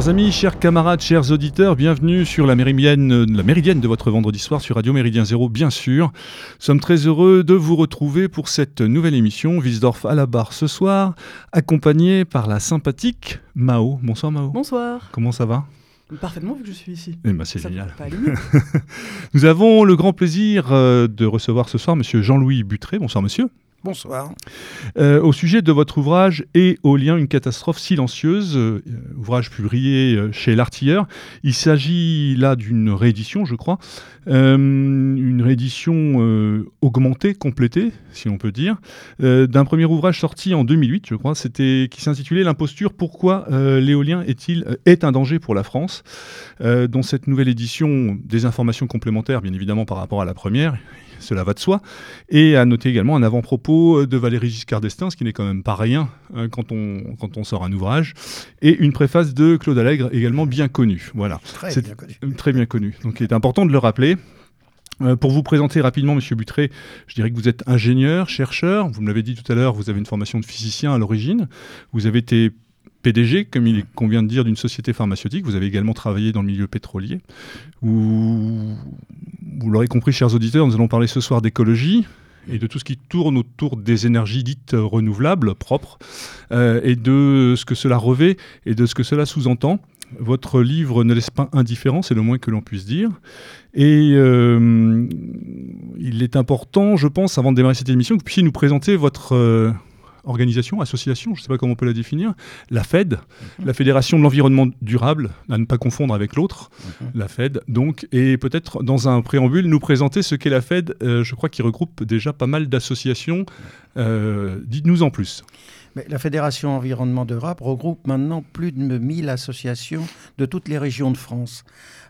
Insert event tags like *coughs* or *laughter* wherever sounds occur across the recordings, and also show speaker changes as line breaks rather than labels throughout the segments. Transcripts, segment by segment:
Chers amis, chers camarades, chers auditeurs, bienvenue sur la méridienne, la méridienne de votre vendredi soir sur Radio Méridien Zéro, bien sûr. Nous sommes très heureux de vous retrouver pour cette nouvelle émission, Wiesdorf à la barre ce soir, accompagné par la sympathique Mao. Bonsoir Mao.
Bonsoir.
Comment ça va?
Parfaitement vu que je suis ici.
Eh ben, c'est génial. *laughs* Nous avons le grand plaisir euh, de recevoir ce soir Monsieur Jean-Louis Butré. Bonsoir monsieur.
Bonsoir.
Euh, au sujet de votre ouvrage Éolien, une catastrophe silencieuse, euh, ouvrage publié euh, chez L'Artilleur, il s'agit là d'une réédition, je crois, une réédition augmentée, complétée, si on peut dire, euh, d'un premier ouvrage sorti en 2008, je crois, c'était qui s'intitulait L'imposture, pourquoi l'éolien est-il est un danger pour la France, dont cette nouvelle édition, des informations complémentaires, bien évidemment, par rapport à la première, *laughs* cela va de soi. Et à noter également un avant-propos de Valéry Giscard d'Estaing, ce qui n'est quand même pas rien hein, quand, on, quand on sort un ouvrage, et une préface de Claude Allègre, également bien connue. Voilà.
Très bien connu.
Très bien connu. Donc il est important de le rappeler. Euh, pour vous présenter rapidement, Monsieur Butré, je dirais que vous êtes ingénieur, chercheur. Vous me l'avez dit tout à l'heure, vous avez une formation de physicien à l'origine. Vous avez été PDG, comme il convient de dire, d'une société pharmaceutique. Vous avez également travaillé dans le milieu pétrolier. Vous, l'aurez compris, chers auditeurs, nous allons parler ce soir d'écologie et de tout ce qui tourne autour des énergies dites renouvelables, propres, euh, et de ce que cela revêt et de ce que cela sous-entend. Votre livre ne laisse pas indifférent, c'est le moins que l'on puisse dire. Et euh, il est important, je pense, avant de démarrer cette émission, que vous puissiez nous présenter votre, euh, organisation, association, je ne sais pas comment on peut la définir, la FED, mmh. la Fédération de l'environnement durable, à ne pas confondre avec l'autre, mmh. la FED, donc, et peut-être dans un préambule nous présenter ce qu'est la FED, euh, je crois qu'il regroupe déjà pas mal d'associations. Dites-nous en plus.
La Fédération environnement durable regroupe maintenant plus de 1000 associations de toutes les régions de France.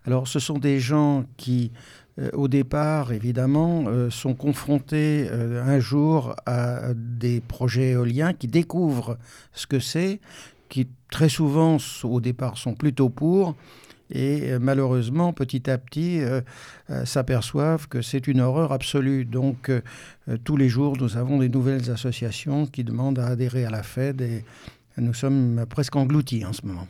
Alors ce sont des gens qui euh, au départ, évidemment, euh, sont confrontés euh, un jour à des projets éoliens qui découvrent ce que c'est, qui très souvent, au départ, sont plutôt pour, et malheureusement, petit à petit, s'aperçoivent que c'est une horreur absolue. Donc, tous les jours, nous avons des nouvelles associations qui demandent à adhérer à la Fed et nous sommes presque engloutis en ce moment.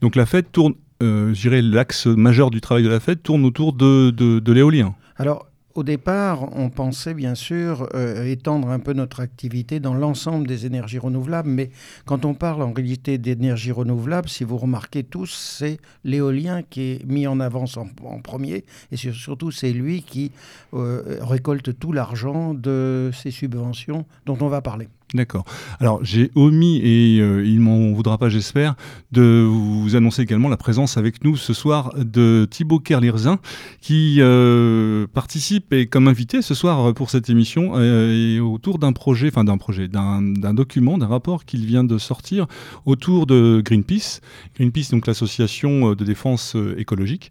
Donc la Fed tourne euh, je dirais, l'axe majeur du travail de la fête tourne autour de, de, de l'éolien.
Alors, au départ, on pensait bien sûr euh, étendre un peu notre activité dans l'ensemble des énergies renouvelables, mais quand on parle en réalité d'énergie renouvelable, si vous remarquez tous, c'est l'éolien qui est mis en avance en, premier, et surtout c'est lui qui euh, récolte tout l'argent de ces subventions dont on va parler.
D'accord. Alors j'ai omis, et euh, il m'en voudra pas j'espère, de vous annoncer également la présence avec nous ce soir de Thibaut Kerlirzin qui euh, participe et comme invité ce soir pour cette émission euh, autour d'un projet, enfin d'un projet, d'un document, d'un rapport qu'il vient de sortir autour de Greenpeace. Greenpeace, donc l'association de défense écologique,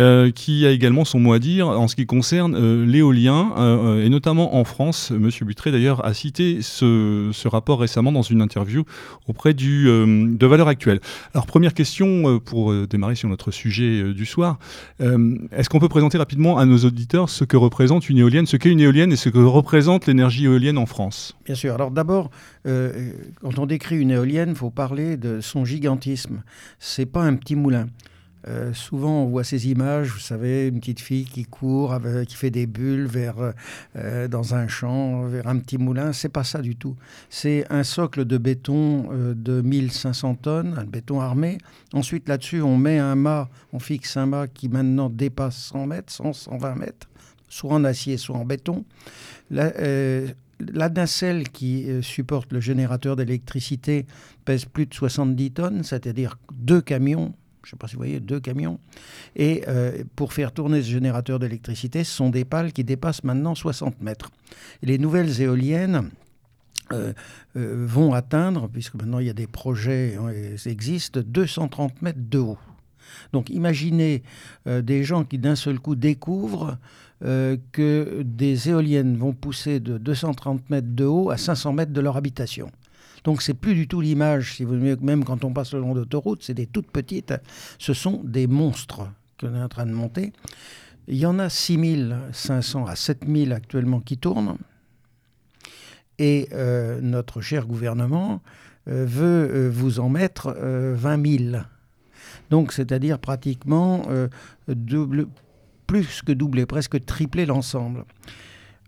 euh, qui a également son mot à dire en ce qui concerne euh, l'éolien, euh, et notamment en France. Monsieur Butré, d'ailleurs, a cité ce, rapport récemment dans une interview auprès de Valeurs Actuelles. Alors, première question pour démarrer sur notre sujet du soir. Est-ce qu'on peut présenter rapidement à nos auditeurs ce que représente une éolienne, ce qu'est une éolienne et ce que représente l'énergie éolienne en France?
Bien sûr. Alors, d'abord, quand on décrit une éolienne, il faut parler de son gigantisme. C'est pas un petit moulin. Euh, souvent, on voit ces images, vous savez, une petite fille qui court, qui fait des bulles vers, euh, dans un champ, vers un petit moulin. C'est pas ça du tout. C'est un socle de béton euh, de 1500 tonnes, un béton armé. Ensuite, là-dessus, on met un mât, on fixe un mât qui maintenant dépasse 100 mètres, 100, 120 mètres, soit en acier, soit en béton. La, euh, nacelle qui euh, supporte le générateur d'électricité pèse plus de 70 tonnes, c'est-à-dire deux camions je ne sais pas si vous voyez, deux camions. Et euh, pour faire tourner ce générateur d'électricité, ce sont des pales qui dépassent maintenant 60 mètres. Les nouvelles éoliennes euh, euh, vont atteindre, puisque maintenant il y a des projets qui existent, 230 mètres de haut. Donc imaginez des gens qui d'un seul coup découvrent que des éoliennes vont pousser de 230 mètres de haut à 500 mètres de leur habitation. Donc c'est plus du tout l'image, si vous même quand on passe le long d'autoroute, c'est des toutes petites. Ce sont des monstres qu'on est en train de monter. Il y en a 6500 à 7000 actuellement qui tournent. Et euh, notre cher gouvernement euh, veut euh, vous en mettre 20 000. Donc, c'est-à-dire pratiquement double, plus que doubler, presque tripler l'ensemble.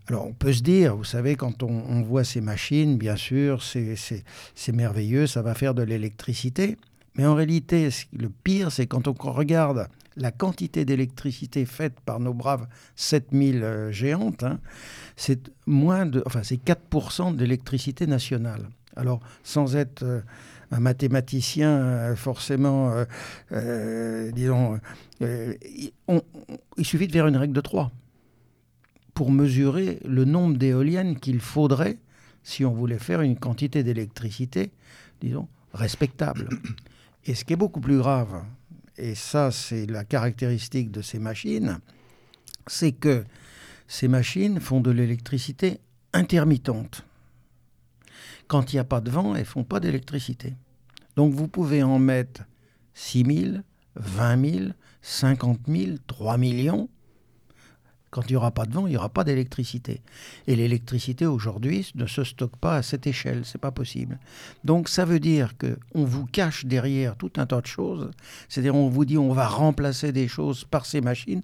Alors on peut se dire, vous savez, quand on, voit ces machines, bien sûr, c'est merveilleux, ça va faire de l'électricité. Mais en réalité, le pire, c'est quand on regarde la quantité d'électricité faite par nos braves 7000 euh, géantes, hein, c'est moins de, enfin c'est 4% d'électricité nationale. Alors sans être euh, un mathématicien euh, forcément, disons, il suffit de faire une règle de 3 pour mesurer le nombre d'éoliennes qu'il faudrait si on voulait faire une quantité d'électricité, disons, respectable. Et ce qui est beaucoup plus grave, et ça c'est la caractéristique de ces machines, c'est que ces machines font de l'électricité intermittente. Quand il n'y a pas de vent, elles ne font pas d'électricité. Donc vous pouvez en mettre 6 000, 20 000, 50 000, 3 millions. Quand il n'y aura pas de vent, il n'y aura pas d'électricité. Et l'électricité aujourd'hui ne se stocke pas à cette échelle, c'est pas possible. Donc ça veut dire que on vous cache derrière tout un tas de choses. C'est-à-dire on vous dit on va remplacer des choses par ces machines.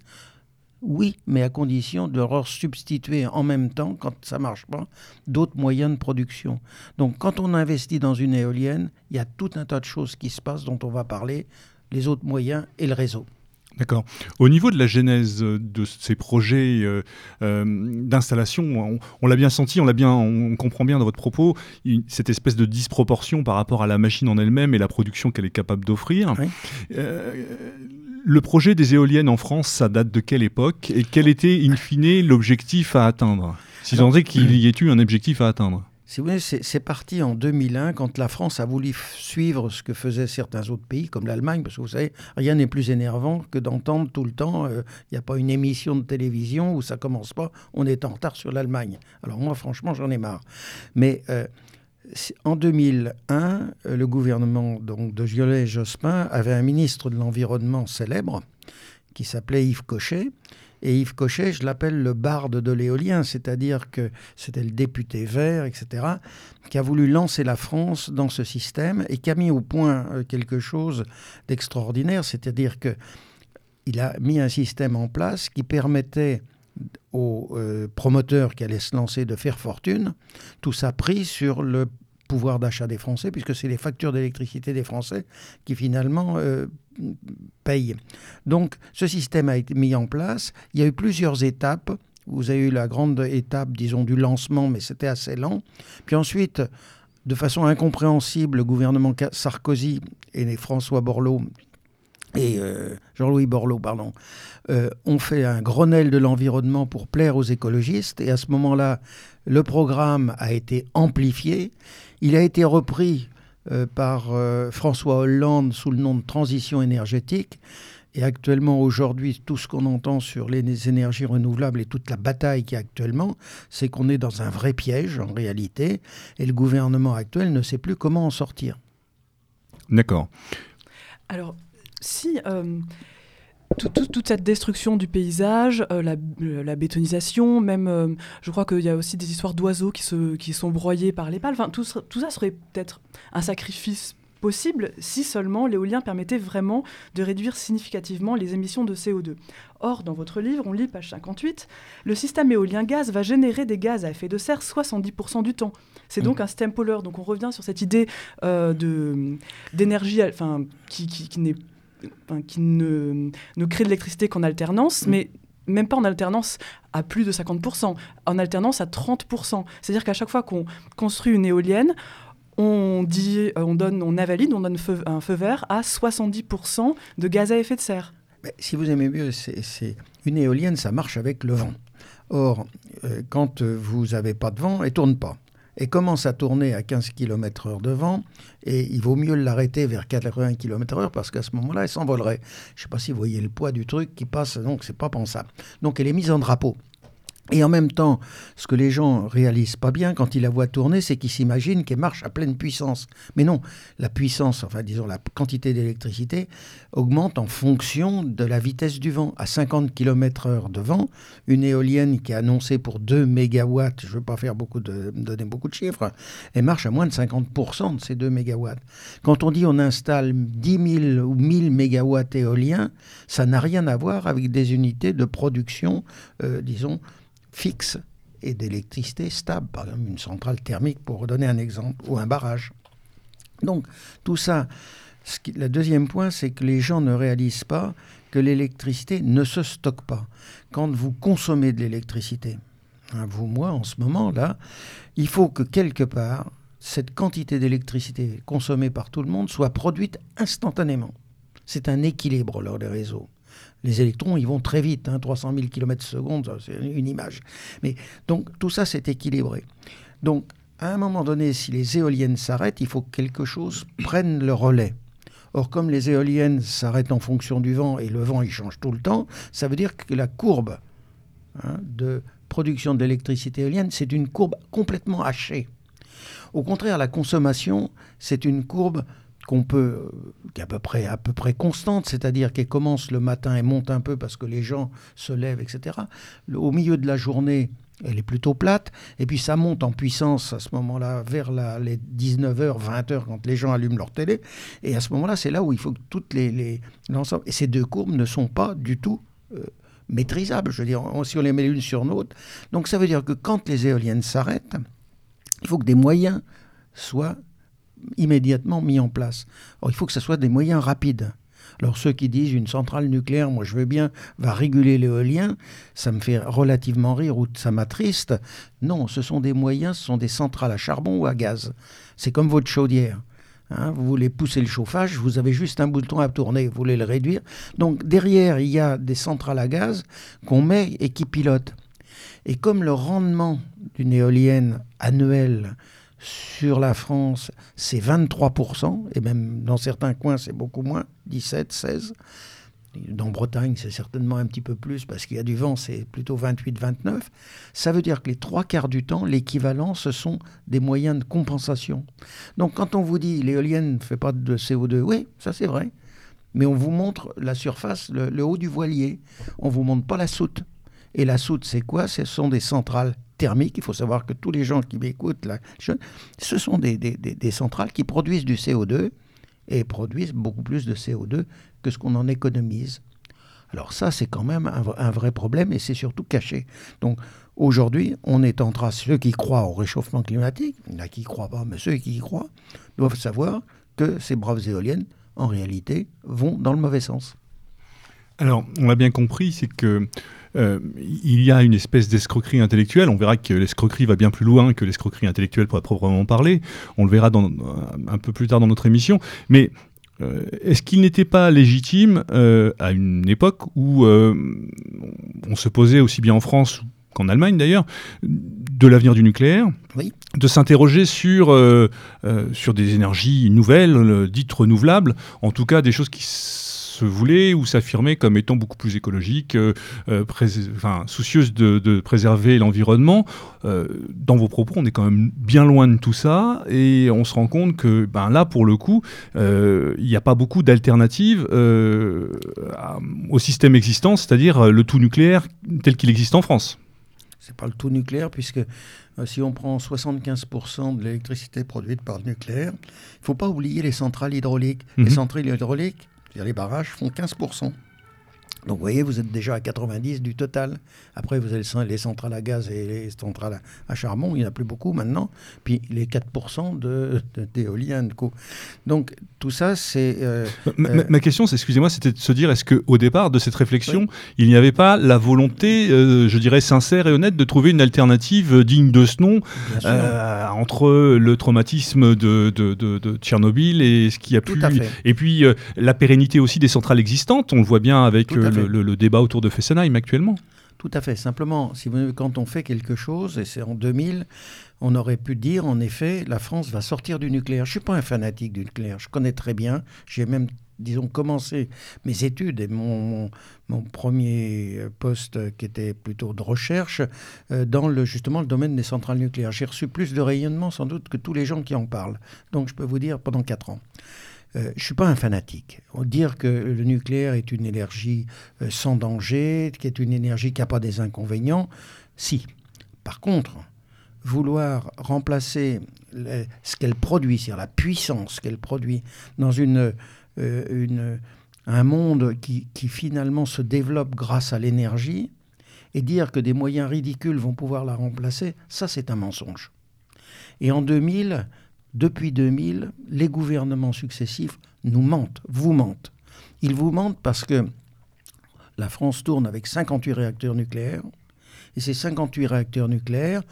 Oui, mais à condition de leur substituer en même temps, quand ça marche pas, d'autres moyens de production. Donc quand on investit dans une éolienne, il y a tout un tas de choses qui se passent dont on va parler, les autres moyens et le réseau.
D'accord. Au niveau de la genèse de ces projets euh, euh, d'installation, on, l'a bien senti, on l'a bien, on comprend bien dans votre propos cette espèce de disproportion par rapport à la machine en elle-même et la production qu'elle est capable d'offrir. Euh, le projet des éoliennes en France, ça date de quelle époque et quel était in fine l'objectif à atteindre? Si j'en qu'il y ait eu un objectif à atteindre
c'est parti en 2001 quand la France a voulu suivre ce que faisaient certains autres pays comme l'Allemagne, parce que vous savez, rien n'est plus énervant que d'entendre tout le temps, il euh, n'y a pas une émission de télévision où ça commence pas, on est en retard sur l'Allemagne. Alors moi, franchement, j'en ai marre. Mais euh, en 2001, euh, le gouvernement donc, de Violet Jospin avait un ministre de l'Environnement célèbre qui s'appelait Yves Cochet et Yves Cochet, je l'appelle le barde de l'éolien, c'est-à-dire que c'était le député vert, etc., qui a voulu lancer la France dans ce système et qui a mis au point euh, quelque chose d'extraordinaire, c'est-à-dire que il a mis un système en place qui permettait aux euh, promoteurs qui allaient se lancer de faire fortune, tout ça pris sur le pouvoir d'achat des Français, puisque c'est les factures d'électricité des Français qui finalement euh, paye. Donc ce système a été mis en place. Il y a eu plusieurs étapes. Vous avez eu la grande étape, disons, du lancement, mais c'était assez lent. Puis ensuite, de façon incompréhensible, le gouvernement Sarkozy et François Borloo et euh, Jean-Louis Borloo, pardon, euh, ont fait un Grenelle de l'environnement pour plaire aux écologistes. Et à ce moment-là, le programme a été amplifié. Il a été repris euh, par euh, François Hollande sous le nom de transition énergétique. Et actuellement, aujourd'hui, tout ce qu'on entend sur les énergies renouvelables et toute la bataille qui est actuellement, c'est qu'on est dans un vrai piège en réalité, et le gouvernement actuel ne sait plus comment en sortir.
D'accord.
Alors, si euh, toute cette destruction du paysage, euh, la, bétonisation, même, euh, je crois qu'il y a aussi des histoires d'oiseaux qui, qui sont broyés par les pales. Enfin, tout, tout ça serait peut-être un sacrifice possible si seulement l'éolien permettait vraiment de réduire significativement les émissions de CO2. Or, dans votre livre, on lit page 58, le système éolien gaz va générer des gaz à effet de serre 70% du temps. C'est donc mmh. un système pollueur. Donc on revient sur cette idée euh, d'énergie enfin, qui, qui, qui n'est qui ne, ne crée de l'électricité qu'en alternance, mm. mais même pas en alternance à plus de 50%, en alternance à 30%. C'est-à-dire qu'à chaque fois qu'on construit une éolienne, on dit, euh, on donne, on avalide, on donne un feu vert à 70% de gaz à effet de serre.
Mais si vous aimez mieux, c'est une éolienne, ça marche avec le vent. Or, euh, quand vous n'avez pas de vent, elle tourne pas et commence à tourner à 15 km heure de vent, et il vaut mieux l'arrêter vers 80 km heure parce qu'à ce moment-là, elle s'envolerait. Je ne sais pas si vous voyez le poids du truc qui passe, donc c'est pas pensable. Donc elle est mise en drapeau. Et en même temps, ce que les gens réalisent pas bien quand ils la voient tourner, c'est qu'ils s'imaginent qu'elle marche à pleine puissance. Mais non, la puissance, enfin disons la quantité d'électricité, augmente en fonction de la vitesse du vent. À 50 km/h de vent, une éolienne qui est annoncée pour 2 MW, je ne veux pas faire beaucoup de, donner beaucoup de chiffres, elle marche à moins de 50% de ces 2 MW. Quand on dit on installe 10 000 ou 1000 MW éoliens, ça n'a rien à voir avec des unités de production, euh, disons, fixe et d'électricité stable, par exemple une centrale thermique pour donner un exemple, ou un barrage. Donc tout ça, le deuxième point, c'est que les gens ne réalisent pas que l'électricité ne se stocke pas. Quand vous consommez de l'électricité, hein, vous, moi, en ce moment, là, il faut que quelque part, cette quantité d'électricité consommée par tout le monde soit produite instantanément. C'est un équilibre lors des réseaux les électrons, ils vont très vite, 300 000 km seconde, c'est une image. Mais donc tout ça, c'est équilibré. Donc à un moment donné, si les éoliennes s'arrêtent, il faut que quelque chose prenne le relais. Or, comme les éoliennes s'arrêtent en fonction du vent et le vent il change tout le temps, ça veut dire que la courbe hein, de production d'électricité éolienne, c'est une courbe complètement hachée. Au contraire, la consommation, c'est une courbe qu'on peut, qui est à peu près, à peu près constante, c'est-à-dire qu'elle commence le matin et monte un peu parce que les gens se lèvent, etc. Au milieu de la journée, elle est plutôt plate, et puis ça monte en puissance à ce moment-là vers les 19h, 20h quand les gens allument leur télé, et à ce moment-là, c'est là où il faut que toutes les, l'ensemble, et ces deux courbes ne sont pas du tout euh, maîtrisables, je veux dire, si on les met l'une sur l'autre. Donc ça veut dire que quand les éoliennes s'arrêtent, il faut que des moyens soient immédiatement mis en place. Or, il faut que ce soit des moyens rapides. Alors ceux qui disent une centrale nucléaire, moi je veux bien, va réguler l'éolien, ça me fait relativement rire ou ça m'attriste. Non, ce sont des moyens, ce sont des centrales à charbon ou à gaz. C'est comme votre chaudière. Hein. vous voulez pousser le chauffage, vous avez juste un bouton à tourner, vous voulez le réduire. Donc derrière, il y a des centrales à gaz qu'on met et qui pilotent. Et comme le rendement d'une éolienne annuelle sur la France, c'est 23%, et même dans certains coins, c'est beaucoup moins, 17, 16. Dans Bretagne, c'est certainement un petit peu plus parce qu'il y a du vent, c'est plutôt 28, 29. Ça veut dire que les trois quarts du temps, l'équivalent, ce sont des moyens de compensation. Donc quand on vous dit l'éolienne ne fait pas de CO2, oui, ça c'est vrai. Mais on vous montre la surface, le, le haut du voilier. On ne vous montre pas la soute. Et la soute, c'est quoi? Ce sont des centrales thermiques. Il faut savoir que tous les gens qui m'écoutent, ce sont des, des, centrales qui produisent du CO2 et produisent beaucoup plus de CO2 que ce qu'on en économise. Alors ça, c'est quand même un, vrai problème et c'est surtout caché. Donc aujourd'hui, on est en train, ceux qui croient au réchauffement climatique, il y en a qui ne croient pas, mais ceux qui y croient doivent savoir que ces braves éoliennes, en réalité, vont dans le mauvais sens.
Alors, on l'a bien compris, c'est que euh, il y a une espèce d'escroquerie intellectuelle. On verra que l'escroquerie va bien plus loin que l'escroquerie intellectuelle pour proprement parler. On le verra dans, un peu plus tard dans notre émission. Mais euh, est-ce qu'il n'était pas légitime euh, à une époque où on se posait aussi bien en France qu'en Allemagne d'ailleurs, de l'avenir du nucléaire, de s'interroger sur, sur des énergies nouvelles, dites renouvelables, en tout cas des choses qui se voulait ou s'affirmait comme étant beaucoup plus écologique, euh, euh, enfin, soucieuse de, préserver l'environnement. Euh, dans vos propos, on est quand même bien loin de tout ça et on se rend compte que ben, là, pour le coup, il n'y a pas beaucoup d'alternatives au système existant, c'est-à-dire le tout nucléaire tel qu'il existe en France.
C'est pas le tout nucléaire puisque si on prend 75% de l'électricité produite par le nucléaire, il ne faut pas oublier les centrales hydrauliques. Les mhm. centrales hydrauliques, les barrages font 15%. Donc vous voyez, vous êtes déjà à 90 du total. Après, vous avez les centrales à gaz et les centrales à charbon, il n'y en a plus beaucoup maintenant. Puis les 4% d'éolien. De, Donc tout ça, c'est...
Euh, ma, euh, question, c'est, excusez-moi, c'était de se dire, est-ce qu'au départ de cette réflexion, il n'y avait pas la volonté, euh, je dirais, sincère et honnête de trouver une alternative digne de ce nom entre le traumatisme de, de, Tchernobyl et ce qui a pu... Et puis la pérennité aussi des centrales existantes, on le voit bien avec le, débat autour de Fessenheim actuellement.
Tout à fait. Simplement, si vous, quand on fait quelque chose, et c'est en 2000, on aurait pu dire, en effet, la France va sortir du nucléaire. Je ne suis pas un fanatique du nucléaire. Je connais très bien. J'ai même disons, commencé mes études et mon, mon, premier poste qui était plutôt de recherche euh, dans le, justement le domaine des centrales nucléaires. J'ai reçu plus de rayonnement sans doute que tous les gens qui en parlent. Donc je peux vous dire pendant quatre ans. Euh, je ne suis pas un fanatique. Dire que le nucléaire est une énergie euh, sans danger, qui est une énergie qui n'a pas des inconvénients, si. Par contre, vouloir remplacer ce qu'elle produit, c'est-à-dire la puissance qu'elle produit dans une, euh, un monde qui, finalement se développe grâce à l'énergie, et dire que des moyens ridicules vont pouvoir la remplacer, ça c'est un mensonge. Et en 2000, depuis 2000, les gouvernements successifs nous mentent, vous mentent. Ils vous mentent parce que la France tourne avec 58 réacteurs nucléaires, et ces 58 réacteurs nucléaires,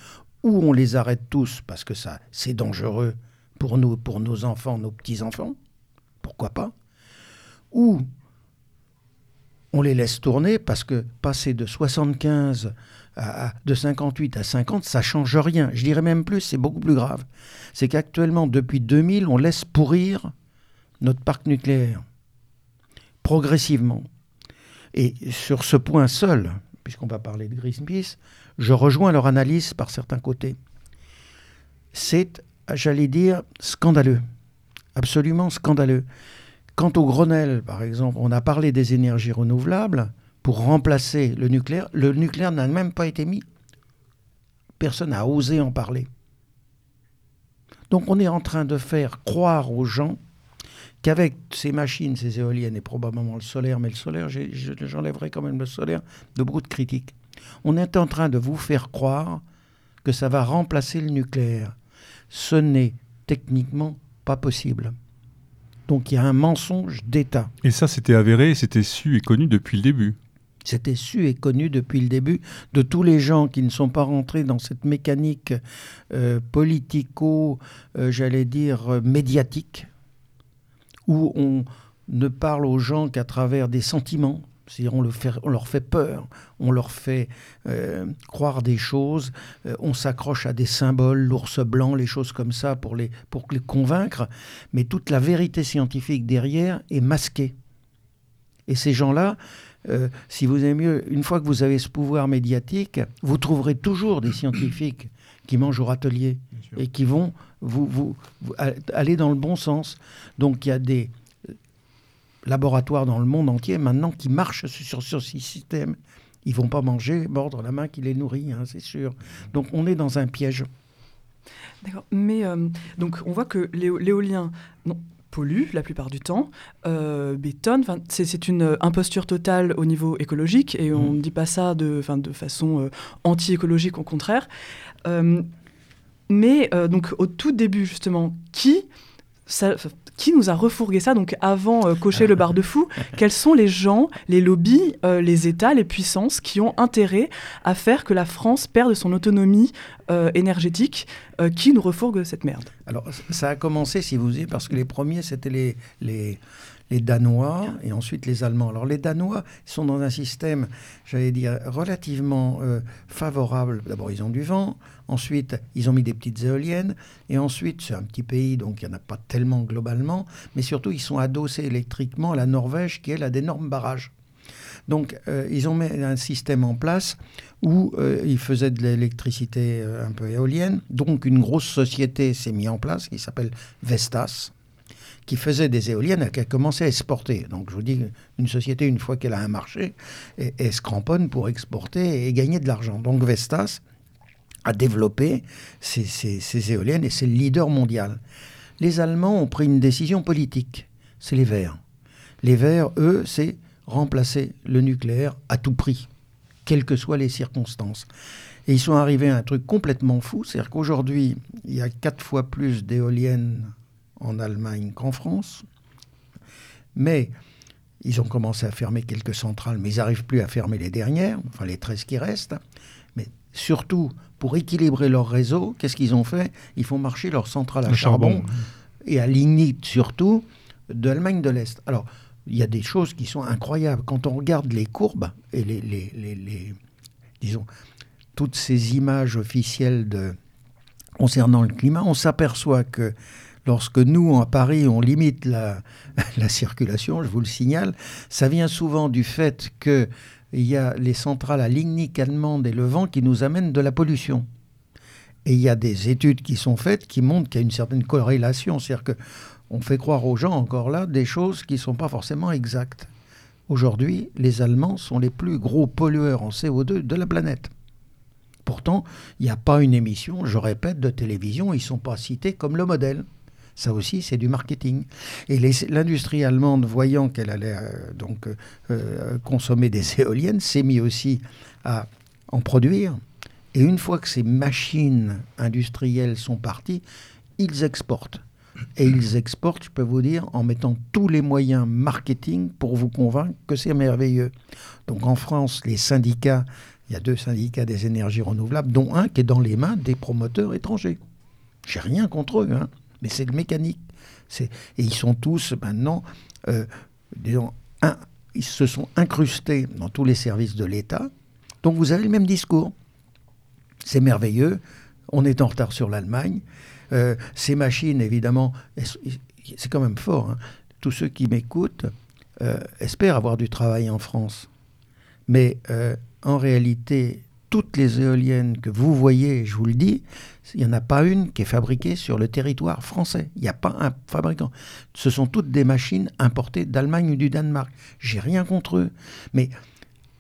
ou on les arrête tous parce que ça, c'est dangereux pour nous, pour nos enfants, nos petits-enfants, pourquoi pas, ou on les laisse tourner parce que passer de 75 de 58 à 50, ça change rien. Je dirais même plus, c'est beaucoup plus grave. C'est qu'actuellement, depuis 2000, on laisse pourrir notre parc nucléaire progressivement. Et sur ce point seul, puisqu'on va parler de Greenpeace, je rejoins leur analyse par certains côtés. C'est, j'allais dire, scandaleux. Absolument scandaleux. Quant au Grenelle, par exemple, on a parlé des énergies renouvelables pour remplacer le nucléaire. Le nucléaire n'a même pas été mis. Personne n'a osé en parler. Donc on est en train de faire croire aux gens qu'avec ces machines, ces éoliennes et probablement le solaire, mais le solaire, j'enlèverai quand même le solaire de beaucoup de critiques. On est en train de vous faire croire que ça va remplacer le nucléaire. Ce n'est techniquement pas possible. Donc il y a un mensonge d'État.
Et ça, c'était avéré, c'était su et connu depuis le début.
C'était su et connu depuis le début de tous les gens qui ne sont pas rentrés dans cette mécanique euh, politico, euh, j'allais dire, médiatique, où on ne parle aux gens qu'à travers des sentiments. C'est-à-dire on, on, leur fait peur, on leur fait euh, croire des choses, euh, on s'accroche à des symboles, l'ours blanc, les choses comme ça pour les, pour les convaincre, mais toute la vérité scientifique derrière est masquée. Et ces gens-là, euh, si vous aimez mieux, une fois que vous avez ce pouvoir médiatique, vous trouverez toujours des scientifiques qui mangent au râtelier et qui vont vous, vous, aller dans le bon sens. Donc il y a des laboratoires dans le monde entier maintenant qui marchent sur, ce système. Ils vont pas manger, mordre la main qui les nourrit, hein, c'est sûr. Donc on est dans un piège.
D'accord. Mais euh, donc on voit que l'éolien pollue la plupart du temps, euh, bétonne. C'est une imposture totale au niveau écologique et on ne mmh. dit pas ça de, de façon euh, anti-écologique, au contraire. Euh, mais euh, donc au tout début justement, qui qui nous a refourgué ça Donc avant euh, cocher le bar de fou, *laughs* quels sont les gens, les lobbies, les États, les puissances qui ont intérêt à faire que la France perde son autonomie énergétique Qui nous refourgue cette merde?
Alors ça a commencé, si vous voulez, parce que les premiers c'était les, les les Danois et ensuite les Allemands. Alors les Danois sont dans un système, j'allais dire, relativement euh, favorable. D'abord, ils ont du vent, ensuite, ils ont mis des petites éoliennes, et ensuite, c'est un petit pays, donc il n'y en a pas tellement globalement, mais surtout, ils sont adossés électriquement à la Norvège, qui, elle, a d'énormes barrages. Donc, euh, ils ont mis un système en place où euh, ils faisaient de l'électricité un peu éolienne. Donc, une grosse société s'est mise en place qui s'appelle Vestas, qui faisait des éoliennes et qui a commencé à exporter. Donc je vous dis, une société, une fois qu'elle a un marché, elle, se cramponne pour exporter et gagner de l'argent. Donc Vestas a développé ces, éoliennes et c'est le leader mondial. Les Allemands ont pris une décision politique, c'est les Verts. Les Verts, eux, c'est remplacer le nucléaire à tout prix, quelles que soient les circonstances. Et ils sont arrivés à un truc complètement fou, c'est-à-dire qu'aujourd'hui, il y a quatre fois plus d'éoliennes en Allemagne qu'en France. Mais ils ont commencé à fermer quelques centrales, mais ils n'arrivent plus à fermer les dernières, enfin les 13 qui restent. Mais surtout, pour équilibrer leur réseau, qu'est-ce qu'ils ont fait? Ils font marcher leurs centrales à charbon, et à lignite surtout de l'Allemagne de l'Est. Alors, il y a des choses qui sont incroyables. Quand on regarde les courbes et les, les, les disons, toutes ces images officielles de, concernant le climat, on s'aperçoit que lorsque nous, à Paris, on limite la, *laughs* la circulation, je vous le signale, ça vient souvent du fait qu'il y a les centrales à Ligny, allemande et le vent qui nous amènent de la pollution. Et il y a des études qui sont faites qui montrent qu'il y a une certaine corrélation. C'est-à-dire qu'on fait croire aux gens encore là des choses qui ne sont pas forcément exactes. Aujourd'hui, les Allemands sont les plus gros pollueurs en CO2 de la planète. Pourtant, il n'y a pas une émission, je répète, de télévision, ils ne sont pas cités comme le modèle. Ça aussi, c'est du marketing. Et l'industrie allemande, voyant qu'elle allait euh, donc euh, consommer des éoliennes, s'est mis aussi à en produire. Et une fois que ces machines industrielles sont parties, ils exportent. Et ils exportent, je peux vous dire, en mettant tous les moyens marketing pour vous convaincre que c'est merveilleux. Donc en France, les syndicats il y a deux syndicats des énergies renouvelables, dont un qui est dans les mains des promoteurs étrangers. J'ai rien contre eux, hein, mais c'est le mécanique. Et ils sont tous maintenant, euh, disons, ils se sont incrustés dans tous les services de l'État. Donc vous avez le même discours. C'est merveilleux. On est en retard sur l'Allemagne. Euh, ces machines, évidemment, c'est quand même fort. Hein. Tous ceux qui m'écoutent euh, espèrent avoir du travail en France. Mais en réalité, toutes les éoliennes que vous voyez, je vous le dis, il n'y en a pas une qui est fabriquée sur le territoire français. Il n'y a pas un fabricant. Ce sont toutes des machines importées d'Allemagne ou du Danemark. J'ai rien contre eux. Mais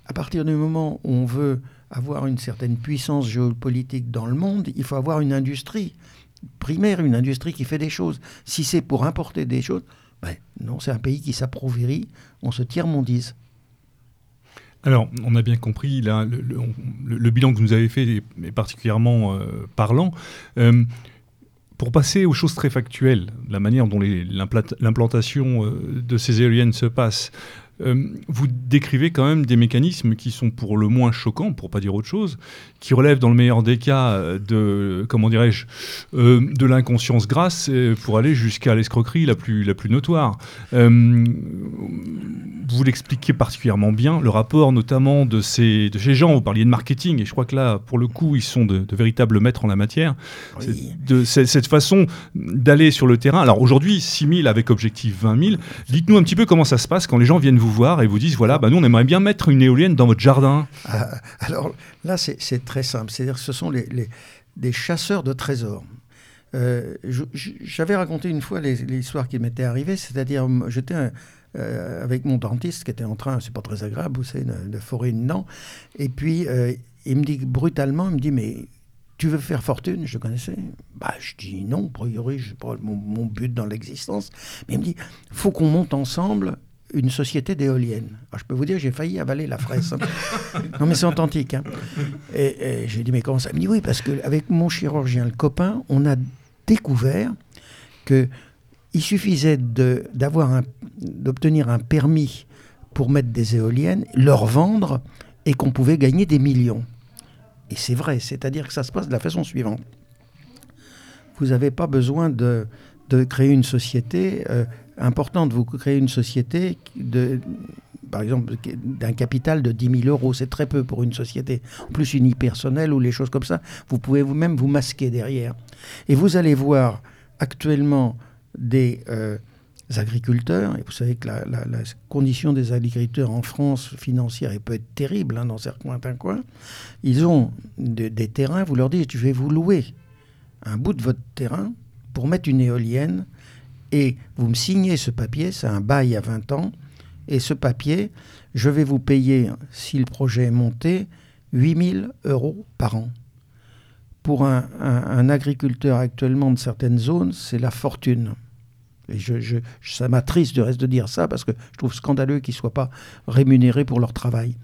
à partir du moment où on veut avoir une certaine puissance géopolitique dans le monde, il faut avoir une industrie primaire, une industrie qui fait des choses. Si c'est pour importer des choses, ben non, c'est un pays qui s'approuvrit, on se tiers-mondise.
Alors, on a bien compris, le, bilan que vous nous avez fait est, particulièrement euh, parlant. Euh, pour passer aux choses très factuelles, la manière dont l'implantation euh, de ces éoliennes se passe, vous décrivez quand même des mécanismes qui sont pour le moins choquants, pour pas dire autre chose, qui relèvent dans le meilleur des cas euh, de, comment dirais-je, euh, de l'inconscience grasse pour aller jusqu'à l'escroquerie la plus, la plus notoire. vous l'expliquez particulièrement bien, le rapport notamment de ces, de ces gens, vous parliez de marketing, et je crois que là, pour le coup, ils sont de, véritables maîtres en la matière. De cette façon d'aller sur le terrain. Alors aujourd'hui, 6 000 avec objectif 20 000. Dites-nous un petit peu comment ça se passe quand les gens viennent vous et vous disent voilà, bah, nous on aimerait bien mettre une éolienne dans votre jardin
ah, Alors là, c'est très simple. C'est-à-dire que ce sont les, des chasseurs de trésors. Euh, j'avais raconté une fois l'histoire qui m'était arrivée, c'est-à-dire j'étais euh, avec mon dentiste qui était en train, c'est pas très agréable, vous savez, de, de forer une dent, et puis euh, il me dit brutalement, il me dit mais tu veux faire fortune? Je connaissais. Bah, je dis non, a priori, je pas mon, mon, but dans l'existence. Mais il me dit, faut qu'on monte ensemble une société d'éoliennes. je peux vous dire, j'ai failli avaler la fraise. Hein. *laughs* non, mais c'est authentique. Hein. Et, j'ai dit, mais comment ça? Il me dit, oui, parce qu'avec mon chirurgien, le copain, on a découvert que il suffisait d'avoir d'obtenir un permis pour mettre des éoliennes, leur vendre, et qu'on pouvait gagner des millions. Et c'est vrai, c'est-à-dire que ça se passe de la façon suivante. Vous n'avez pas besoin de, de, créer une société euh, important de vous créer une société de, par exemple, d'un capital de 10 000 euros. C'est très peu pour une société. En plus, unipersonnelle ou les choses comme ça, vous pouvez vous-même vous masquer derrière. Et vous allez voir actuellement des euh, agriculteurs, et vous savez que la, condition des agriculteurs en France financière peut être terrible hein, dans certains coins, ils ont des terrains, vous leur dites, je vais vous louer un bout de votre terrain pour mettre une éolienne et vous me signez ce papier, c'est un bail à 20 ans, et ce papier, je vais vous payer, si le projet est monté, 8000 euros par an. Pour un, agriculteur actuellement de certaines zones, c'est la fortune. Et ça m'attriste de reste de dire ça parce que je trouve scandaleux qu'ils ne soient pas rémunérés pour leur travail.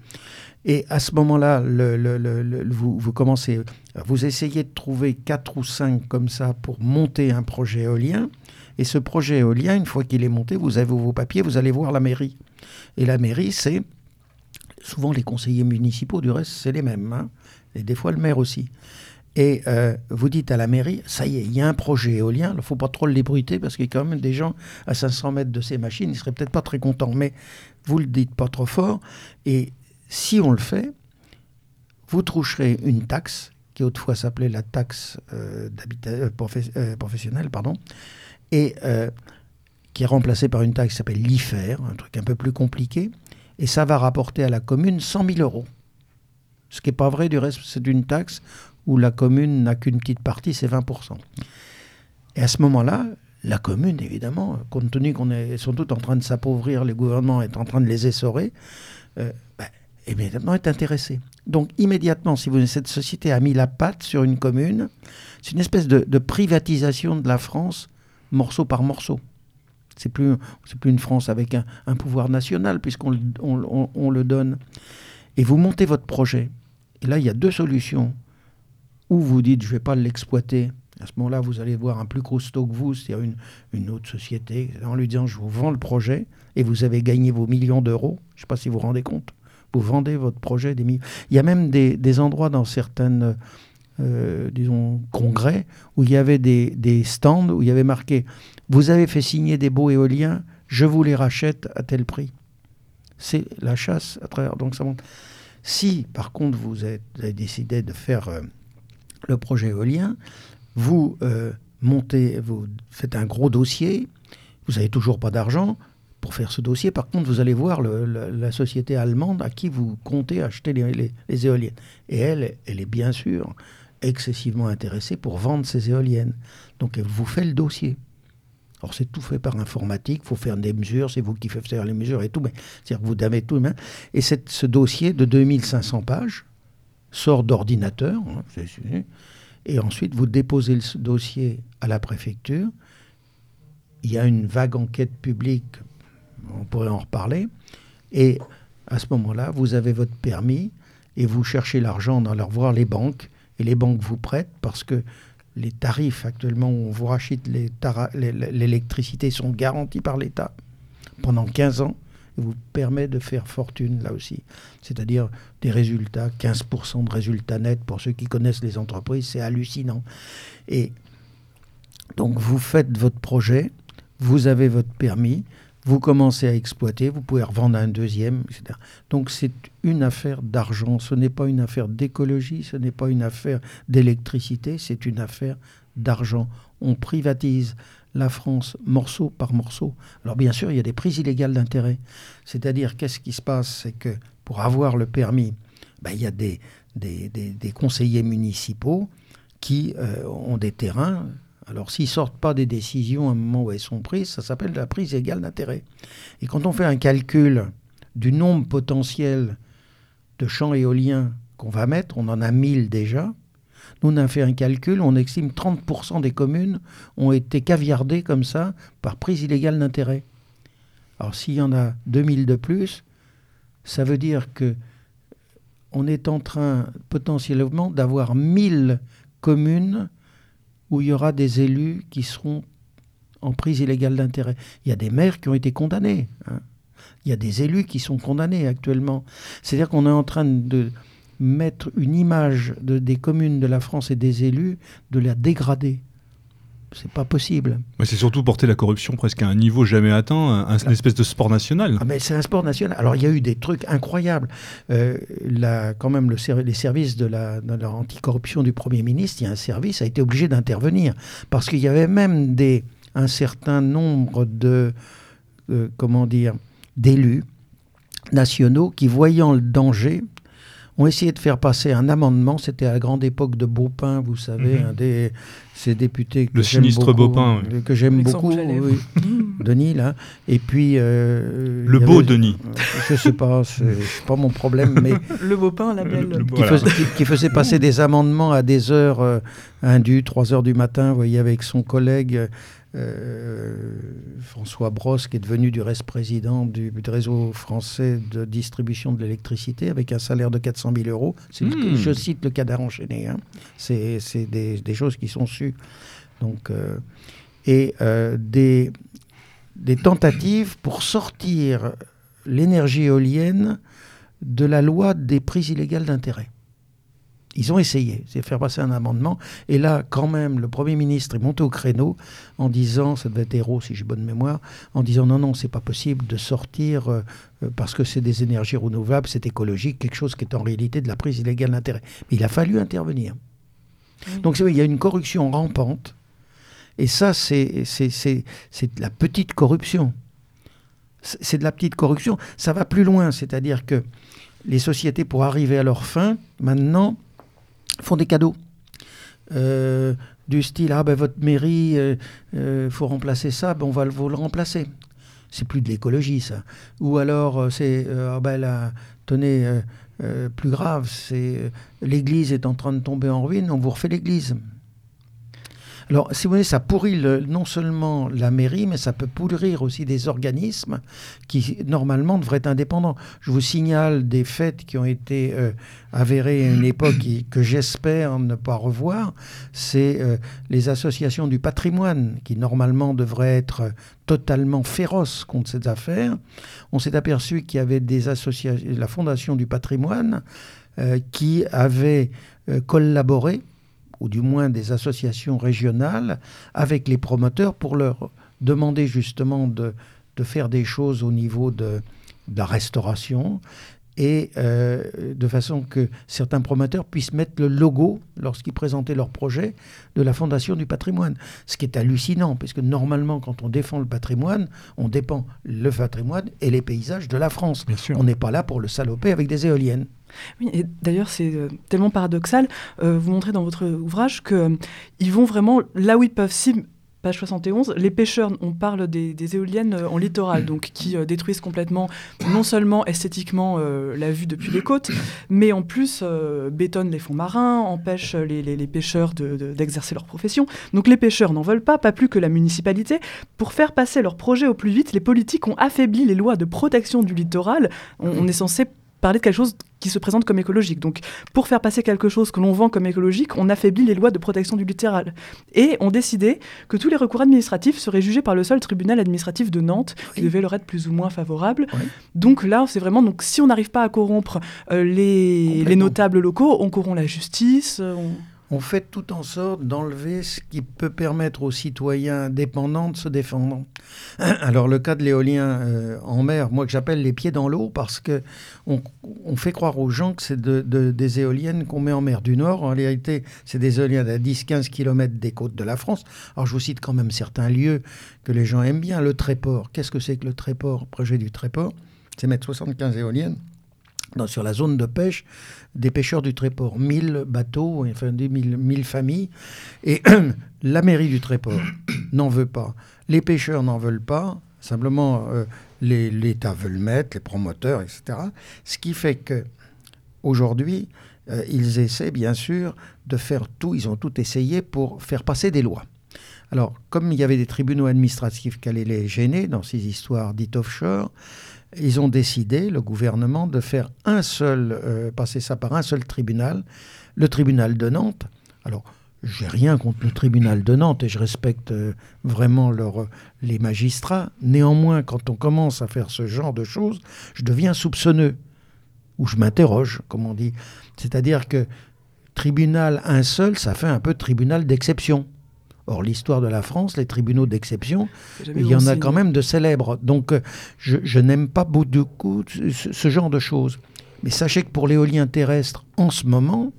Et à ce moment-là, vous, vous, commencez, vous essayez de trouver quatre ou cinq comme ça pour monter un projet éolien. Et ce projet éolien, une fois qu'il est monté, vous avez vos papiers, vous allez voir la mairie. Et la mairie, c'est souvent les conseillers municipaux, du reste, c'est les mêmes. Hein. et des fois le maire aussi. Et euh, vous dites à la mairie, ça y est, il y a un projet éolien, il ne faut pas trop l'ébruiter parce qu'il y a quand même des gens à 500 mètres de ces machines, ils ne seraient peut-être pas très contents, mais vous le dites pas trop fort. Et si on le fait, vous toucherez une taxe qui autrefois s'appelait la taxe euh, euh, professionnelle, pardon, et euh, qui est remplacé par une taxe qui s'appelle l'IFER, un truc un peu plus compliqué, et ça va rapporter à la commune 100 000 euros. Ce qui n'est pas vrai, du reste, c'est une taxe où la commune n'a qu'une petite partie, c'est 20%. Et à ce moment-là, la commune, évidemment, compte tenu qu'on est sont tous en train de s'appauvrir, le gouvernement est en train de les essorer, euh, bah, évidemment est intéressé. Donc immédiatement, si vous, cette société a mis la patte sur une commune, c'est une espèce de, privatisation de la France, morceau par morceau. C'est plus, c'est plus une France avec un, pouvoir national, puisqu'on on, le donne. Et vous montez votre projet. Et là, il y a deux solutions. Ou vous dites, je ne vais pas l'exploiter. À ce moment-là, vous allez voir un plus stock que vous, c'est-à-dire une, une, autre société, en lui disant, je vous vends le projet, et vous avez gagné vos millions d'euros. Je ne sais pas si vous vous rendez compte. Vous vendez votre projet des millions. Il y a même des, des endroits dans certaines, euh, disons, congrès, où il y avait des, stands, où il y avait marqué, vous avez fait signer des beaux éoliens, je vous les rachète à tel prix. C'est la chasse à travers. Donc ça monte. Si, par contre, vous, avez décidé de faire euh, le projet éolien, vous euh, montez, vous faites un gros dossier, vous n'avez toujours pas d'argent pour faire ce dossier. Par contre, vous allez voir la, société allemande à qui vous comptez acheter les, éoliennes. Et elle, elle est bien sûr excessivement intéressée pour vendre ces éoliennes. Donc elle vous fait le dossier. Alors c'est tout fait par informatique, il faut faire des mesures, c'est vous qui faites faire les mesures et tout, mais c'est-à-dire que vous avez tout. Hein. Et ce dossier de 2500 pages sort d'ordinateur, hein, et ensuite vous déposez le dossier à la préfecture. Il y a une vague enquête publique, on pourrait en reparler, et à ce moment-là, vous avez votre permis et vous cherchez l'argent dans leur voir les banques, et les banques vous prêtent parce que les tarifs actuellement où on vous rachète l'électricité sont garantis par l'État pendant 15 ans et vous permet de faire fortune là aussi. C'est-à-dire des résultats, 15% de résultats nets pour ceux qui connaissent les entreprises, c'est hallucinant. Et donc vous faites votre projet, vous avez votre permis, vous commencez à exploiter, vous pouvez revendre un deuxième, etc. Donc c'est une affaire d'argent, ce n'est pas une affaire d'écologie, ce n'est pas une affaire d'électricité, c'est une affaire d'argent. On privatise la France morceau par morceau. Alors bien sûr, il y a des prises illégales d'intérêt. C'est-à-dire, qu'est-ce qui se passe? C'est que pour avoir le permis, ben, il y a des, des, conseillers municipaux qui euh, ont des terrains alors s'ils sortent pas des décisions à un moment où elles sont prises, ça s'appelle la prise égale d'intérêt. Et quand on fait un calcul du nombre potentiel de champs éoliens qu'on va mettre, on en a 1000 déjà. Nous, on a fait un calcul, on estime 30% des communes ont été caviardées comme ça par prise illégale d'intérêt. Alors s'il y en a 2000 de plus, ça veut dire que on est en train potentiellement d'avoir 1000 communes où il y aura des élus qui seront en prise illégale d'intérêt. Il y a des maires qui ont été condamnés. Hein. Il y a des élus qui sont condamnés actuellement. C'est-à-dire qu'on est en train de mettre une image de, des communes de la France et des élus, de la dégrader c'est pas possible.
Mais c'est surtout porter la corruption presque à un niveau jamais atteint, un, une espèce de sport national.
Ah mais c'est un sport national. Alors il y a eu des trucs incroyables. Euh, quand même, le, les services de la, de anticorruption du Premier ministre, il y a un service a été obligé d'intervenir parce qu'il y avait même des, un certain nombre de, euh, comment dire, d'élus nationaux qui, voyant le danger, ont essayé de faire passer un amendement. C'était à la grande époque de Beaupin, vous savez, mhm. un des ces députés
que le sinistre Beaupin,
que j'aime beaucoup, *laughs* Denis là. Et puis
euh, le beau Denis.
Je sais pas, c'est pas mon problème, mais *laughs*
le Beaupin, la belle,
qui, faisait, passer des amendements à des heures euh, indues, 3 heures du matin, vous voyez, avec son collègue. Euh, François Brosse, qui est devenu du reste président du, réseau français de distribution de l'électricité, avec un salaire de 400 000 euros. Hmm. je cite le cadavre enchaîné. Hein. C'est des, des, choses qui sont sues. Donc, euh, et euh, des, des tentatives pour sortir l'énergie éolienne de la loi des prises illégales d'intérêt. Ils ont essayé, c'est faire passer un amendement. Et là, quand même, le Premier ministre est monté au créneau en disant, ça devait être héros si j'ai bonne mémoire, en disant non, non, c'est pas possible de sortir euh, euh, parce que c'est des énergies renouvelables, c'est écologique, quelque chose qui est en réalité de la prise illégale d'intérêt. Mais il a fallu intervenir. Donc il y a une corruption rampante Et ça, c'est de la petite corruption. C'est de la petite corruption. Ça va plus loin, c'est-à-dire que les sociétés, pour arriver à leur fin, maintenant, font des cadeaux. Euh, du style, ah ben votre mairie, il euh, euh, faut remplacer ça, ben on va vous le remplacer. C'est plus de l'écologie, ça. Ou alors, c'est, ah ben là, tenez, plus grave, c'est l'église est en train de tomber en ruine, on vous refait l'église. Alors, si vous voulez, ça pourrit non seulement la mairie, mais ça peut pourrir aussi des organismes qui, normalement, devraient être indépendants. Je vous signale des faits qui ont été euh, avérés à une époque que j'espère ne pas revoir. C'est euh, les associations du patrimoine qui, normalement, devraient être totalement féroces contre ces affaires. On s'est aperçu qu'il y avait des associations, la Fondation du patrimoine, euh, qui avait collaboré ou du moins des associations régionales, avec les promoteurs pour leur demander justement de, faire des choses au niveau de la restauration et euh, de façon que certains promoteurs puissent mettre le logo, lorsqu'ils présentaient leur projet, de la Fondation du patrimoine. Ce qui est hallucinant, puisque normalement, quand on défend le patrimoine, on défend le patrimoine et les paysages de la France. On n'est pas là pour le saloper avec des éoliennes.
Oui, et d'ailleurs, c'est euh, tellement paradoxal. Euh, vous montrez dans votre ouvrage qu'ils vont vraiment là où ils peuvent. Si page 71, les pêcheurs, on parle des, éoliennes euh, en littoral, donc qui euh, détruisent complètement, non seulement esthétiquement euh, la vue depuis les côtes, mais en plus bétonnent les fonds marins, empêchent les, pêcheurs d'exercer leur profession. Donc les pêcheurs n'en veulent pas, pas plus que la municipalité. Pour faire passer leur projet au plus vite, les politiques ont affaibli les lois de protection du littoral. on est censé parler de quelque chose qui se présente comme écologique. Donc, pour faire passer quelque chose que l'on vend comme écologique, on affaiblit les lois de protection du littoral. Et on décidait que tous les recours administratifs seraient jugés par le seul tribunal administratif de Nantes, qui devait leur être plus ou moins favorable. Donc là, c'est vraiment, donc, si on n'arrive pas à corrompre euh, les, les, notables locaux, on corrompt la justice. Euh,
on fait tout en sorte d'enlever ce qui peut permettre aux citoyens indépendants de se défendre. *clears throat* Alors le cas de l'éolien euh, en mer, moi que j'appelle les pieds dans l'eau, parce que on, fait croire aux gens que c'est des éoliennes qu'on met en mer du Nord. En réalité, c'est des éoliennes à 10-15 km des côtes de la France. Alors je vous cite quand même certains lieux que les gens aiment bien. Le Tréport, qu'est-ce que c'est que le Tréport, projet du Tréport C'est mettre 75 éoliennes sur la zone de pêche des pêcheurs du Tréport. 1000 bateaux, enfin 1000, familles. Et *clears throat* la mairie du Tréport *clears throat* n'en veut pas. Les pêcheurs n'en veulent pas. Simplement, euh, l'État veut le mettre, les promoteurs, etc. Ce qui fait que aujourd'hui, euh, ils essaient bien sûr de faire tout, ils ont tout essayé pour faire passer des lois. Alors, comme il y avait des tribunaux administratifs qui allaient les gêner dans ces histoires dites offshore, ils ont décidé, le gouvernement, de faire un seul, euh, passer ça par un seul tribunal, le tribunal de Nantes. Alors, j'ai rien contre le tribunal de Nantes et je respecte euh, vraiment leur, les magistrats. Néanmoins, quand on commence à faire ce genre de choses, je deviens soupçonneux ou je m'interroge, comme on dit. C'est-à-dire que tribunal un seul, ça fait un peu tribunal d'exception. Or, l'histoire de la France, les tribunaux d'exception, il y en a quand même de célèbres. Donc, euh, je, n'aime pas beaucoup ce, genre de choses. Mais sachez que pour l'éolien terrestre, en ce moment,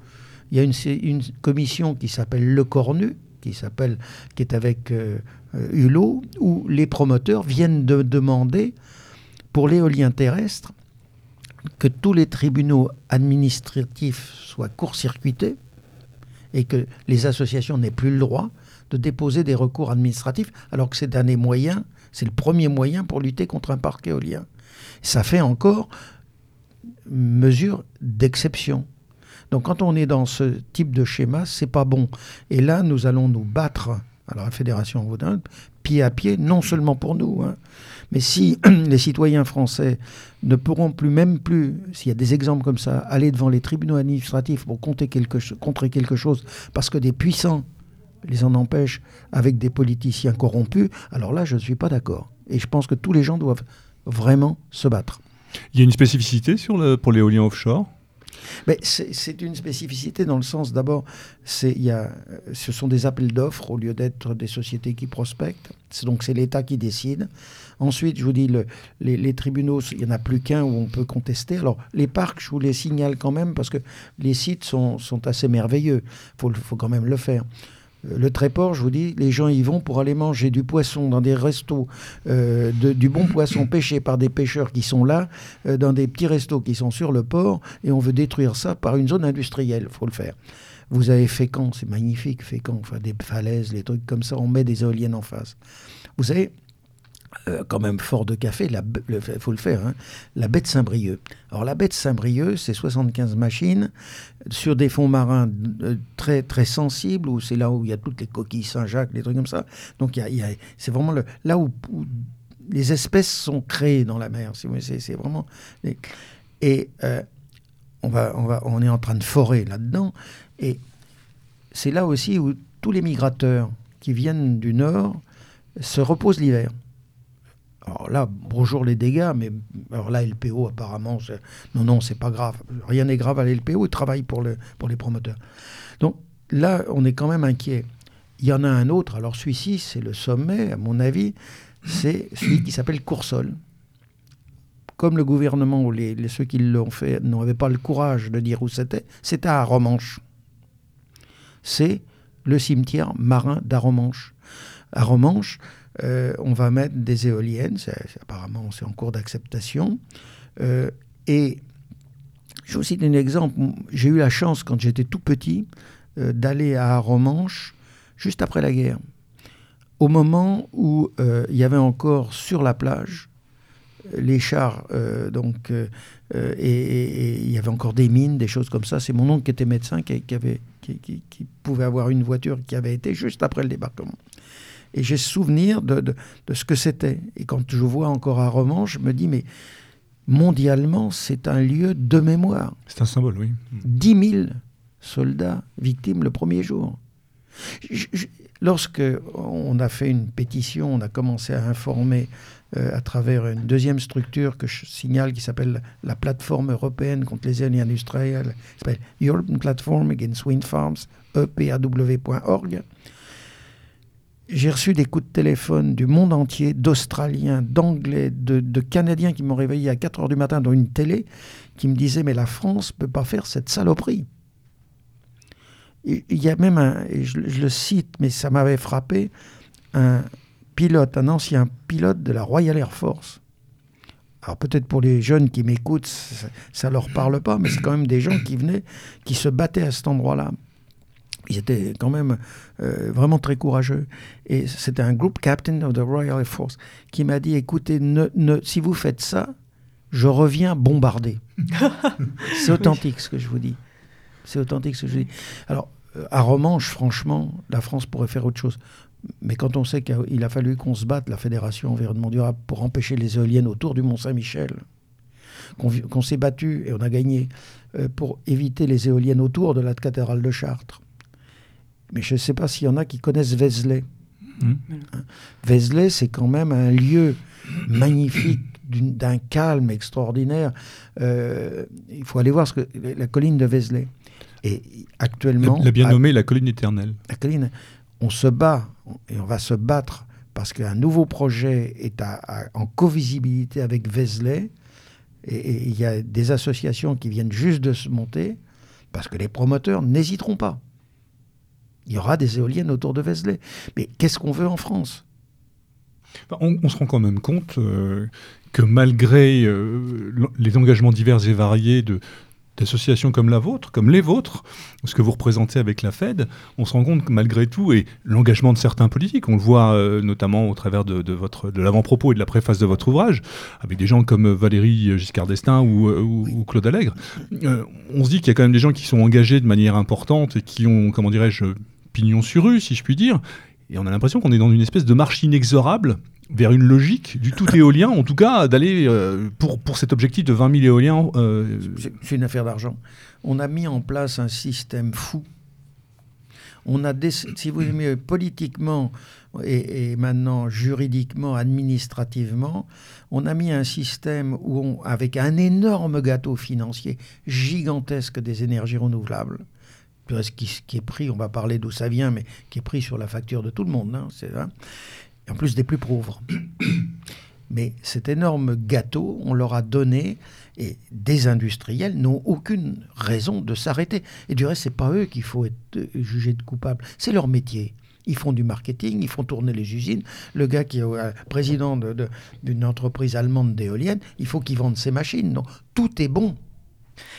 il y a une, commission qui s'appelle Le Cornu, qui, s'appelle, qui est avec euh, euh, Hulot, où les promoteurs viennent de demander, pour l'éolien terrestre, que tous les tribunaux administratifs soient court-circuités et que les associations n'aient plus le droit de déposer des recours administratifs, alors que c'est un des c'est le premier moyen pour lutter contre un parc éolien. Ça fait encore mesure d'exception. Donc quand on est dans ce type de schéma, c'est pas bon. Et là, nous allons nous battre, alors la Fédération Vaudin, pied à pied, non seulement pour nous, hein, mais si *clears throat* les citoyens français ne pourront plus, même plus, s'il y a des exemples comme ça, aller devant les tribunaux administratifs pour quelque, contrer quelque chose, parce que des puissants les en empêchent avec des politiciens corrompus, alors là, je ne suis pas d'accord. Et je pense que tous les gens doivent vraiment se battre.
Il y a une spécificité sur le, pour l'éolien offshore?
C'est une spécificité dans le sens, d'abord, ce sont des appels d'offres au lieu d'être des sociétés qui prospectent. Donc c'est l'État qui décide. Ensuite, je vous dis, le, les, tribunaux, il n'y en a plus qu'un où on peut contester. Alors les parcs, je vous les signale quand même parce que les sites sont, sont assez merveilleux. Il faut, faut, quand même le faire. Euh, le Tréport, je vous dis, les gens y vont pour aller manger du poisson dans des restos, euh, du bon poisson *coughs* pêché par des pêcheurs qui sont là, euh, dans des petits restos qui sont sur le port, et on veut détruire ça par une zone industrielle. Il faut le faire. Vous avez Fécamp, c'est magnifique, Fécamp, enfin des falaises, les trucs comme ça, on met des éoliennes en face. Vous savez, euh, quand même fort de café, il faut le faire, hein, la baie de Saint-Brieuc. Alors la baie de Saint-Brieuc, c'est 75 machines sur des fonds marins euh, très, très sensibles, où c'est là où il y a toutes les coquilles Saint-Jacques, les trucs comme ça. Donc c'est vraiment là où, les espèces sont créées dans la mer. C'est vraiment... Et euh, on est en train de forer là-dedans. Et c'est là aussi où tous les migrateurs qui viennent du nord se reposent l'hiver. Alors là, bonjour les dégâts, mais alors là, LPO, apparemment, non, non, c'est pas grave. Rien n'est grave à l'LPO, ils travaillent pour, pour les promoteurs. Donc là, on est quand même inquiet. Il y en a un autre, alors celui-ci, c'est le sommet, à mon avis, c'est celui qui s'appelle Coursol. Comme le gouvernement ou les, ceux qui l'ont fait n'avaient pas le courage de dire où c'était, c'était à Romanche. C'est le cimetière marin d'Aromanche. À euh, on va mettre des éoliennes, apparemment c'est en cours d'acceptation. Euh, et je vous cite un exemple. J'ai eu la chance, quand j'étais tout petit, euh, d'aller à Romanche juste après la guerre. Au moment où il y avait encore sur la plage les chars, donc, et il y avait encore des mines, des choses comme ça. C'est mon oncle qui était médecin qui, pouvait avoir une voiture qui avait été juste après le débarquement. Et j'ai souvenir de, de, ce que c'était. Et quand je vois encore un roman, je me dis, mais mondialement, c'est un lieu de mémoire.
C'est un symbole, oui.
10 000 soldats victimes le premier jour. lorsque on a fait une pétition, on a commencé à informer euh, à travers une deuxième structure que je signale qui s'appelle la plateforme européenne contre les éoliennes industrielles, qui s'appelle European Platform Against Wind Farms, epaw.org j'ai reçu des coups de téléphone du monde entier, d'Australiens, d'Anglais, de, Canadiens qui m'ont réveillé à 4 heures du matin dans une télé, qui me disaient Mais la France ne peut pas faire cette saloperie. Il y a même un, et je, le cite, mais ça m'avait frappé, un pilote, un ancien pilote de la Royal Air Force. Alors peut-être pour les jeunes qui m'écoutent, ça ne leur parle pas, mais c'est quand même des gens qui venaient, qui se battaient à cet endroit-là ils étaient quand même euh, vraiment très courageux. Et c'était un group captain of the Royal Air Force qui m'a dit écoutez, ne, si vous faites ça, je reviens bombarder. *laughs* c'est authentique ce que je vous dis. C'est authentique ce que je dis. Alors, euh, à Romanche, franchement, la France pourrait faire autre chose. Mais quand on sait qu'il a fallu qu'on se batte, la Fédération environnement durable, pour empêcher les éoliennes autour du Mont-Saint-Michel, qu'on s'est battu et on a gagné euh, pour éviter les éoliennes autour de la cathédrale de Chartres, mais je ne sais pas s'il y en a qui connaissent Vézelay. Hein? Vézelay, c'est quand même un lieu magnifique, d'un calme extraordinaire. Euh, il faut aller voir ce que, la colline de Vézelay. Et actuellement.
La, bien nommée la colline éternelle.
La colline. On se bat, et on va se battre parce qu'un nouveau projet est en co-visibilité avec Vézelay. Et il y a des associations qui viennent juste de se monter parce que les promoteurs n'hésiteront pas. Il y aura des éoliennes autour de Vézelay. Mais qu'est-ce qu'on veut en France?
On, se rend quand même compte euh, que malgré euh, les engagements divers et variés de, d'associations comme la vôtre, comme les vôtres, ce que vous représentez avec la Fed, on se rend compte que malgré tout, et l'engagement de certains politiques, on le voit euh, notamment au travers de, votre, de l'avant-propos et de la préface de votre ouvrage, avec des gens comme Valérie Giscard d'Estaing ou, Claude Allègre, on se dit qu'il y a quand même des gens qui sont engagés de manière importante et qui ont, comment dirais-je, pignon sur rue, si je puis dire. Et on a l'impression qu'on est dans une espèce de marche inexorable vers une logique du tout *laughs* éolien, en tout cas d'aller euh, pour, pour cet objectif de 20 000 éoliens. Euh,
C'est une affaire d'argent. On a mis en place un système fou. On a, si vous aimez, politiquement et, maintenant juridiquement, administrativement, on a mis un système où on, avec un énorme gâteau financier gigantesque des énergies renouvelables, ce qui, est pris, on va parler d'où ça vient, mais qui est pris sur la facture de tout le monde. Hein, c'est, hein, en plus des plus pauvres. *coughs* Mais cet énorme gâteau, on leur a donné, et des industriels n'ont aucune raison de s'arrêter. Et du reste, c'est pas eux qu'il faut être euh, jugé de coupable, c'est leur métier. Ils font du marketing, ils font tourner les usines. Le gars qui est euh, président d'une entreprise allemande d'éoliennes, il faut qu'il vende ses machines. Donc, tout est bon.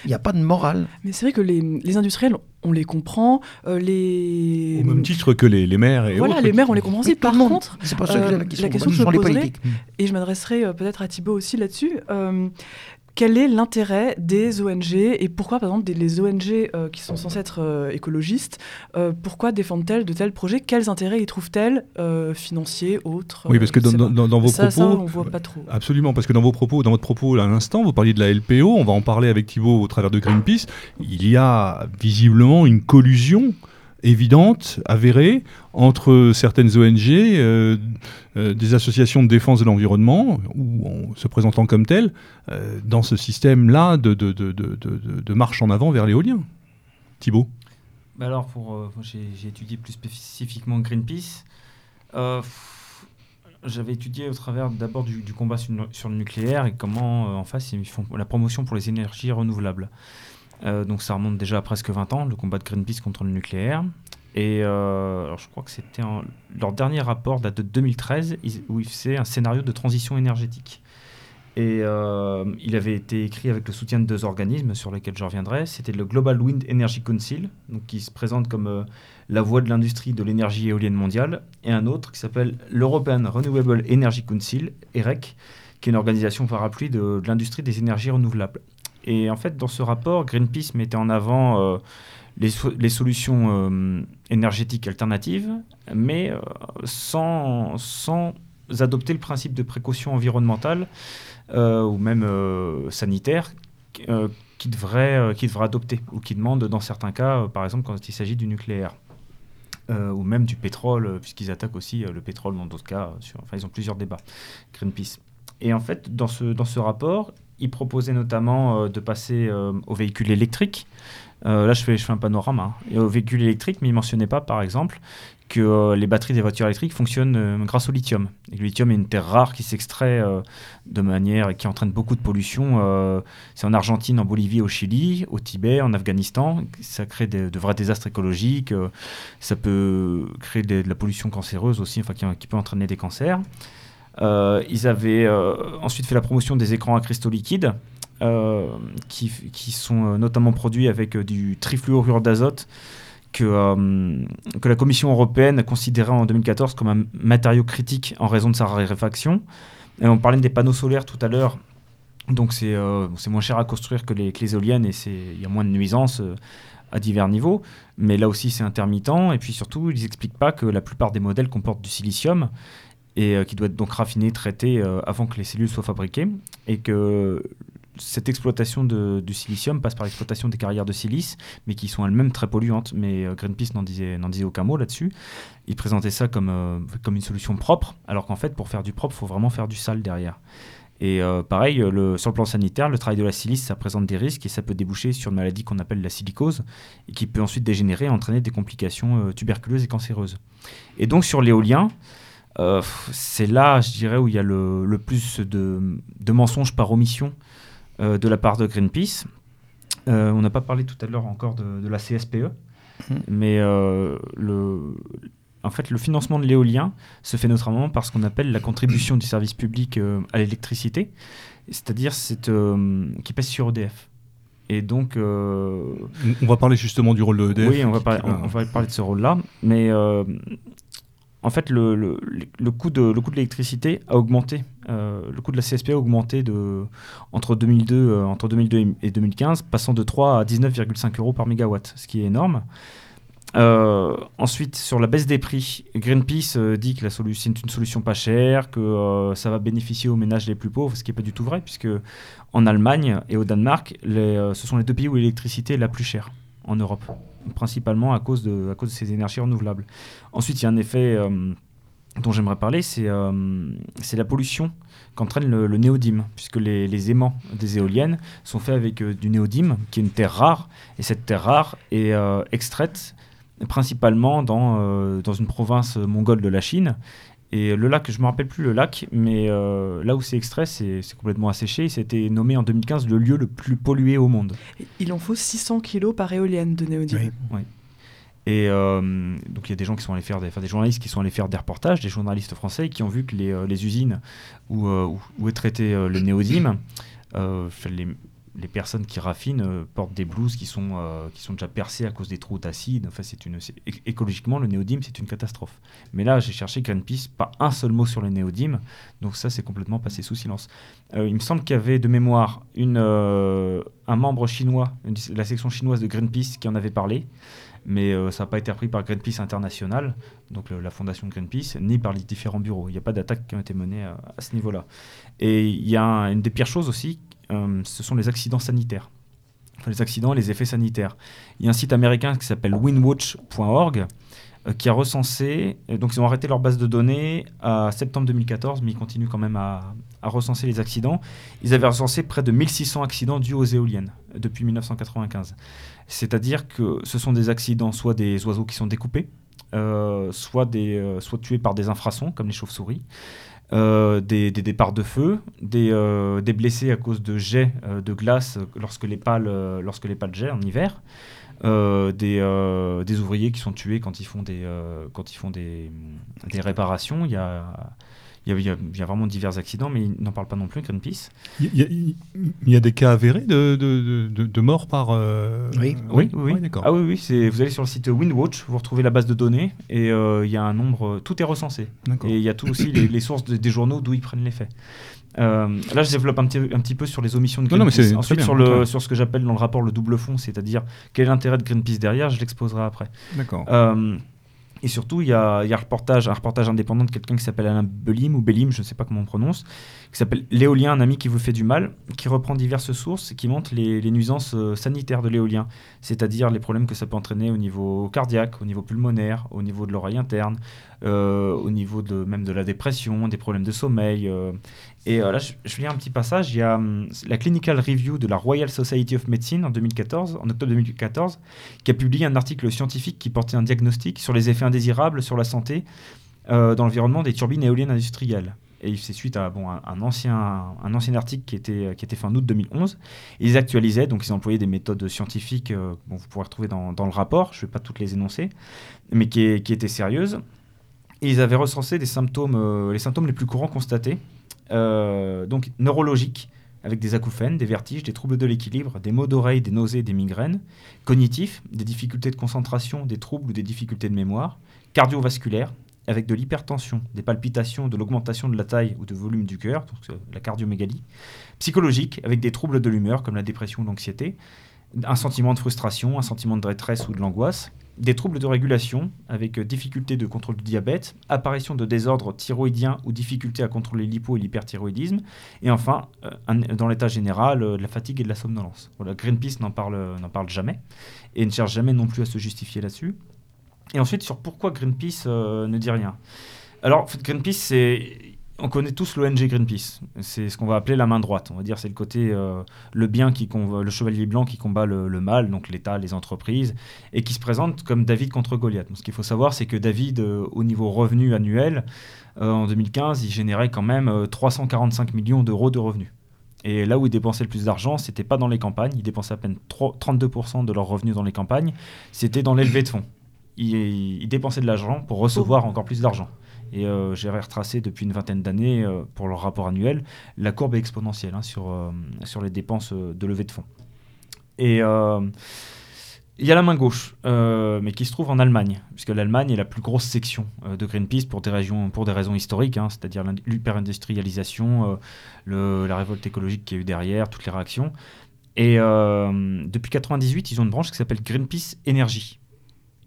Il n'y a pas de morale.
Mais c'est vrai que les, industriels, on les comprend. Euh, les...
Au même titre que les, les maires et
Voilà, les maires, on les comprend aussi. Par contre,
c'est pas euh,
la question que je me poserais, et je m'adresserai euh, peut-être à Thibault aussi là-dessus, quel est l'intérêt des ONG et pourquoi, par exemple, les ONG euh, qui sont censées être euh, écologistes, euh, pourquoi défendent-elles de tels projets? Quels intérêts y trouvent-elles, financiers, autres?
Oui, parce que dans, dans, vos propos,
ça, on voit pas trop.
Absolument, parce que dans vos propos, dans votre propos à l'instant, vous parliez de la LPO. On va en parler avec Thibault au travers de Greenpeace. Il y a visiblement une collusion évidente, avérée, entre certaines ONG, euh, euh, des associations de défense de l'environnement, ou se présentant comme telles, euh, dans ce système-là de, marche en avant vers l'éolien. Thibault
bah Alors, pour, j'ai, étudié plus spécifiquement Greenpeace. j'avais étudié au travers d'abord du, combat sur, le nucléaire et comment, en face, ils font la promotion pour les énergies renouvelables. Euh, donc ça remonte déjà à presque 20 ans, le combat de Greenpeace contre le nucléaire. Et euh, alors je crois que c'était leur dernier rapport date de 2013 où ils faisaient un scénario de transition énergétique. Et euh, il avait été écrit avec le soutien de deux organismes sur lesquels je reviendrai. C'était le Global Wind Energy Council, donc qui se présente comme la voix de l'industrie de l'énergie éolienne mondiale, et un autre qui s'appelle l'European Renewable Energy Council, EREC, qui est une organisation parapluie de l'industrie des énergies renouvelables. Et en fait, dans ce rapport, Greenpeace mettait en avant euh, les, solutions euh, énergétiques alternatives, mais euh, sans, sans adopter le principe de précaution environnementale ou même sanitaire qui devrait, devrait adopter ou qui demande dans certains cas, par exemple quand il s'agit du nucléaire. ou même du pétrole, puisqu'ils attaquent aussi le pétrole dans d'autres cas. Enfin, ils ont plusieurs débats, Greenpeace. Et en fait, dans ce, dans ce rapport, il proposait notamment euh, de passer euh, aux véhicules électriques. Euh, là, je fais, un panorama. Hein. Et aux véhicules électriques, mais il ne mentionnait pas, par exemple, que les batteries des voitures électriques fonctionnent grâce au lithium. Le lithium est une terre rare qui s'extrait de manière qui entraîne beaucoup de pollution. c'est en Argentine, en Bolivie, au Chili, au Tibet, en Afghanistan. Ça crée de vrais désastres écologiques. ça peut créer de, la pollution cancéreuse aussi, enfin, qui peut entraîner des cancers. Euh, ils avaient euh, ensuite fait la promotion des écrans à cristaux liquides. Euh, qui, sont notamment produits avec du trifluorure d'azote que, la Commission européenne a considéré en 2014 comme un matériau critique en raison de sa raréfaction. On parlait des panneaux solaires tout à l'heure, donc c'est moins cher à construire que les, que éoliennes et il y a moins de nuisances à divers niveaux, mais là aussi c'est intermittent, et puis surtout ils n'expliquent pas que la plupart des modèles comportent du silicium, et euh, qui doit être donc raffiné, traité euh, avant que les cellules soient fabriquées, et que cette exploitation du silicium passe par l'exploitation des carrières de silice, mais qui sont elles-mêmes très polluantes. Mais euh, Greenpeace n'en disait, disait aucun mot là-dessus. Il présentait ça comme, comme une solution propre, alors qu'en fait, pour faire du propre, il faut vraiment faire du sale derrière. Et pareil, sur le plan sanitaire, le travail de la silice, ça présente des risques et ça peut déboucher sur une maladie qu'on appelle la silicose et qui peut ensuite dégénérer et entraîner des complications tuberculeuses et cancéreuses. Et donc sur l'éolien, euh, c'est là, je dirais, où il y a le, plus de, mensonges par omission euh, de la part de Greenpeace. Euh, on n'a pas parlé tout à l'heure encore de, la CSPE, mmh. mais le, en fait, le financement de l'éolien se fait notamment par ce qu'on appelle la contribution du service public à l'électricité, c'est-à-dire qui pèse sur EDF. Et donc. On
va parler justement du rôle de EDF.
Oui, on va, parler, on va parler de ce rôle-là. Mais en fait, le, coût de l'électricité a augmenté. Euh, le coût de la CSP a augmenté de, entre, 2002, euh, entre 2002 et 2015, passant de 3 à 19,5 euros par mégawatt, ce qui est énorme. Euh, ensuite, sur la baisse des prix, Greenpeace dit que c'est une solution pas chère, que ça va bénéficier aux ménages les plus pauvres, ce qui n'est pas du tout vrai, puisque en Allemagne et au Danemark, ce sont les deux pays où l'électricité est la plus chère en Europe principalement à cause, de, à cause ces énergies renouvelables. Ensuite, il y a un effet euh, dont j'aimerais parler, c'est euh, la pollution qu'entraîne le, néodyme, puisque les, les, aimants des éoliennes sont faits avec euh, du néodyme, qui est une terre rare, et cette terre rare est extraite principalement dans, dans une province mongole de la Chine, Et le lac, je ne me rappelle plus le lac, mais là où c'est extrait, c'est complètement asséché. C'était nommé en 2015 le lieu le plus pollué au monde.
Il en faut 600 kilos par éolienne de néodyme.
Oui. Et donc il y a des gens qui sont allés faire des, des journalistes qui sont allés faire des reportages, des journalistes français qui ont vu que les, les usines où, où, est traité le néodyme, les, les personnes qui raffinent euh, portent des blouses qui sont, euh, qui sont déjà percées à cause des trous d'acides. Enfin, c'est une, écologiquement, le néodyme, c'est une catastrophe. Mais là, j'ai cherché Greenpeace, pas un seul mot sur le néodyme. Donc ça, c'est complètement passé sous silence. Euh, il me semble qu'il y avait de mémoire une, un membre chinois, la section chinoise de Greenpeace, qui en avait parlé. Mais ça n'a pas été repris par Greenpeace International, donc la fondation Greenpeace, ni par les différents bureaux. Il n'y a pas d'attaques qui ont été menées à, ce niveau-là. Et il y a une des pires choses aussi ce sont les accidents sanitaires. les accidents les effets sanitaires. Il y a un site américain qui s'appelle winwatch.org euh, qui a recensé, donc ils ont arrêté leur base de données à septembre 2014, mais ils continuent quand même à, recenser les accidents. Ils avaient recensé près de 1600 accidents dus aux éoliennes euh, depuis 1995. C'est-à-dire que ce sont des accidents, soit des oiseaux qui sont découpés, soit, soit tués par des infrasons, comme les chauves-souris, euh, des, départs de feu, des, euh, des, blessés à cause de jets euh, de glace lorsque les pales, lorsque les pales jet en hiver, des, des, ouvriers qui sont tués quand ils font des, quand ils font des réparations. Il y a il y, a, vraiment divers accidents, mais ils n'en parlent pas non plus, Greenpeace.
Il y, a, des cas avérés de, de, de, morts par...
Euh, oui. oui, oui, d'accord. Ah oui, oui vous allez sur le site Windwatch, vous retrouvez la base de données, et euh, il y a un nombre... Tout est recensé. Et il y a tout aussi les, sources des journaux d'où ils prennent les faits. Euh, là, je développe un petit, un petit peu sur les omissions de Greenpeace. Ensuite, sur, le, sur ce que j'appelle dans le rapport le double fond, c'est-à-dire quel est l'intérêt de Greenpeace derrière, je l'exposerai après.
D'accord.
Et surtout, il y a, un reportage indépendant de quelqu'un qui s'appelle Alain Belim, ou Belim, je ne sais pas comment on prononce, qui s'appelle L'éolien, un ami qui vous fait du mal, qui reprend diverses sources et qui montre les, nuisances euh, sanitaires de l'éolien, c'est-à-dire les problèmes que ça peut entraîner au niveau cardiaque, au niveau pulmonaire, au niveau de l'oreille interne, euh, au niveau de, même de la dépression, des problèmes de sommeil. Euh. Et là, je, je, lire un petit passage. Il y a hum, la Clinical Review de la Royal Society of Medicine en 2014, en octobre 2014, qui a publié un article scientifique qui portait un diagnostic sur les effets indésirables sur la santé dans l'environnement des turbines éoliennes industrielles et c'est suite à bon, un, ancien, un ancien article qui était, qui était fait en août 2011. Ils actualisaient, donc ils employaient des méthodes scientifiques, euh, bon, vous pourrez retrouver dans, dans, le rapport, je ne vais pas toutes les énoncer, mais qui, qui étaient sérieuses. Ils avaient recensé des symptômes, euh, les symptômes les plus courants constatés, euh, donc neurologiques, avec des acouphènes, des vertiges, des troubles de l'équilibre, des maux d'oreille, des nausées, des migraines, cognitifs, des difficultés de concentration, des troubles ou des difficultés de mémoire, cardiovasculaires, avec de l'hypertension, des palpitations, de l'augmentation de la taille ou de volume du cœur, euh, la cardiomégalie, psychologique, avec des troubles de l'humeur comme la dépression ou l'anxiété, un sentiment de frustration, un sentiment de détresse ou de l'angoisse, des troubles de régulation avec euh, difficulté de contrôle du diabète, apparition de désordres thyroïdiens ou difficulté à contrôler l'hypo et l'hyperthyroïdisme, et enfin, euh, dans l'état général, de la fatigue et de la somnolence. Greenpeace n'en parle, parle jamais et ne cherche jamais non plus à se justifier là-dessus. Et ensuite, sur pourquoi Greenpeace euh, ne dit rien. Alors, Greenpeace. On connaît tous l'ONG Greenpeace. C'est ce qu'on va appeler la main droite. On va dire c'est le côté euh, le bien qui le chevalier blanc qui combat le, mal, donc l'État, les entreprises, et qui se présente comme David contre Goliath. ce qu'il faut savoir, c'est que David, euh, au niveau revenu annuel, en 2015, il générait quand même 345 millions d'euros de revenus. Et là où ils dépensaient le plus d'argent, c'était pas dans les campagnes. Ils dépensaient à peine 32% de leurs revenus dans les campagnes. C'était dans l'élevé de fonds il, dépensait de l'argent pour recevoir encore plus d'argent. Et euh, j'ai retracé depuis une vingtaine d'années, euh, pour leur rapport annuel, la courbe exponentielle hein, sur, euh, sur les dépenses de levée de fonds. Et il y a la main gauche, mais qui se trouve en Allemagne, puisque l'Allemagne est la plus grosse section de Greenpeace pour des, raisons historiques, hein, c'est-à-dire l'hyper-industrialisation, la révolte écologique qui a eu derrière, toutes les réactions. Et depuis 1998, ils ont une branche qui s'appelle Greenpeace Énergie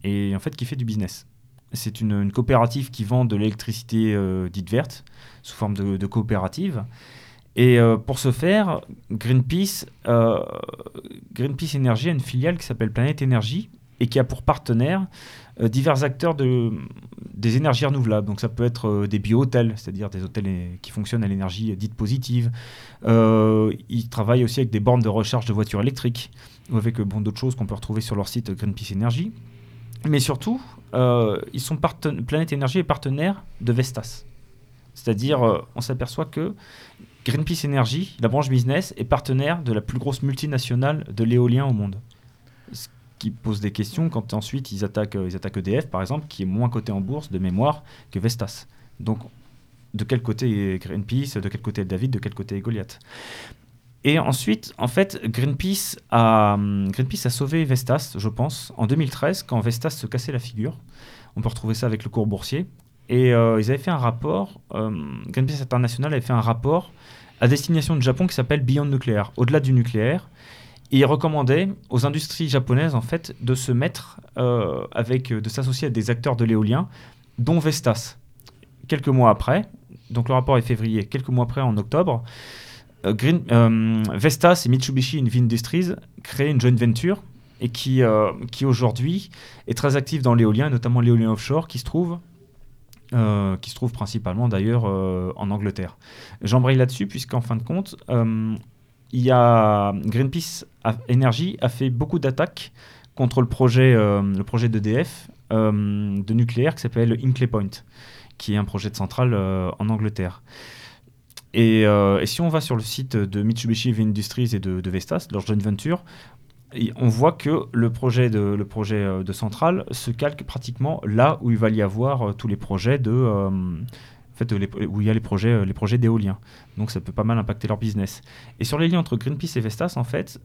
et en fait qui fait du business. C'est une, coopérative qui vend de l'électricité euh, dite verte sous forme de, coopérative. Et euh, pour ce faire, Greenpeace, euh, Greenpeace Energy a une filiale qui s'appelle Planète Énergie et qui a pour partenaire divers acteurs de, des énergies renouvelables. Donc ça peut être des bio-hôtels, c'est-à-dire des hôtels qui fonctionnent à l'énergie dite positive. ils travaillent aussi avec des bornes de recharge de voitures électriques ou avec bon, d'autres choses qu'on peut retrouver sur leur site Greenpeace Energy. Mais surtout, euh, ils sont Planète Énergie est partenaire de Vestas. C'est-à-dire, euh, on s'aperçoit que Greenpeace Energy, la branche business, est partenaire de la plus grosse multinationale de l'éolien au monde. Ce qui pose des questions quand ensuite ils attaquent, euh, ils attaquent EDF, par exemple, qui est moins coté en bourse de mémoire que Vestas. Donc, de quel côté est Greenpeace, de quel côté est David, de quel côté est Goliath? Et ensuite, en fait, Greenpeace a, Greenpeace a sauvé Vestas, je pense, en 2013, quand Vestas se cassait la figure. On peut retrouver ça avec le cours boursier. Et euh, ils avaient fait un rapport, euh, Greenpeace International avait fait un rapport à destination du Japon qui s'appelle Beyond Nuclear, au-delà du nucléaire. Et il recommandait aux industries japonaises, en fait, de se mettre euh, avec, de s'associer à des acteurs de l'éolien, dont Vestas. Quelques mois après, donc le rapport est février, quelques mois après, en octobre, Green, euh, Vestas et Mitsubishi Industries créent une joint venture et qui, euh, qui aujourd'hui est très active dans l'éolien, notamment l'éolien offshore, qui se trouve qui se trouve principalement d'ailleurs en Angleterre. J'embraye là-dessus puisqu'en fin de compte, y a Greenpeace Energy a fait beaucoup d'attaques contre le projet, le projet d'EDF de nucléaire qui s'appelle Hinkley Point, qui est un projet de centrale en Angleterre. Euh, et, si on va sur le site de Mitsubishi Industries et de, Vestas, leur joint venture, on voit que le projet, de, le projet euh, de centrale se calque pratiquement là où il va y avoir euh, tous les projets de, en fait, où il y a les projets, les projets d'éolien. Donc ça peut pas mal impacter leur business. Et sur les liens entre Greenpeace et Vestas, en fait,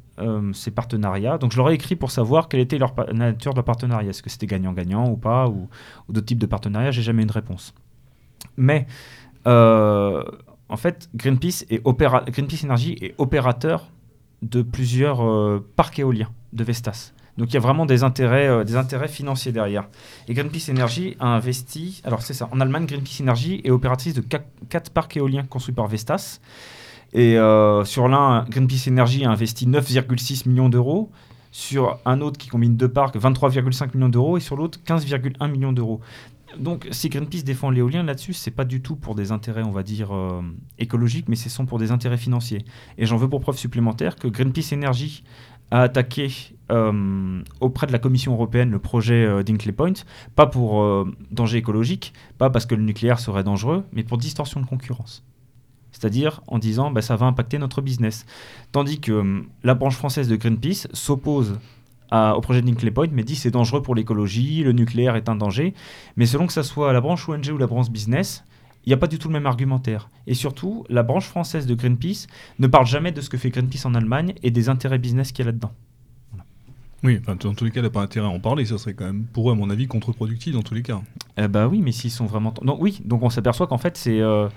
ces partenariats. Donc je leur ai écrit pour savoir quelle était leur nature de partenariat. Est-ce que c'était gagnant-gagnant ou pas, ou, d'autres types de partenariats? J'ai jamais une réponse. Mais en fait, Greenpeace, Energy est opérateur de plusieurs euh, parcs éoliens de Vestas. Donc il y a vraiment des intérêts, euh, des intérêts financiers derrière. Et Greenpeace Energy a investi, alors c'est ça, en Allemagne, Greenpeace Energy est opératrice de quatre parcs éoliens construits par Vestas. Et euh, sur l'un, Greenpeace Energy a investi 9,6 millions d'euros. Sur un autre qui combine deux parcs, 23,5 millions d'euros. Et sur l'autre, 15,1 millions d'euros donc, si Greenpeace défend l'éolien là-dessus, c'est pas du tout pour des intérêts, on va dire, euh, écologiques, mais ce sont pour des intérêts financiers. Et j'en veux pour preuve supplémentaire que Greenpeace Energy a attaqué euh, auprès de la Commission européenne le projet euh, d'Inkley Point, pas pour danger écologique, pas parce que le nucléaire serait dangereux, mais pour distorsion de concurrence. C'est-à-dire en disant bah, ça va impacter notre business. Tandis que la branche française de Greenpeace s'oppose au projet de Hinkley Point, mais dit c'est dangereux pour l'écologie, le nucléaire est un danger. Mais selon que ça soit la branche ONG ou la branche business, il n'y a pas du tout le même argumentaire. Et surtout, la branche française de Greenpeace ne parle jamais de ce que fait Greenpeace en Allemagne et des intérêts business qu'il y a là-dedans.
Oui, enfin, dans tous les cas, il n'a pas intérêt à en parler. Ça serait quand même, pour eux, à mon avis, contre-productif dans tous les cas.
Eh bah oui, mais s'ils sont vraiment. Donc, oui, donc on s'aperçoit qu'en fait, c'est. Euh,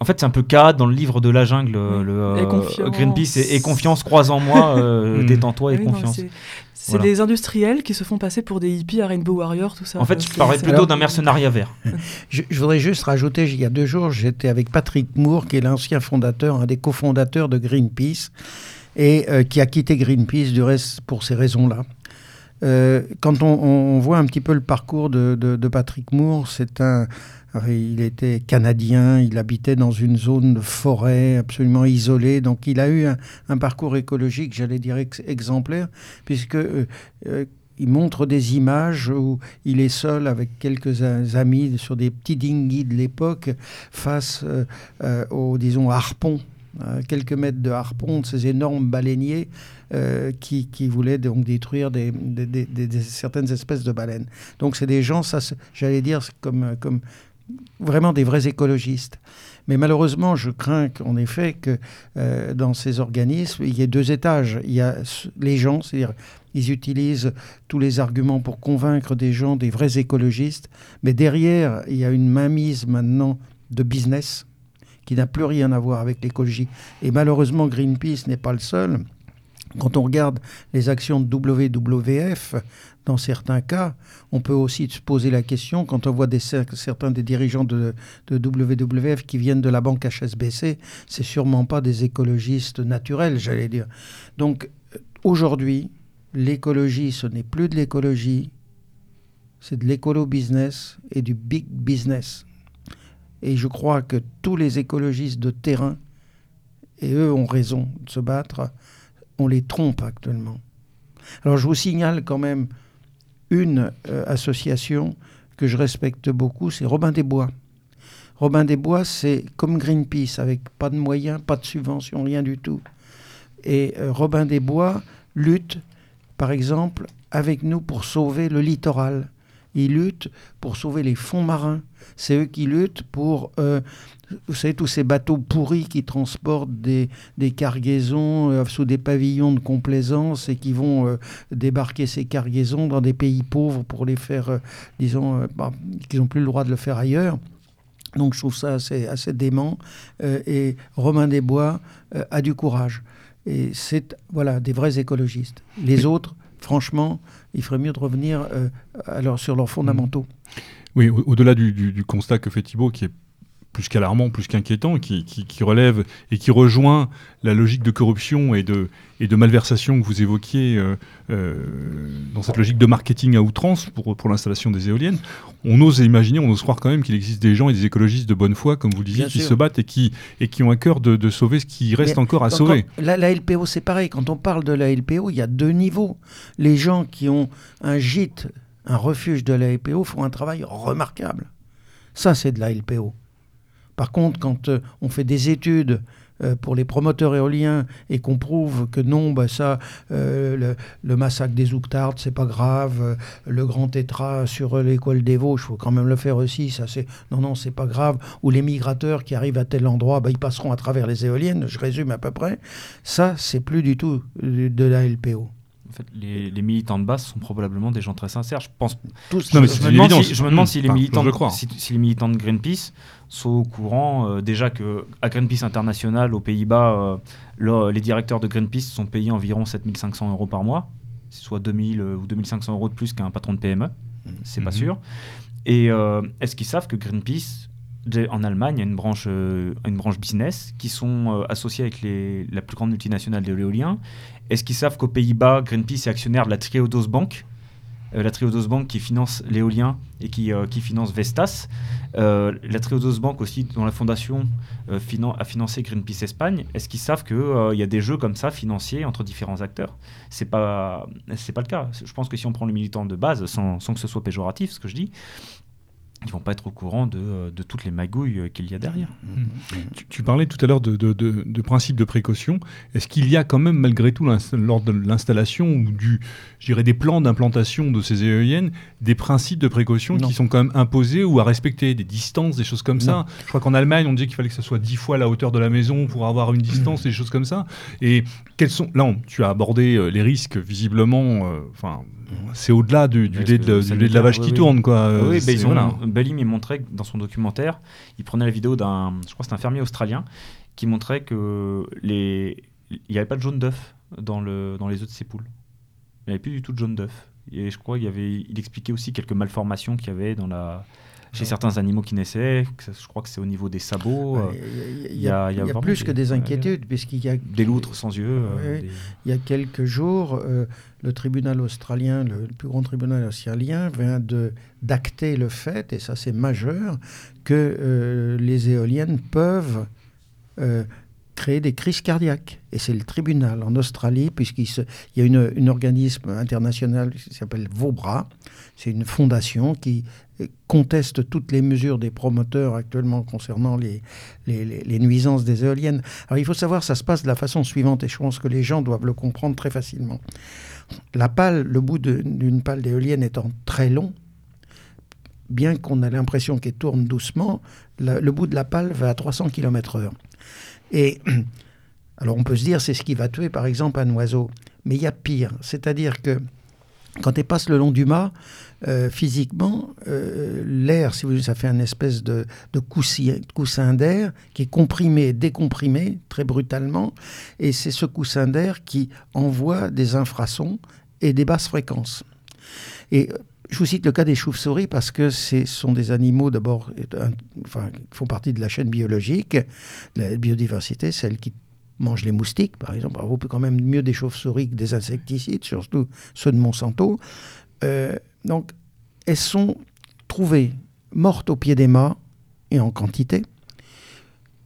en fait, c'est un peu cas dans le livre de la jungle. Le, euh, Greenpeace et, confiance, croise en moi, euh, *laughs* hmm. détends-toi et ah confiance.
C'est des industriels qui se font passer pour des hippies à Rainbow Warrior, tout ça.
En fait, je parlais plutôt d'un mercenariat vert. *laughs*
je, voudrais juste rajouter, il y a deux jours, j'étais avec Patrick Moore, qui est l'ancien fondateur, un des cofondateurs de Greenpeace, et euh, qui a quitté Greenpeace du reste pour ces raisons-là. quand on, voit un petit peu le parcours de, de Patrick Moore, c'est un, il était canadien, il habitait dans une zone de forêt absolument isolée, donc il a eu un, parcours écologique, j'allais dire, exemplaire, puisque euh, euh, il montre des images où il est seul avec quelques amis sur des petits dinghies de l'époque face euh, aux, disons, harpons, quelques mètres de harpons, de ces énormes baleiniers qui, voulaient donc détruire certaines espèces de baleines. Donc c'est des gens, j'allais dire, comme, comme vraiment des vrais écologistes. Mais malheureusement, je crains qu'en effet que euh, dans ces organismes, il y ait deux étages. Il y a les gens, c'est-à-dire ils utilisent tous les arguments pour convaincre des gens, des vrais écologistes, mais derrière, il y a une mainmise maintenant de business qui n'a plus rien à voir avec l'écologie. Et malheureusement, Greenpeace n'est pas le seul. Quand on regarde les actions de WWF, dans certains cas, on peut aussi se poser la question, quand on voit certains des dirigeants de, WWF qui viennent de la banque HSBC, c'est sûrement pas des écologistes naturels, j'allais dire. Donc aujourd'hui, l'écologie, ce n'est plus de l'écologie, c'est de l'écolo-business et du big business. Et je crois que tous les écologistes de terrain, et eux ont raison de se battre, on les trompe actuellement. Alors je vous signale quand même une euh, association que je respecte beaucoup, c'est Robin des Bois. Robin des Bois, c'est comme Greenpeace, avec pas de moyens, pas de subventions, rien du tout. Et euh, Robin des Bois lutte, par exemple, avec nous pour sauver le littoral. Ils luttent pour sauver les fonds marins. C'est eux qui luttent pour, euh, vous savez, tous ces bateaux pourris qui transportent des, des cargaisons euh, sous des pavillons de complaisance et qui vont euh, débarquer ces cargaisons dans des pays pauvres pour les faire, disons, bah, qu'ils n'ont plus le droit de le faire ailleurs. Donc je trouve ça assez, assez dément. et Romain Desbois a du courage. Et c'est voilà, des vrais écologistes. Les autres, franchement, il ferait mieux de revenir alors, sur leurs fondamentaux.
Oui, au-delà du, constat que fait Thibault, qui est plus qu'alarmant, plus qu'inquiétant, qui, relève et qui rejoint la logique de corruption et de, et de malversation que vous évoquiez euh, euh, dans cette logique de marketing à outrance pour, pour l'installation des éoliennes, on ose imaginer, on ose croire quand même qu'il existe des gens et des écologistes de bonne foi, comme vous disiez, qui se battent et qui, et qui ont à cœur de, sauver ce qui reste encore à sauver.
la, la, LPO, c'est pareil. Quand on parle de la LPO, il y a deux niveaux. Les gens qui ont un gîte un refuge de la LPO font un travail remarquable. Ça, c'est de la LPO. Par contre, quand euh, on fait des études euh, pour les promoteurs éoliens et qu'on prouve que non, bah ça, euh, le, massacre des Ouctardes, c'est pas grave, le grand tétra sur l'école des Vosges, il faut quand même le faire aussi, ça c'est non, non, c'est pas grave, ou les migrateurs qui arrivent à tel endroit, bah, ils passeront à travers les éoliennes, je résume à peu près, ça c'est plus du tout de la LPO.
En fait, les, militants de base sont probablement des gens très sincères. Je pense.
Tous. Non, mais je, me demande si,
je, me demande si, les militants, de, si, les militants de Greenpeace sont au courant euh, déjà que à Greenpeace International aux Pays-Bas, euh, les directeurs de Greenpeace sont payés environ 7500 euros par mois, soit 2000 euh, ou 2500 euros de plus qu'un patron de PME. C'est pas mhm. sûr. Et est-ce qu'ils savent que Greenpeace en Allemagne, il y a une branche, une branche business qui sont associés avec les, la plus grande multinationale de l'éolien? Est-ce qu'ils savent qu'aux Pays-Bas, Greenpeace est actionnaire de la Triodos Bank euh, la Triodos Bank qui finance l'éolien et qui, euh, qui finance Vestas? Euh, la Triodos Bank aussi, dont la fondation a financé Greenpeace Espagne. Est-ce qu'ils savent qu'il y a des jeux comme ça financiers entre différents acteurs? C'est pas pas le cas. Je pense que si on prend le militant de base, sans, sans, que ce soit péjoratif, ce que je dis, ils vont pas être au courant de, euh, de toutes les magouilles euh, qu'il y a derrière. Mmh.
Mmh. Tu, parlais tout à l'heure de, de, de, principe de précaution. Est-ce qu'il y a quand même, malgré tout, lors de l'installation ou du, des plans d'implantation de ces éoliennes, des principes de précaution qui sont quand même imposés ou à respecter, des distances, des choses comme ça Je crois qu'en Allemagne, on dit qu'il fallait que ce soit dix fois la hauteur de la maison pour avoir une distance, mmh. des choses comme ça. Et quels sont... Là, tu as abordé euh, les risques, visiblement, enfin c'est au-delà du, lait de, la vache qui tourne. Quoi.
Oui, bah, ils ont, Balim il montrait dans son documentaire, il prenait la vidéo d'un, je crois c'est un fermier australien, qui montrait que les, il n'y avait pas de jaune d'œuf dans, le, dans les œufs de ses poules. Il n'y avait plus du tout de jaune d'œuf. Et je crois qu'il avait, il expliquait aussi quelques malformations qu'il y avait dans la, chez certains animaux qui naissaient. Je crois que c'est au niveau des sabots.
Il y, a, plus que des inquiétudes, puisqu'il y a...
Des loutres sans yeux. Euh,
il y a quelques jours, euh, le tribunal australien, le, plus grand tribunal australien, vient d'acter le fait, et ça c'est majeur, que euh, les éoliennes peuvent créer des crises cardiaques. Et c'est le tribunal en Australie, puisqu'il y a une organisme international qui s'appelle VOBRA. C'est une fondation qui conteste toutes les mesures des promoteurs actuellement concernant les, les, nuisances des éoliennes. Alors il faut savoir, ça se passe de la façon suivante, et je pense que les gens doivent le comprendre très facilement. La pale, le bout d'une pale d'éolienne étant très long, bien qu'on ait l'impression qu'elle tourne doucement, le bout de la pale va à 300 km/h. Et *clears throat* alors on peut se dire, c'est ce qui va tuer par exemple un oiseau. Mais il y a pire, c'est-à-dire que quand elle passe le long du mât, euh, physiquement, euh, l'air, si vous voulez, ça fait une espèce de, coussin, d'air qui est comprimé, décomprimé très brutalement, et c'est ce coussin d'air qui envoie des infrasons et des basses fréquences. Et je vous cite le cas des chauves-souris parce que ce sont des animaux d'abord, enfin, qui font partie de la chaîne biologique, de la biodiversité, celles qui mangent les moustiques, par exemple. On peut quand même mieux des chauves-souris que des insecticides, surtout ceux de Monsanto. Euh, donc, elles sont trouvées mortes au pied des mâts et en quantité,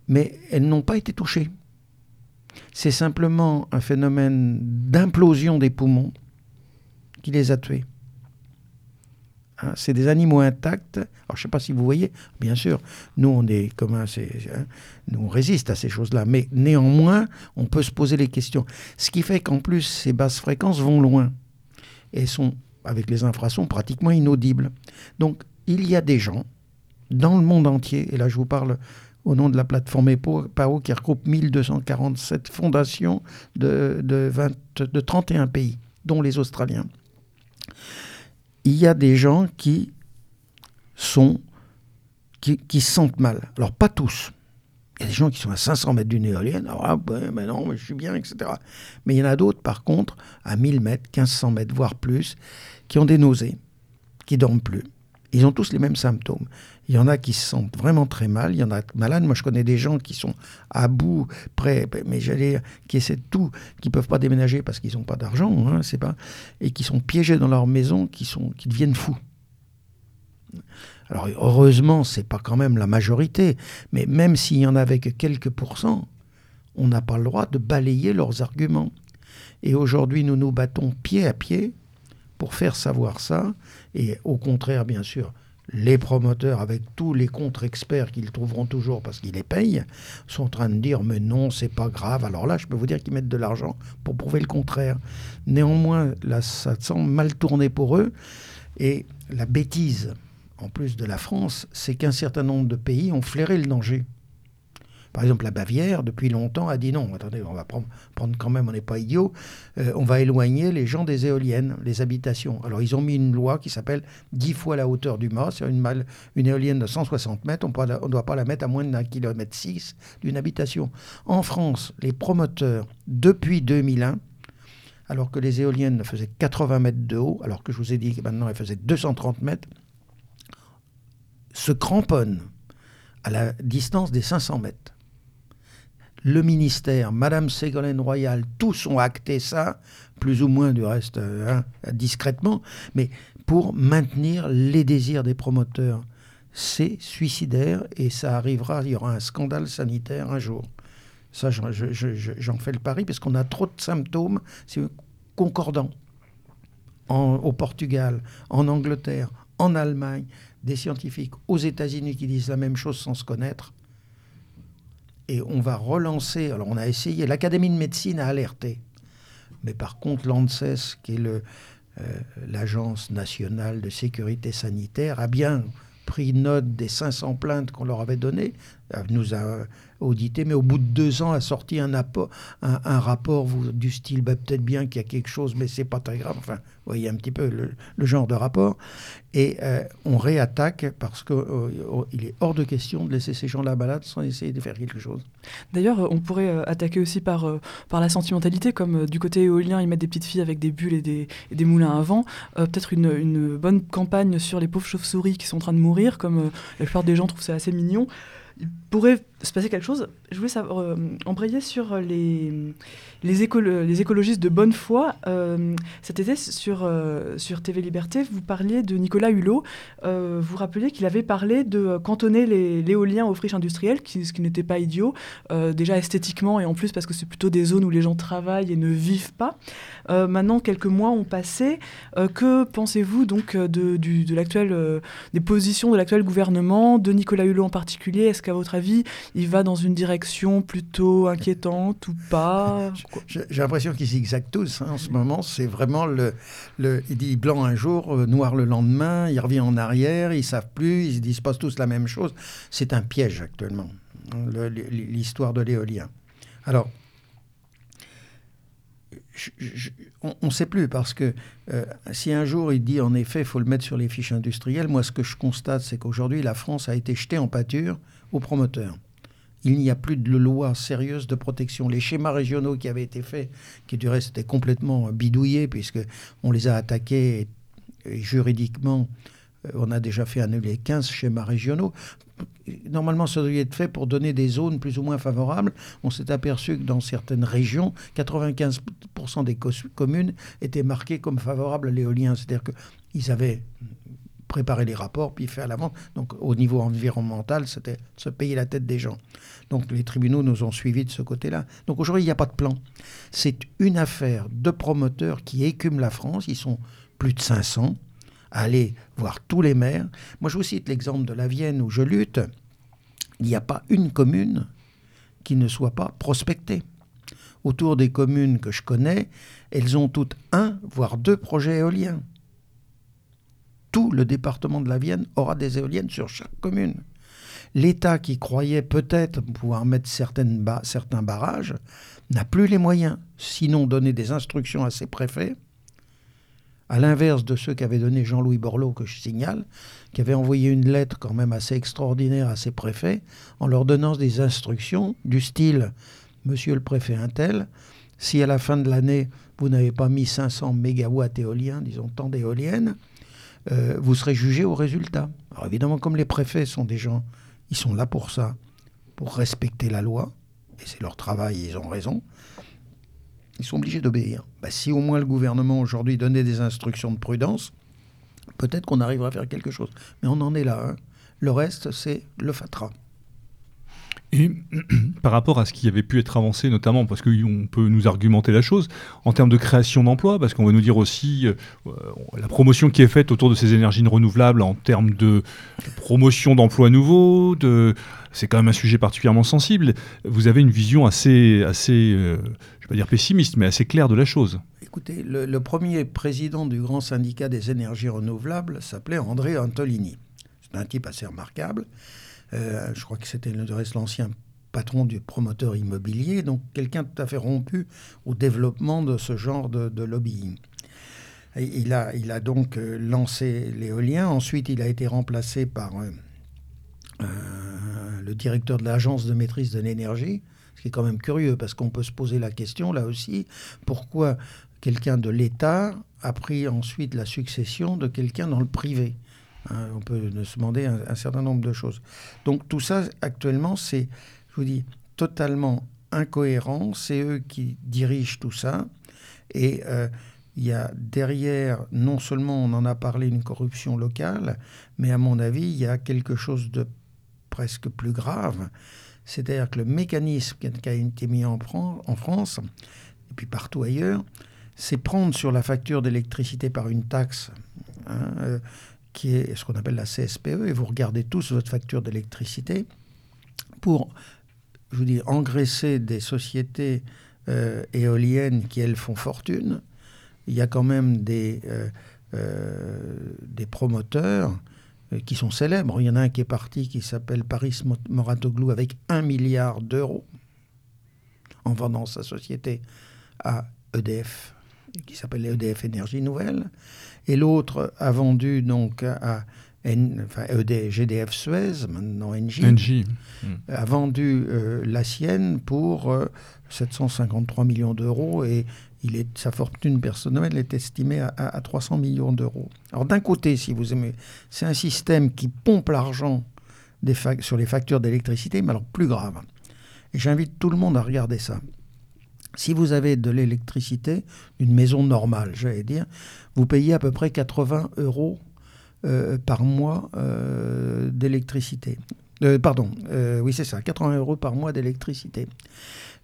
mais elles n'ont pas été touchées. C'est simplement un phénomène d'implosion des poumons qui les a tuées. Hein, c'est des animaux intacts. Alors, je ne sais pas si vous voyez, bien sûr, nous, on est comme un, hein, nous, on résiste à ces choses-là. Mais néanmoins, on peut se poser les questions. Ce qui fait qu'en plus, ces basses fréquences vont loin et sont, avec les infrasons, pratiquement inaudibles. Donc, il y a des gens dans le monde entier, et là, je vous parle au nom de la plateforme EPAO qui regroupe 1247 fondations de 31 pays, dont les Australiens il y a des gens qui sont qui, qui se sentent mal. Alors pas tous. Il y a des gens qui sont à 500 mètres d'une éolienne. Alors, ah, mais non, mais je suis bien, etc. Mais il y en a d'autres, par contre, à 1000 mètres, 1500 mètres, voire plus, qui ont des nausées, qui dorment plus. Ils ont tous les mêmes symptômes. Il y en a qui se sentent vraiment très mal, il y en a malades. Moi, je connais des gens qui sont à bout, prêts, mais j'allais qui essaient tout, qui peuvent pas déménager parce qu'ils n'ont pas d'argent, hein, c'est pas, et qui sont piégés dans leur maison, qui sont, qui deviennent fous. Alors heureusement, c'est pas quand même la majorité, mais même s'il y en avait que quelques pourcents, on n'a pas le droit de balayer leurs arguments. Et aujourd'hui, nous nous battons pied à pied pour faire savoir ça, et au contraire, bien sûr, les promoteurs, avec tous les contre-experts qu'ils trouveront toujours parce qu'ils les payent, sont en train de dire mais non, c'est pas grave. Alors là, je peux vous dire qu'ils mettent de l'argent pour prouver le contraire. Néanmoins, là, ça semble mal tourné pour eux. Et la bêtise, en plus de la France, c'est qu'un certain nombre de pays ont flairé le danger. Par exemple, la Bavière, depuis longtemps, a dit non, attendez, on va prendre, quand même, on n'est pas idiot, euh, on va éloigner les gens des éoliennes, les habitations. Alors, ils ont mis une loi qui s'appelle 10 fois la hauteur du mât. C'est une, une éolienne de 160 mètres, on ne doit pas la mettre à moins d'un kilomètre 6 d'une habitation. En France, les promoteurs, depuis 2001, alors que les éoliennes faisaient 80 mètres de haut, alors que je vous ai dit que maintenant elles faisaient 230 mètres, se cramponnent à la distance des 500 mètres le ministère, Madame Ségolène Royal, tous ont acté ça, plus ou moins du reste euh, hein, discrètement, mais pour maintenir les désirs des promoteurs. C'est suicidaire et ça arrivera, il y aura un scandale sanitaire un jour. Ça, j'en fais le pari parce qu'on a trop de symptômes concordants. au Portugal, en Angleterre, en Allemagne, des scientifiques aux États-Unis qui disent la même chose sans se connaître et on va relancer. Alors, on a essayé. L'Académie de médecine a alerté. Mais par contre, l'ANSES, qui est euh, l'Agence nationale de sécurité sanitaire, a bien pris note des 500 plaintes qu'on leur avait données, nous a audité, mais au bout de deux ans a sorti un, un, rapport du style bah, peut-être bien qu'il y a quelque chose, mais c'est pas très grave. Enfin, vous voyez un petit peu le, genre de rapport. Et euh, on réattaque parce qu'il euh, oh, est hors de question de laisser ces gens-là malades sans essayer de faire quelque chose.
D'ailleurs, on pourrait euh, attaquer aussi par, par la sentimentalité, comme du côté éolien, ils mettent des petites filles avec des bulles et des, des moulins à vent. peut-être une, une, bonne campagne sur les pauvres chauves-souris qui sont en train de mourir, comme la plupart des gens trouvent ça assez mignon il pourrait se passer quelque chose. Je voulais savoir, euh, embrayer sur les, les, les, écologistes de bonne foi. Euh, cet été, sur, euh, sur TV Liberté, vous parliez de Nicolas Hulot. vous rappeliez qu'il avait parlé de cantonner l'éolien aux friches industrielles, qui, ce qui n'était pas idiot, déjà esthétiquement et en plus parce que c'est plutôt des zones où les gens travaillent et ne vivent pas. maintenant, quelques mois ont passé. que pensez-vous donc de, de l'actuel, des positions de l'actuel gouvernement, de Nicolas Hulot en particulier? Qu'à votre avis, il va dans une direction plutôt inquiétante ou pas *laughs*
J'ai l'impression qu'ils s'exactent tous hein, en ce moment. C'est vraiment le, le, Il dit blanc un jour, euh, noir le lendemain, il revient en arrière, ils savent plus, ils se disent pas tous la même chose. C'est un piège actuellement, l'histoire de l'éolien. Alors, on ne sait plus parce que euh, si un jour il dit en effet il faut le mettre sur les fiches industrielles, moi ce que je constate c'est qu'aujourd'hui la France a été jetée en pâture aux promoteurs. Il n'y a plus de loi sérieuse de protection. Les schémas régionaux qui avaient été faits, qui du reste étaient complètement bidouillés puisque on les a attaqués juridiquement, euh, on a déjà fait annuler 15 schémas régionaux. Normalement, ça devait être fait pour donner des zones plus ou moins favorables. On s'est aperçu que dans certaines régions, 95% des communes étaient marquées comme favorables à l'éolien. C'est-à-dire qu'ils avaient préparé les rapports, puis fait à la vente. Donc au niveau environnemental, c'était se payer la tête des gens. Donc les tribunaux nous ont suivis de ce côté-là. Donc aujourd'hui, il n'y a pas de plan. C'est une affaire de promoteurs qui écument la France. Ils sont plus de 500 à aller voir tous les maires. Moi, je vous cite l'exemple de la Vienne où je lutte. Il n'y a pas une commune qui ne soit pas prospectée. Autour des communes que je connais, elles ont toutes un, voire deux projets éoliens. Tout le département de la Vienne aura des éoliennes sur chaque commune. L'État qui croyait peut-être pouvoir mettre certains barrages n'a plus les moyens, sinon donner des instructions à ses préfets, à l'inverse de ceux qu'avait donné Jean-Louis Borloo, que je signale, qui avait envoyé une lettre quand même assez extraordinaire à ses préfets, en leur donnant des instructions du style Monsieur le préfet Intel, si à la fin de l'année vous n'avez pas mis 500 mégawatts éoliens, disons tant d'éoliennes, euh, vous serez jugé au résultat. Alors évidemment, comme les préfets sont des gens, ils sont là pour ça, pour respecter la loi, et c'est leur travail, ils ont raison, ils sont obligés d'obéir. Bah, si au moins le gouvernement aujourd'hui donnait des instructions de prudence, peut-être qu'on arriverait à faire quelque chose. Mais on en est là. Hein. Le reste, c'est le fatras.
Et *clears throat* par rapport à ce qui avait pu être avancé, notamment parce qu'on peut nous argumenter la chose, en termes de création d'emplois, parce qu'on va nous dire aussi euh, la promotion qui est faite autour de ces énergies renouvelables en termes de, promotion d'emplois nouveaux, c'est quand même un sujet particulièrement sensible. Vous avez une vision assez, assez euh, je ne vais pas dire pessimiste, mais assez claire de la chose.
Écoutez, le premier président du grand syndicat des énergies renouvelables s'appelait André Antolini. C'est un type assez remarquable. Euh, je crois que c'était l'ancien patron du promoteur immobilier, donc quelqu'un tout à fait rompu au développement de ce genre de, lobbying. il, a, donc euh, lancé l'éolien, ensuite il a été remplacé par euh, le directeur de l'agence de maîtrise de l'énergie, ce qui est quand même curieux parce qu'on peut se poser la question là aussi, pourquoi quelqu'un de l'État a pris ensuite la succession de quelqu'un dans le privé? Hein, on peut se demander un, certain nombre de choses. Donc tout ça, actuellement, c'est, je vous dis, totalement incohérent. C'est eux qui dirigent tout ça. Et euh, il y a derrière, non seulement on en a parlé, une corruption locale, mais à mon avis, il y a quelque chose de presque plus grave. C'est-à-dire que le mécanisme qui a été mis en, France, et puis partout ailleurs, c'est prendre sur la facture d'électricité par une taxe. Hein, euh, qui est ce qu'on appelle la CSPE, et vous regardez tous votre facture d'électricité, pour, je vous dis, engraisser des sociétés euh, éoliennes qui, elles, font fortune. Il y a quand même des, euh, euh, des promoteurs qui sont célèbres. Il y en a un qui est parti qui s'appelle Paris Moratoglou avec un milliard d'euros en vendant sa société à EDF, qui s'appelle EDF Énergie Nouvelle et l'autre a vendu donc à enfin, ED, GDF Suez, maintenant NG, a vendu euh, la sienne pour 753 euh, millions d'euros et il est, sa fortune personnelle est estimée à, 300 millions d'euros. Alors d'un côté, si vous aimez, c'est un système qui pompe l'argent sur les factures d'électricité, mais alors plus grave. Et j'invite tout le monde à regarder ça. Si vous avez de l'électricité, une maison normale, j'allais dire, vous payez à peu près 80 euros euh, par mois euh, d'électricité. Euh, pardon, oui c'est ça, 80 euros par mois d'électricité.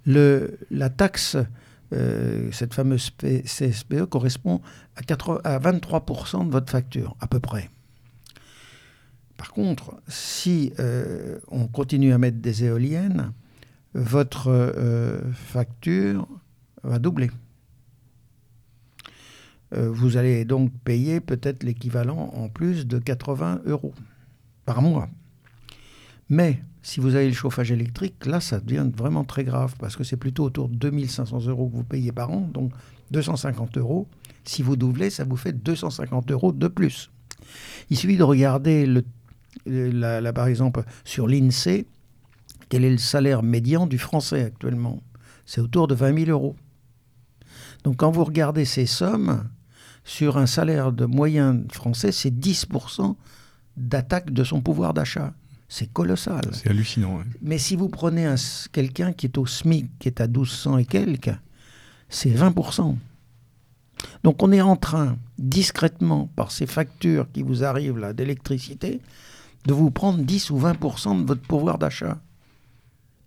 La taxe, cette fameuse CSPE, correspond à, à 23% de votre facture, à peu près. Par contre, si on continue à mettre des éoliennes, votre facture va doubler. Euh, vous allez donc payer peut-être l'équivalent en plus de 80 euros par mois. Mais si vous avez le chauffage électrique, là, ça devient vraiment très grave parce que c'est plutôt autour de 2500 euros que vous payez par an, donc 250 euros. Si vous doublez, ça vous fait 250 euros de plus. Il suffit de regarder, le, la, par exemple, sur l'INSEE, quel est le salaire médian du français actuellement? C'est autour de 20 000 euros. Donc quand vous regardez ces sommes, sur un salaire de moyen français, c'est 10% d'attaque de son pouvoir d'achat. C'est colossal.
C'est hallucinant.
Mais si vous prenez quelqu'un qui est au SMIC, qui est à 1200 et quelques, c'est 20%. Donc on est en train, discrètement, par ces factures qui vous arrivent là d'électricité, de vous prendre 10 ou 20% de votre pouvoir d'achat.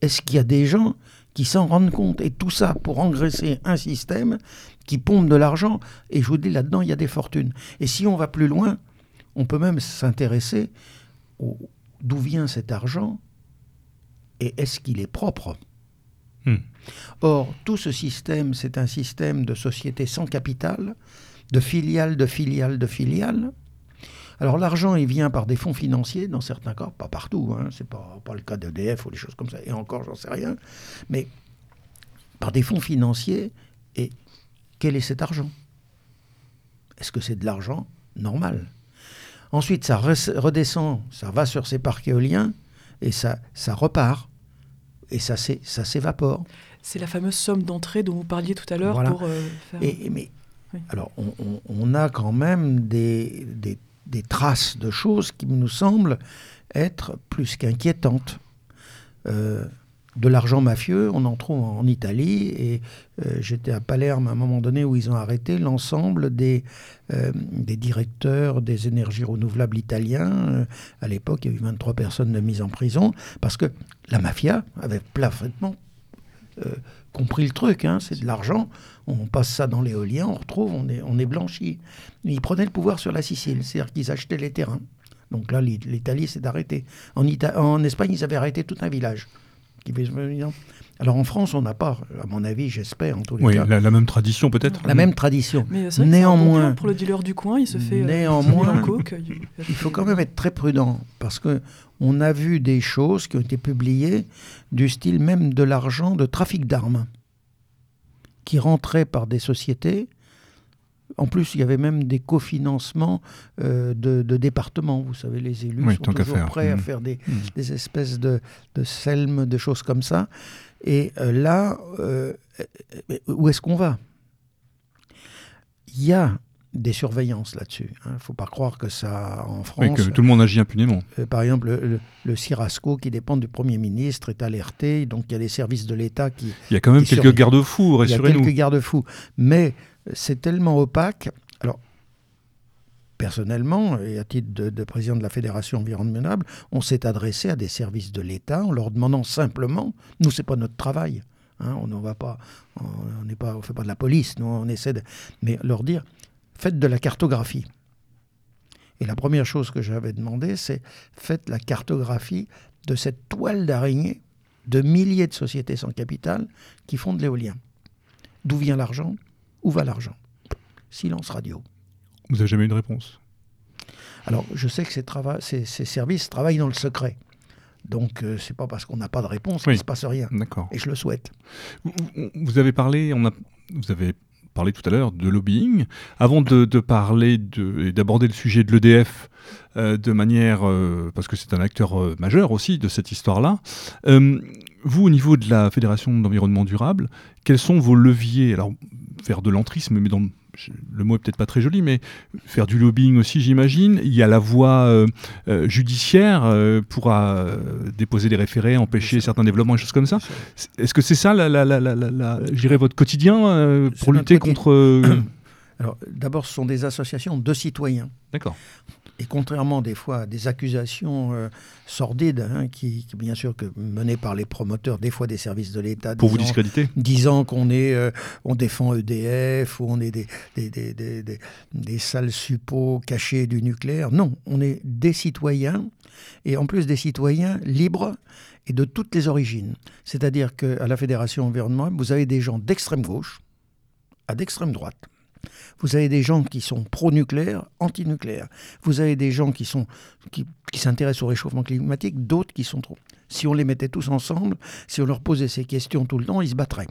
Est-ce qu'il y a des gens qui s'en rendent compte Et tout ça pour engraisser un système qui pompe de l'argent. Et je vous dis, là-dedans, il y a des fortunes. Et si on va plus loin, On peut même s'intéresser d'où vient cet argent et est-ce qu'il est propre? Hmm. Or, tout ce système, c'est un système de société sans capital, de filiales, de filiales, de filiales. Alors l'argent, il vient par des fonds financiers, dans certains cas, pas partout, hein, c'est pas, pas le cas d'EDF ou des choses comme ça, et encore, j'en sais rien, mais par des fonds financiers, et quel est cet argent? Est-ce que c'est de l'argent normal? Ensuite, ça redescend, ça va sur ces parcs éoliens, et ça, ça repart, et ça s'évapore.
C'est la fameuse somme d'entrée dont vous parliez tout à l'heure pour euh,
faire... Et, mais, alors, on, a quand même des, des, traces de choses qui nous semblent être plus qu'inquiétantes. Euh, de l'argent mafieux, on en trouve en Italie, et euh, j'étais à Palerme à un moment donné où ils ont arrêté l'ensemble des, des directeurs des énergies renouvelables italiens. à l'époque, il y a eu 23 personnes de mise en prison, parce que la mafia avait parfaitement euh, compris le truc, hein, c'est de l'argent, on passe ça dans l'éolien, on retrouve, on est, on est blanchi. Ils prenaient le pouvoir sur la Sicile, c'est-à-dire qu'ils achetaient les terrains. Donc là, l'Italie s'est arrêtée. En, en Espagne, ils avaient arrêté tout un village. Alors en France, on n'a pas, à mon avis, j'espère en tous les
oui,
cas.
La, la même tradition peut-être.
La même tradition.
Mais néanmoins, pour le dealer du coin, il se fait.
Euh, néanmoins, il faut quand même être très prudent parce que on a vu des choses qui ont été publiées du style même de l'argent de trafic d'armes qui rentrait par des sociétés. En plus, il y avait même des cofinancements euh, de, départements. Vous savez, les élus sont toujours prêts à mmh. faire des, mmh. des espèces de, de selmes, de choses comme ça. Et euh, là, euh, où est-ce qu'on va? Il y a des surveillances là-dessus. Il hein. ne faut pas croire que ça, en France...
Oui, que tout le monde agit impunément.
Euh, par exemple, le, le, CIRASCO, qui dépend du Premier ministre, est alerté. Donc, il y a les services de l'État qui...
Il y a quand même quelques garde-fous, rassurez-nous.
Il y a quelques garde-fous. Mais c'est tellement opaque. Personnellement, et à titre de, président de la Fédération environnementale, on s'est adressé à des services de l'État en leur demandant simplement, nous, c'est pas notre travail. Hein, on ne va pas, on n'est pas, on fait pas de la police, nous, on essaie de, mais leur dire, faites de la cartographie. Et la première chose que j'avais demandé, c'est faites la cartographie de cette toile d'araignée de milliers de sociétés sans capital qui font de l'éolien. D'où vient l'argent? Où va l'argent? Silence radio.
Vous n'avez jamais eu de réponse?
Alors, je sais que ces, ces, services travaillent dans le secret. Donc, ce euh, c'est pas parce qu'on n'a pas de réponse qu'il ne se passe rien.
D'accord.
Et je le souhaite.
Vous, avez parlé, on a, vous avez parlé tout à l'heure de lobbying. Avant de, parler de, et d'aborder le sujet de l'EDF euh, de manière, euh, parce que c'est un acteur euh, majeur aussi de cette histoire-là, vous, au niveau de la Fédération d'environnement durable, quels sont vos leviers? Alors, faire de l'entrisme, mais dans le mot est peut-être pas très joli, mais faire du lobbying aussi, j'imagine. Il y a la voie euh, euh, judiciaire euh, pour déposer des référés, empêcher certains développements, des choses comme ça. Est-ce que c'est ça, la, la, votre quotidien pour lutter contre...
Alors, d'abord, ce sont des associations de citoyens.
D'accord.
Et contrairement des fois à des accusations euh, sordides, hein, qui, bien sûr que menées par les promoteurs, des fois des services de l'État,
pour vous discréditer,
disant qu'on est, euh, on défend EDF ou on est des des, des, des, des, sales suppôts cachés du nucléaire. Non, on est des citoyens et en plus des citoyens libres et de toutes les origines. C'est-à-dire qu'à la Fédération environnement, vous avez des gens d'extrême gauche à d'extrême droite. Vous avez des gens qui sont pro-nucléaire, anti-nucléaire. Vous avez des gens qui, s'intéressent au réchauffement climatique, d'autres qui sont trop. Si on les mettait tous ensemble, si on leur posait ces questions tout le temps, ils se battraient.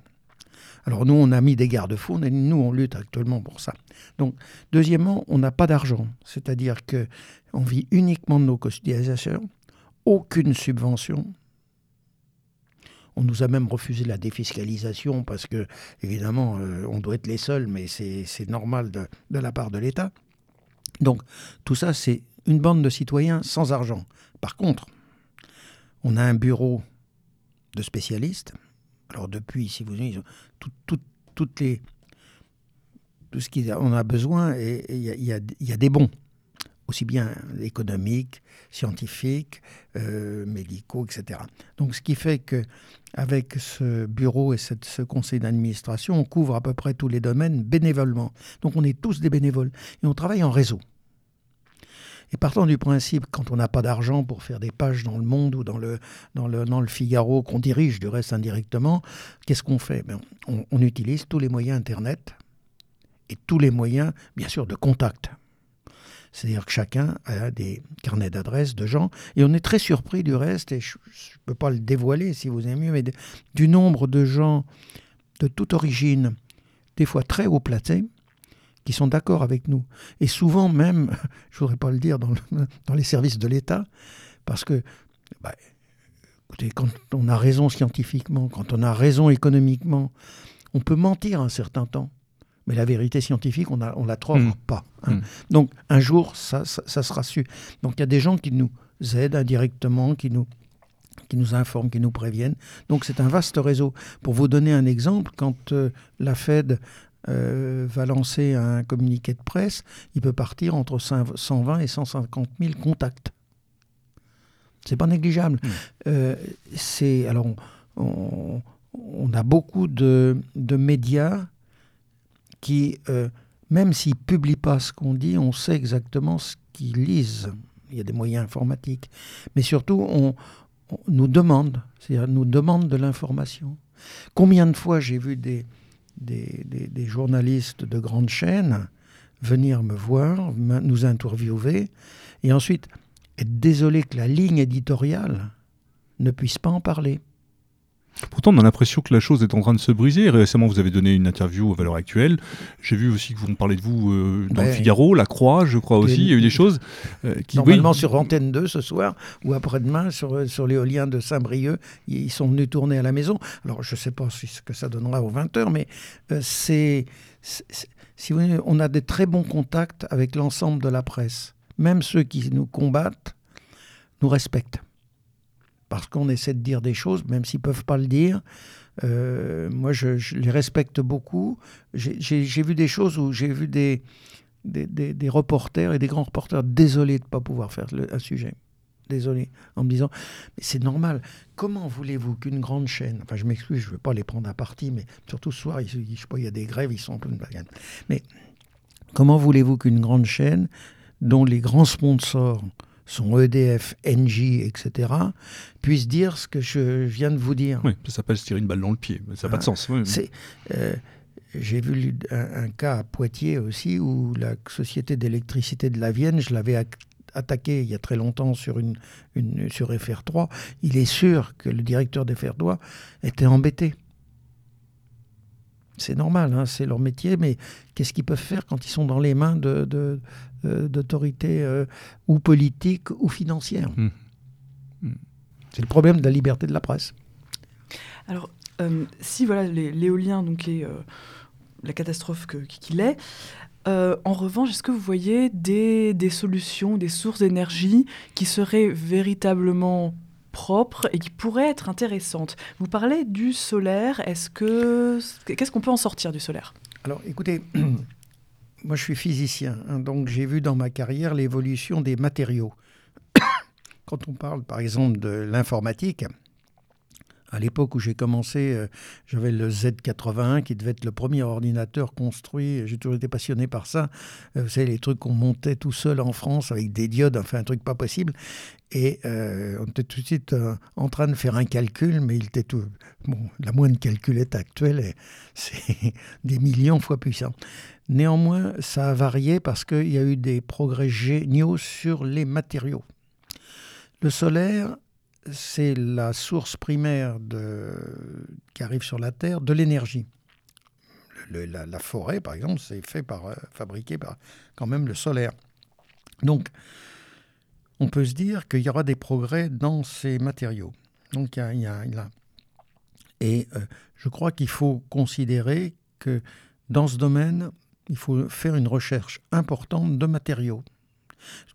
Alors nous, on a mis des garde-fous, nous, on lutte actuellement pour ça. Donc, deuxièmement, on n'a pas d'argent. C'est-à-dire qu'on vit uniquement de nos cotisations, aucune subvention, on nous a même refusé la défiscalisation parce que, évidemment, euh, on doit être les seuls, mais c'est normal de, la part de l'État. Donc, tout ça, c'est une bande de citoyens sans argent. Par contre, on a un bureau de spécialistes. Alors, depuis, si vous voulez, toutes les. Tout ce qu'on a besoin, il y a des bons aussi bien économiques, scientifiques, euh, médicaux, etc. Donc, ce qui fait que avec ce bureau et ce conseil d'administration, on couvre à peu près tous les domaines bénévolement. Donc, on est tous des bénévoles et on travaille en réseau. Et partant du principe, quand on n'a pas d'argent pour faire des pages dans le Monde ou dans le, dans le, Figaro, qu'on dirige du reste indirectement, qu'est-ce qu'on fait? Ben, on utilise tous les moyens Internet et tous les moyens, bien sûr, de contact. C'est-à-dire que chacun a des carnets d'adresses de gens. Et on est très surpris du reste, et je ne peux pas le dévoiler si vous aimez mieux, mais du nombre de gens de toute origine, des fois très haut placés, qui sont d'accord avec nous. Et souvent même, *laughs* je ne voudrais pas le dire *laughs* dans, les services de l'État, parce que, bah, écoutez, quand on a raison scientifiquement, quand on a raison économiquement, on peut mentir un certain temps. Mais la vérité scientifique, on ne la trouve mmh. pas. Hein. Mmh. Donc un jour, ça, ça, ça, sera su. Donc il y a des gens qui nous aident indirectement, qui nous, qui nous informent, qui nous préviennent. Donc c'est un vaste réseau. Pour vous donner un exemple, quand euh, la Fed euh, va lancer un communiqué de presse, il peut partir entre 120 et 150 000 contacts. C'est pas négligeable. Mmh. Euh, c'est alors on, on, a beaucoup de, de médias qui, euh, même s'ils ne publient pas ce qu'on dit, on sait exactement ce qu'ils lisent. Il y a des moyens informatiques. Mais surtout, on, nous demande, c'est-à-dire nous demande de l'information. Combien de fois j'ai vu des, des, des, journalistes de grandes chaînes venir me voir, nous interviewer, et ensuite être désolé que la ligne éditoriale ne puisse pas en parler.
Pourtant, on a l'impression que la chose est en train de se briser. Récemment, vous avez donné une interview aux valeurs actuelles. J'ai vu aussi que vous parlez de vous euh, dans le Figaro, La Croix, je crois aussi. Il y a eu des choses
euh, qui. Normalement sur Antenne 2 ce soir, ou après-demain sur, sur l'éolien de Saint-Brieuc, ils sont venus tourner à la maison. Alors, je ne sais pas ce que ça donnera aux 20h, mais euh, c'est. Si vous on a des très bons contacts avec l'ensemble de la presse. Même ceux qui nous combattent nous respectent parce qu'on essaie de dire des choses, même s'ils ne peuvent pas le dire. Euh, moi, je, les respecte beaucoup. J'ai vu des choses où j'ai vu des, reporters et des grands reporters désolés de ne pas pouvoir faire un sujet. Désolé, en me disant, mais c'est normal. Comment voulez-vous qu'une grande chaîne, enfin je m'excuse, je ne veux pas les prendre à partie, mais surtout ce soir, il, je sais pas, il y a des grèves, ils sont en pleine bagarre. Mais comment voulez-vous qu'une grande chaîne, dont les grands sponsors son EDF, NJ, etc., puisse dire ce que je viens de vous dire.
Oui, ça s'appelle se tirer une balle dans le pied. Ça n'a pas de sens.
Euh, j'ai vu un, cas à Poitiers aussi où la société d'électricité de la Vienne, je l'avais attaqué il y a très longtemps sur, une, une, sur FR3. Il est sûr que le directeur d'FR3 était embêté. C'est normal, hein, c'est leur métier, mais qu'est-ce qu'ils peuvent faire quand ils sont dans les mains de, euh, d'autorités euh, ou politiques ou financières. Mmh. Mmh. C'est le problème de la liberté de la presse.
Alors, euh, si voilà l'éolien, donc est la catastrophe qu'il est, en revanche, est-ce que vous voyez des, des solutions, des sources d'énergie qui seraient véritablement propres et qui pourraient être intéressantes Vous parlez du solaire. Est-ce que qu'est-ce qu'on peut en sortir du solaire?
Alors, écoutez, *clears throat* moi je suis physicien, hein, donc j'ai vu dans ma carrière l'évolution des matériaux. *coughs* Quand on parle par exemple de l'informatique, à l'époque où j'ai commencé, euh, j'avais le Z81 qui devait être le premier ordinateur construit. J'ai toujours été passionné par ça. Euh, vous savez, les trucs qu'on montait tout seul en France avec des diodes, enfin un truc pas possible. Et euh, on était tout de suite en train de faire un calcul, mais il était tout. Bon, la moindre calculette actuelle, *laughs* c'est des millions fois puissant. Néanmoins, ça a varié parce qu'il y a eu des progrès géniaux sur les matériaux. Le solaire, c'est la source primaire qui arrive sur la Terre de l'énergie. la, forêt, par exemple, c'est fait par, euh, fabriqué par quand même le solaire. Donc, on peut se dire qu'il y aura des progrès dans ces matériaux. Donc, il y a, Et euh, je crois qu'il faut considérer que dans ce domaine, il faut faire une recherche importante de matériaux.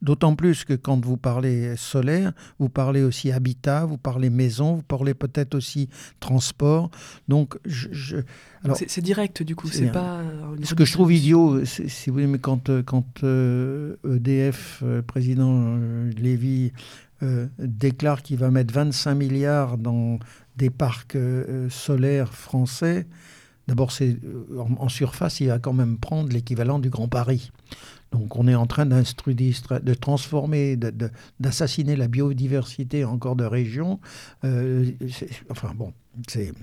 D'autant plus que quand vous parlez solaire, vous parlez aussi habitat, vous parlez maison, vous parlez peut-être aussi transport. Donc, je,
c'est direct du coup, c'est pas.
Ce que je trouve idiot, si vous voulez, mais quand quand EDF, euh, e euh, président euh, Lévy déclare qu'il va mettre 25 milliards dans des parcs solaires français, D'abord, c'est en, surface, il va quand même prendre l'équivalent du Grand Paris. Donc on est en train de transformer, d'assassiner la biodiversité encore de régions. enfin bon, c'est...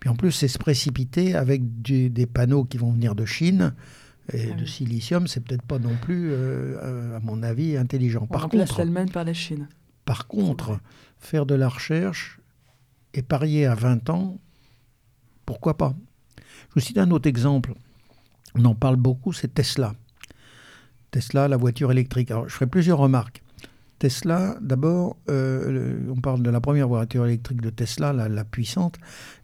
Puis en plus, c'est se précipiter avec des panneaux qui vont venir de Chine. Et ah de silicium, c'est peut-être pas non plus, à mon avis, intelligent.
On par contre, l'Allemagne par la Chine.
Par contre, faire de la recherche et parier à 20 ans, pourquoi pas? Je vous cite un autre exemple. On en parle beaucoup, c'est Tesla. Tesla, la voiture électrique. Alors, je ferai plusieurs remarques. Tesla, d'abord, euh, on parle de la première voiture électrique de Tesla, la, puissante.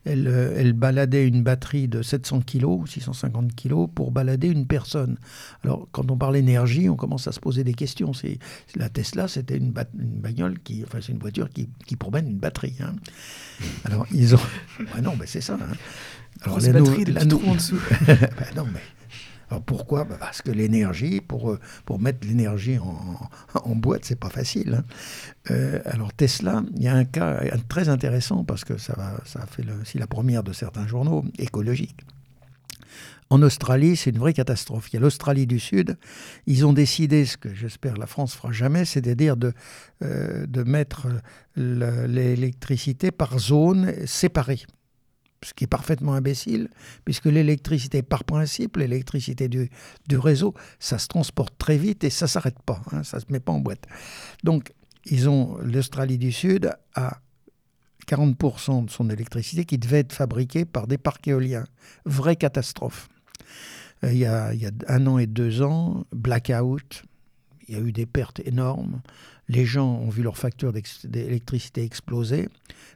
Elle, euh, elle, baladait une batterie de 700 kg, 650 kg, pour balader une personne. Alors, quand on parle énergie, on commence à se poser des questions. C'est, la Tesla, c'était une, bagnole qui, enfin, c'est une voiture qui, qui promène une batterie. Hein. Alors, ils ont. *laughs* Non, mais c'est ça. Hein.
Alors, la batterie de la en dessous. *laughs*
ben non, mais alors pourquoi bah, Parce que l'énergie, pour, euh, pour mettre l'énergie en, en, boîte, c'est pas facile. Hein. Euh, alors Tesla, il y a un cas très intéressant parce que ça, ça fait aussi la première de certains journaux écologiques. En Australie, c'est une vraie catastrophe. Il y a l'Australie du Sud. Ils ont décidé, ce que j'espère la France fera jamais, c'est-à-dire de, euh, de mettre l'électricité par zone séparée ce qui est parfaitement imbécile, puisque l'électricité, par principe, l'électricité du, du, réseau, ça se transporte très vite et ça ne s'arrête pas, hein, ça ne se met pas en boîte. Donc, ils ont l'Australie du Sud à 40% de son électricité qui devait être fabriquée par des parcs éoliens. Vraie catastrophe. Euh, il y, a, il y a un an et deux ans, blackout, il y a eu des pertes énormes. Les gens ont vu leur facture d'électricité exploser.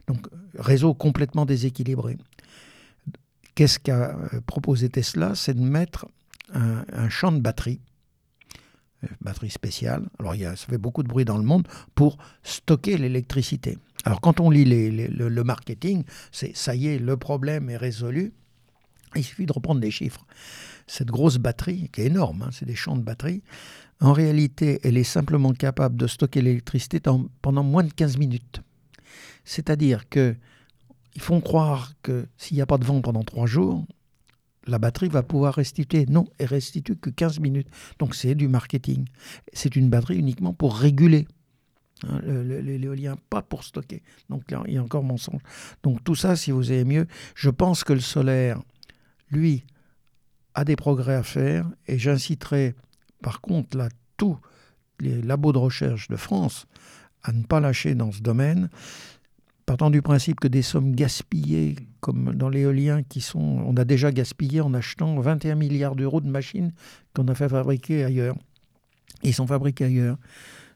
Donc, réseau complètement déséquilibré. Qu'est-ce qu'a euh, proposé Tesla? C'est de mettre un, champ de batterie, euh, batterie spéciale. Alors, il y a, ça fait beaucoup de bruit dans le monde pour stocker l'électricité. Alors, quand on lit le, marketing, c'est ça y est, le problème est résolu. Il suffit de reprendre des chiffres. Cette grosse batterie, qui est énorme, hein, c'est des champs de batterie, en réalité, elle est simplement capable de stocker l'électricité pendant moins de 15 minutes. C'est-à-dire que ils font croire que s'il n'y a pas de vent pendant trois jours, la batterie va pouvoir restituer. Non, elle restitue que 15 minutes. Donc c'est du marketing. C'est une batterie uniquement pour réguler. Hein, l'éolien, pas pour stocker. Donc là, il y a encore mensonge. Donc tout ça, si vous avez mieux, je pense que le solaire, lui, a des progrès à faire. Et j'inciterai, par contre, là, tous les labos de recherche de France à ne pas lâcher dans ce domaine partant du principe que des sommes gaspillées, comme dans l'éolien, qui sont, on a déjà gaspillé en achetant 21 milliards d'euros de machines qu'on a fait fabriquer ailleurs. Ils sont fabriqués ailleurs.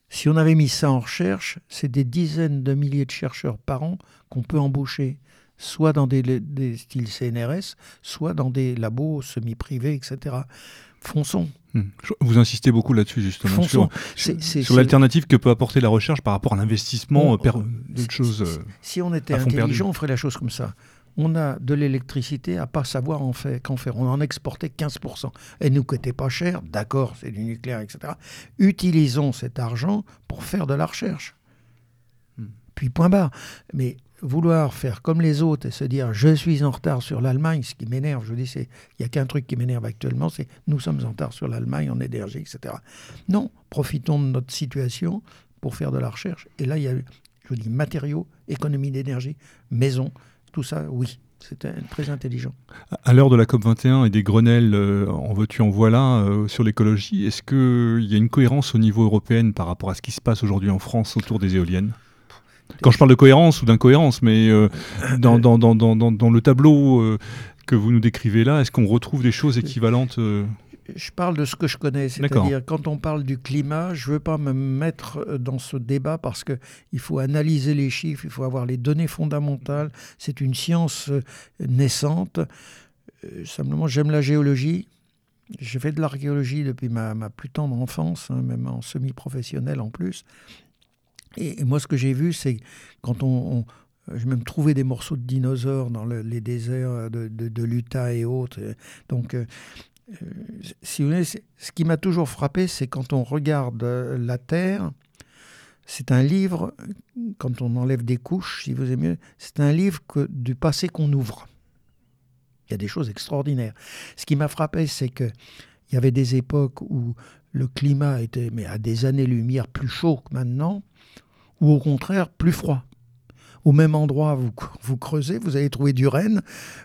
Si on avait mis ça en recherche, c'est des dizaines de milliers de chercheurs par an qu'on peut embaucher, soit dans des, des styles CNRS, soit dans des labos semi-privés, etc. Fonçons.
Hmm. Vous insistez beaucoup là-dessus, justement, sur, l'alternative que peut apporter la recherche par rapport à l'investissement euh, d'autres choses.
Euh, si, on était intelligent, on ferait la chose comme ça. On a de l'électricité à pas savoir en fait, qu'en faire. On en exportait 15%. Elle nous coûtait pas cher, d'accord, c'est du nucléaire, etc. Utilisons cet argent pour faire de la recherche. Hmm. Puis point barre. Mais vouloir faire comme les autres et se dire je suis en retard sur l'Allemagne, ce qui m'énerve, je vous dis, il n'y a qu'un truc qui m'énerve actuellement, c'est nous sommes en retard sur l'Allemagne en énergie, etc. Non, profitons de notre situation pour faire de la recherche. Et là, il y a, je vous dis, matériaux, économie d'énergie, maison, tout ça, oui. C'est très intelligent.
À l'heure de la COP21 et des Grenelles euh, en veux-tu, en voilà euh, sur l'écologie, est-ce qu'il y a une cohérence au niveau européen par rapport à ce qui se passe aujourd'hui en France autour des éoliennes? Quand je parle de cohérence ou d'incohérence, mais euh, dans, dans, dans, dans, le tableau euh, que vous nous décrivez là, est-ce qu'on retrouve des choses équivalentes euh
je parle de ce que je connais, c'est-à-dire quand on parle du climat, je ne veux pas me mettre dans ce débat parce qu'il faut analyser les chiffres, il faut avoir les données fondamentales, c'est une science naissante. Simplement, j'aime la géologie, j'ai fait de l'archéologie depuis ma, ma, plus tendre enfance, hein, même en semi-professionnel en plus. Et, moi, ce que j'ai vu, c'est quand on, j'ai même trouvé des morceaux de dinosaures dans les déserts de, de, l'Utah et autres. Donc, euh, euh, si vous voulez, ce qui m'a toujours frappé, c'est quand on regarde euh, la Terre, c'est un livre, quand on enlève des couches, si vous aimez mieux, c'est un livre du passé qu'on ouvre. Il y a des choses extraordinaires. Ce qui m'a frappé, c'est qu'il y avait des époques où le climat était mais à des années-lumière plus chaud que maintenant, ou au contraire plus froid. Au même endroit, vous, vous creusez, vous allez trouver du renne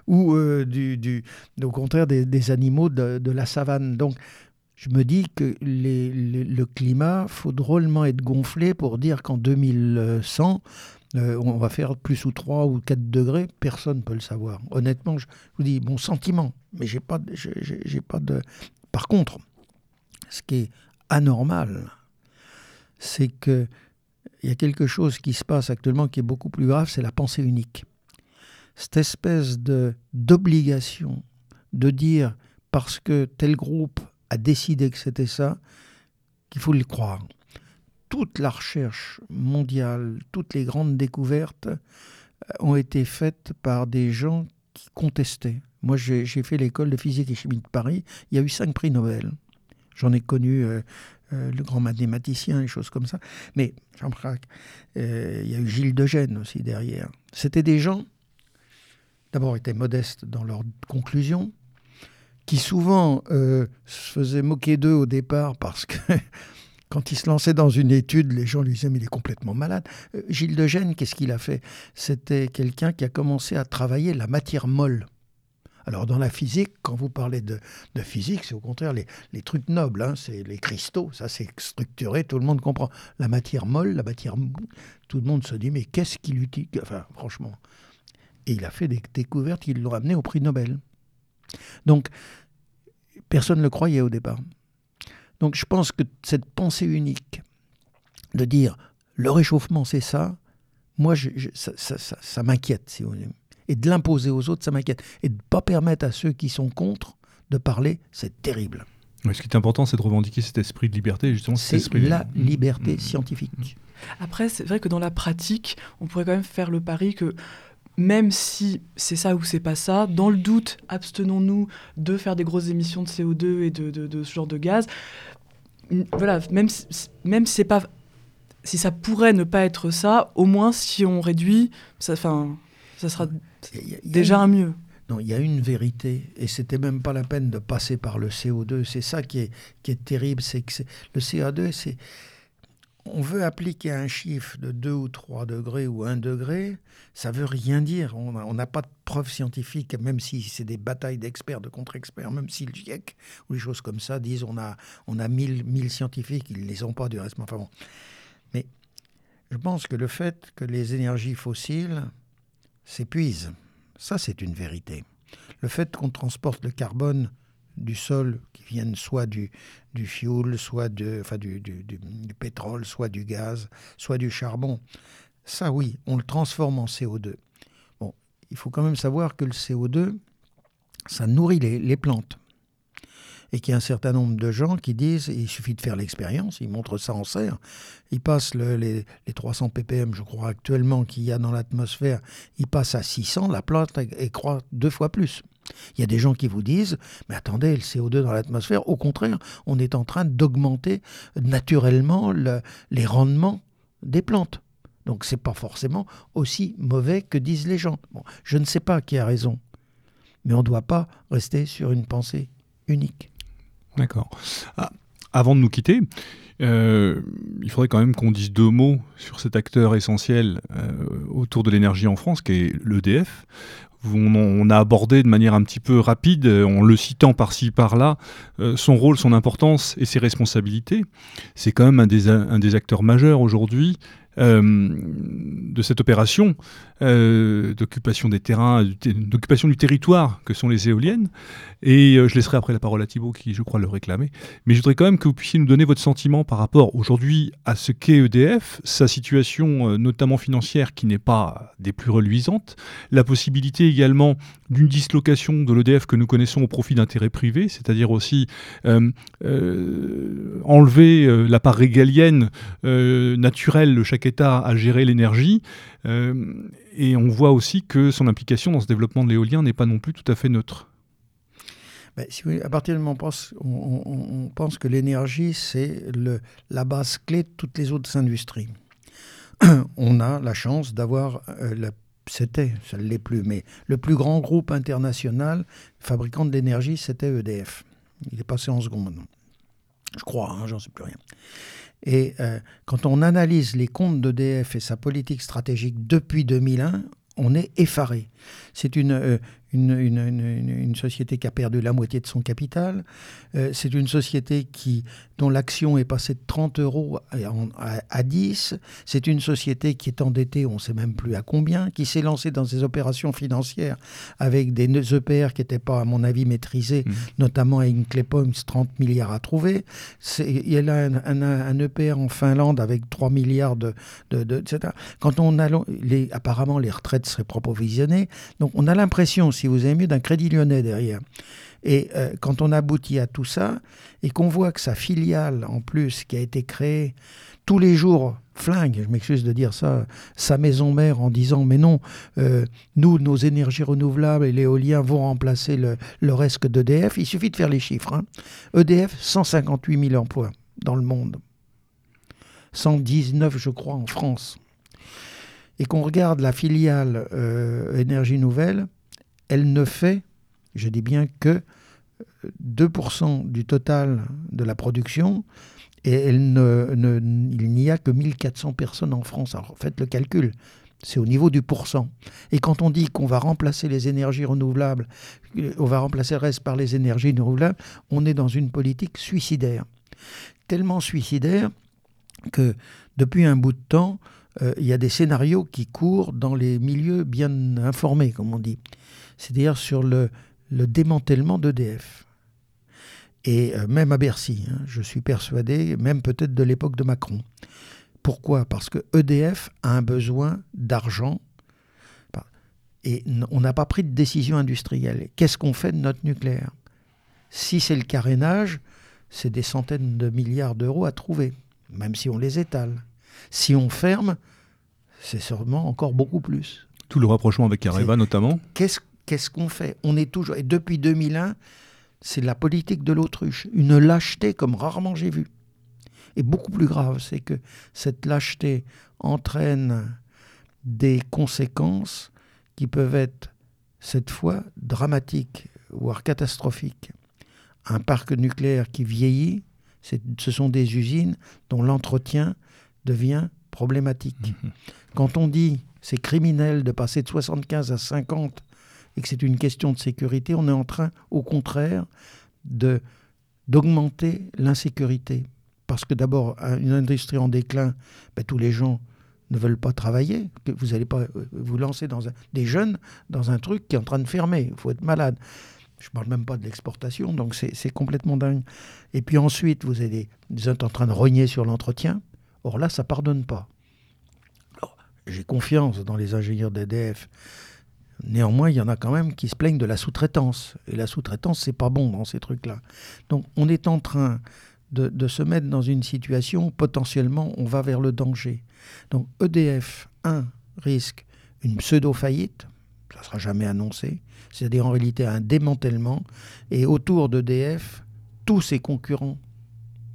ou euh, du, au contraire des, animaux de, la savane. Donc, je me dis que le climat faut drôlement être gonflé pour dire qu'en 2100, euh, on va faire plus ou 3 ou 4 degrés, personne ne peut le savoir. Honnêtement, je, vous dis mon sentiment, mais j'ai pas, j'ai pas de. Par contre, ce qui est anormal, c'est que il y a quelque chose qui se passe actuellement qui est beaucoup plus grave, c'est la pensée unique. Cette espèce de d'obligation de dire parce que tel groupe a décidé que c'était ça, qu'il faut le croire. Toute la recherche mondiale, toutes les grandes découvertes euh, ont été faites par des gens qui contestaient. Moi, j'ai fait l'école de physique et chimie de Paris. Il y a eu cinq prix Nobel. J'en ai connu euh, euh, le grand mathématicien, des choses comme ça. Mais jean il y a eu Gilles de Gênes aussi derrière. C'était des gens, d'abord, étaient modestes dans leurs conclusions, qui souvent euh, se faisait moquer d'eux au départ parce que *laughs* quand il se lançait dans une étude, les gens lui disaient mais il est complètement malade. Euh, Gilles de Gênes, qu'est-ce qu'il a fait? C'était quelqu'un qui a commencé à travailler la matière molle. Alors dans la physique, quand vous parlez de, physique, c'est au contraire les, trucs nobles, hein, c'est les cristaux, ça c'est structuré, tout le monde comprend. La matière molle, la matière tout le monde se dit mais qu'est-ce qu'il utilise Enfin franchement. Et il a fait des découvertes qui l'ont amené au prix Nobel. Donc, personne ne le croyait au départ. Donc, je pense que cette pensée unique de dire le réchauffement, c'est ça, moi, ça, m'inquiète, si vous voulez. Et de l'imposer aux autres, ça m'inquiète. Et de ne pas permettre à ceux qui sont contre de parler, c'est terrible.
ce qui est important, c'est de revendiquer cet esprit de liberté, justement.
C'est la liberté mmh. scientifique.
Après, c'est vrai que dans la pratique, on pourrait quand même faire le pari que même si c'est ça ou c'est pas ça, dans le doute, abstenons-nous de faire des grosses émissions de CO2 et de, ce genre de gaz. Voilà, même, même si c'est pas si ça pourrait ne pas être ça, au moins si on réduit, ça, ça sera déjà un mieux.
Non, il y a une vérité, et c'était même pas la peine de passer par le CO2. C'est ça qui est, qui est terrible, c'est que le CO2, c'est on veut appliquer un chiffre de 2 ou 3 degrés ou 1 degré, ça veut rien dire. On n'a pas de preuves scientifiques, même si c'est des batailles d'experts, de contre-experts, même si le GIEC ou les choses comme ça disent on a, on a 1000, scientifiques, ils ne les ont pas du reste. Enfin bon. Mais je pense que le fait que les énergies fossiles s'épuisent, ça c'est une vérité. Le fait qu'on transporte le carbone du sol qui viennent soit du, du fuel, soit du, pétrole, soit du gaz, soit du charbon. Ça, oui, on le transforme en CO2. Bon, il faut quand même savoir que le CO2, ça nourrit les plantes. Et qu'il y a un certain nombre de gens qui disent, il suffit de faire l'expérience, ils montrent ça en serre, ils passent les, les, 300 ppm, je crois actuellement, qu'il y a dans l'atmosphère, ils passent à 600, la plante croît deux fois plus. Il y a des gens qui vous disent, mais attendez, le CO2 dans l'atmosphère, au contraire, on est en train d'augmenter naturellement les rendements des plantes. Donc c'est pas forcément aussi mauvais que disent les gens. Je ne sais pas qui a raison, mais on ne doit pas rester sur une pensée unique.
D'accord. Ah, avant de nous quitter, euh, il faudrait quand même qu'on dise deux mots sur cet acteur essentiel euh, autour de l'énergie en France, qui est l'EDF on, a abordé de manière un petit peu rapide, en le citant par-ci par-là, euh, son rôle, son importance et ses responsabilités. C'est quand même un des acteurs majeurs aujourd'hui euh, de cette opération euh, d'occupation des terrains, d'occupation du territoire que sont les éoliennes. Et euh, je laisserai après la parole à Thibault qui, je crois, le réclamait. Mais je voudrais quand même que vous puissiez nous donner votre sentiment par rapport aujourd'hui à ce qu'est EDF, sa situation notamment financière qui n'est pas des plus reluisantes, la possibilité également d'une dislocation de l'EDF que nous connaissons au profit d'intérêts privés, c'est-à-dire aussi enlever la part régalienne naturelle de chaque État à gérer l'énergie. Euh, et on voit aussi que son implication dans ce développement de l'éolien n'est pas non plus tout à fait neutre.
Ben, à partir du moment où on pense, que l'énergie, c'est la base clé de toutes les autres industries. *clears throat* on a la chance d'avoir euh, c'était, ça ne l'est plus, mais le plus grand groupe international fabricant d'énergie, c'était EDF. Il est passé en seconde. Je crois, hein, j'en sais plus rien. Et euh, quand on analyse les comptes d'EDF et sa politique stratégique depuis 2001, on est effaré. C'est une, euh, une, société qui a perdu la moitié de son capital. Euh, c'est une société qui, dont l'action est passée de 30 euros à, 10. C'est une société qui est endettée, on ne sait même plus à combien, qui s'est lancée dans des opérations financières avec des EPR qui n'étaient pas, à mon avis, maîtrisés, mmh. notamment avec une Clépoms, 30 milliards à trouver. Il y a un, un, EPR en Finlande avec 3 milliards de, de, etc. Quand on a, les, apparemment, les retraites seraient provisionnées. Donc on a l'impression, si vous avez mieux, d'un crédit lyonnais derrière. Et euh, quand on aboutit à tout ça, et qu'on voit que sa filiale, en plus, qui a été créée tous les jours, flingue, je m'excuse de dire ça, sa maison mère en disant mais non, euh, nous, nos énergies renouvelables et l'éolien vont remplacer le, reste d'EDF, il suffit de faire les chiffres. EDF, 158 000 emplois dans le monde. 119, je crois, en France. Et qu'on regarde la filiale euh, Énergie Nouvelle, elle ne fait, je dis bien que 2% du total de la production, et il n'y a que 1400 personnes en France. Alors faites le calcul, c'est au niveau du pourcent. Et quand on dit qu'on va remplacer les énergies renouvelables, euh, on va remplacer le reste par les énergies renouvelables, on est dans une politique suicidaire. Tellement suicidaire que depuis un bout de temps, euh, il y a des scénarios qui courent dans les milieux bien informés, comme on dit c'est-à-dire sur le, démantèlement d'EDF. Et euh, même à Bercy, hein, je suis persuadé, même peut-être de l'époque de Macron. Pourquoi? Parce que EDF a un besoin d'argent et on n'a pas pris de décision industrielle. Qu'est-ce qu'on fait de notre nucléaire? Si c'est le carénage, c'est des centaines de milliards d'euros à trouver, même si on les étale. Si on ferme, c'est sûrement encore beaucoup plus.
Tout le rapprochement avec Areva notamment
Qu'est-ce qu'est-ce qu'on fait? On est toujours. Et depuis 2001, c'est la politique de l'autruche. Une lâcheté comme rarement j'ai vu. Et beaucoup plus grave, c'est que cette lâcheté entraîne des conséquences qui peuvent être, cette fois, dramatiques, voire catastrophiques. Un parc nucléaire qui vieillit, ce sont des usines dont l'entretien devient problématique. Mmh Quand on dit c'est criminel de passer de 75 à 50 et que c'est une question de sécurité, on est en train, au contraire, de d'augmenter l'insécurité. Parce que d'abord, une industrie en déclin, ben, tous les gens ne veulent pas travailler. Vous n'allez pas euh, vous lancer dans des jeunes dans un truc qui est en train de fermer. Il faut être malade. Je ne parle même pas de l'exportation, donc c'est complètement dingue. Et puis ensuite, vous êtes en train de rogner sur l'entretien. Or là, ça ne pardonne pas. J'ai confiance dans les ingénieurs d'EDF Néanmoins, il y en a quand même qui se plaignent de la sous-traitance. Et la sous-traitance, c'est pas bon dans ces trucs-là. Donc, on est en train de, se mettre dans une situation où potentiellement on va vers le danger. Donc, EDF, 1, risque une pseudo-faillite, ça ne sera jamais annoncé, c'est-à-dire en réalité un démantèlement, et autour d'EDF, tous ses concurrents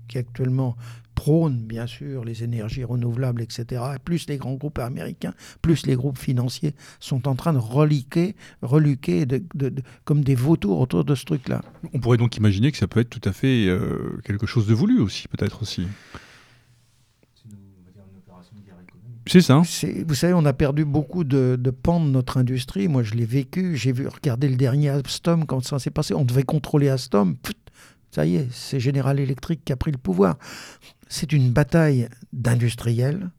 qui actuellement prône bien sûr les énergies renouvelables, etc., plus les grands groupes américains, plus les groupes financiers sont en train de reliquer, reluquer de, comme des vautours autour de ce truc-là.
On pourrait donc imaginer que ça peut être tout à fait euh, quelque chose de voulu aussi, peut-être aussi. C'est ça.
Vous savez, on a perdu beaucoup de, de pans de notre industrie. Moi, je l'ai vécu. J'ai vu regarder le dernier Alstom quand ça s'est passé. On devait contrôler Alstom. ça y est, c'est General Electric qui a pris le pouvoir c'est une bataille d'industriels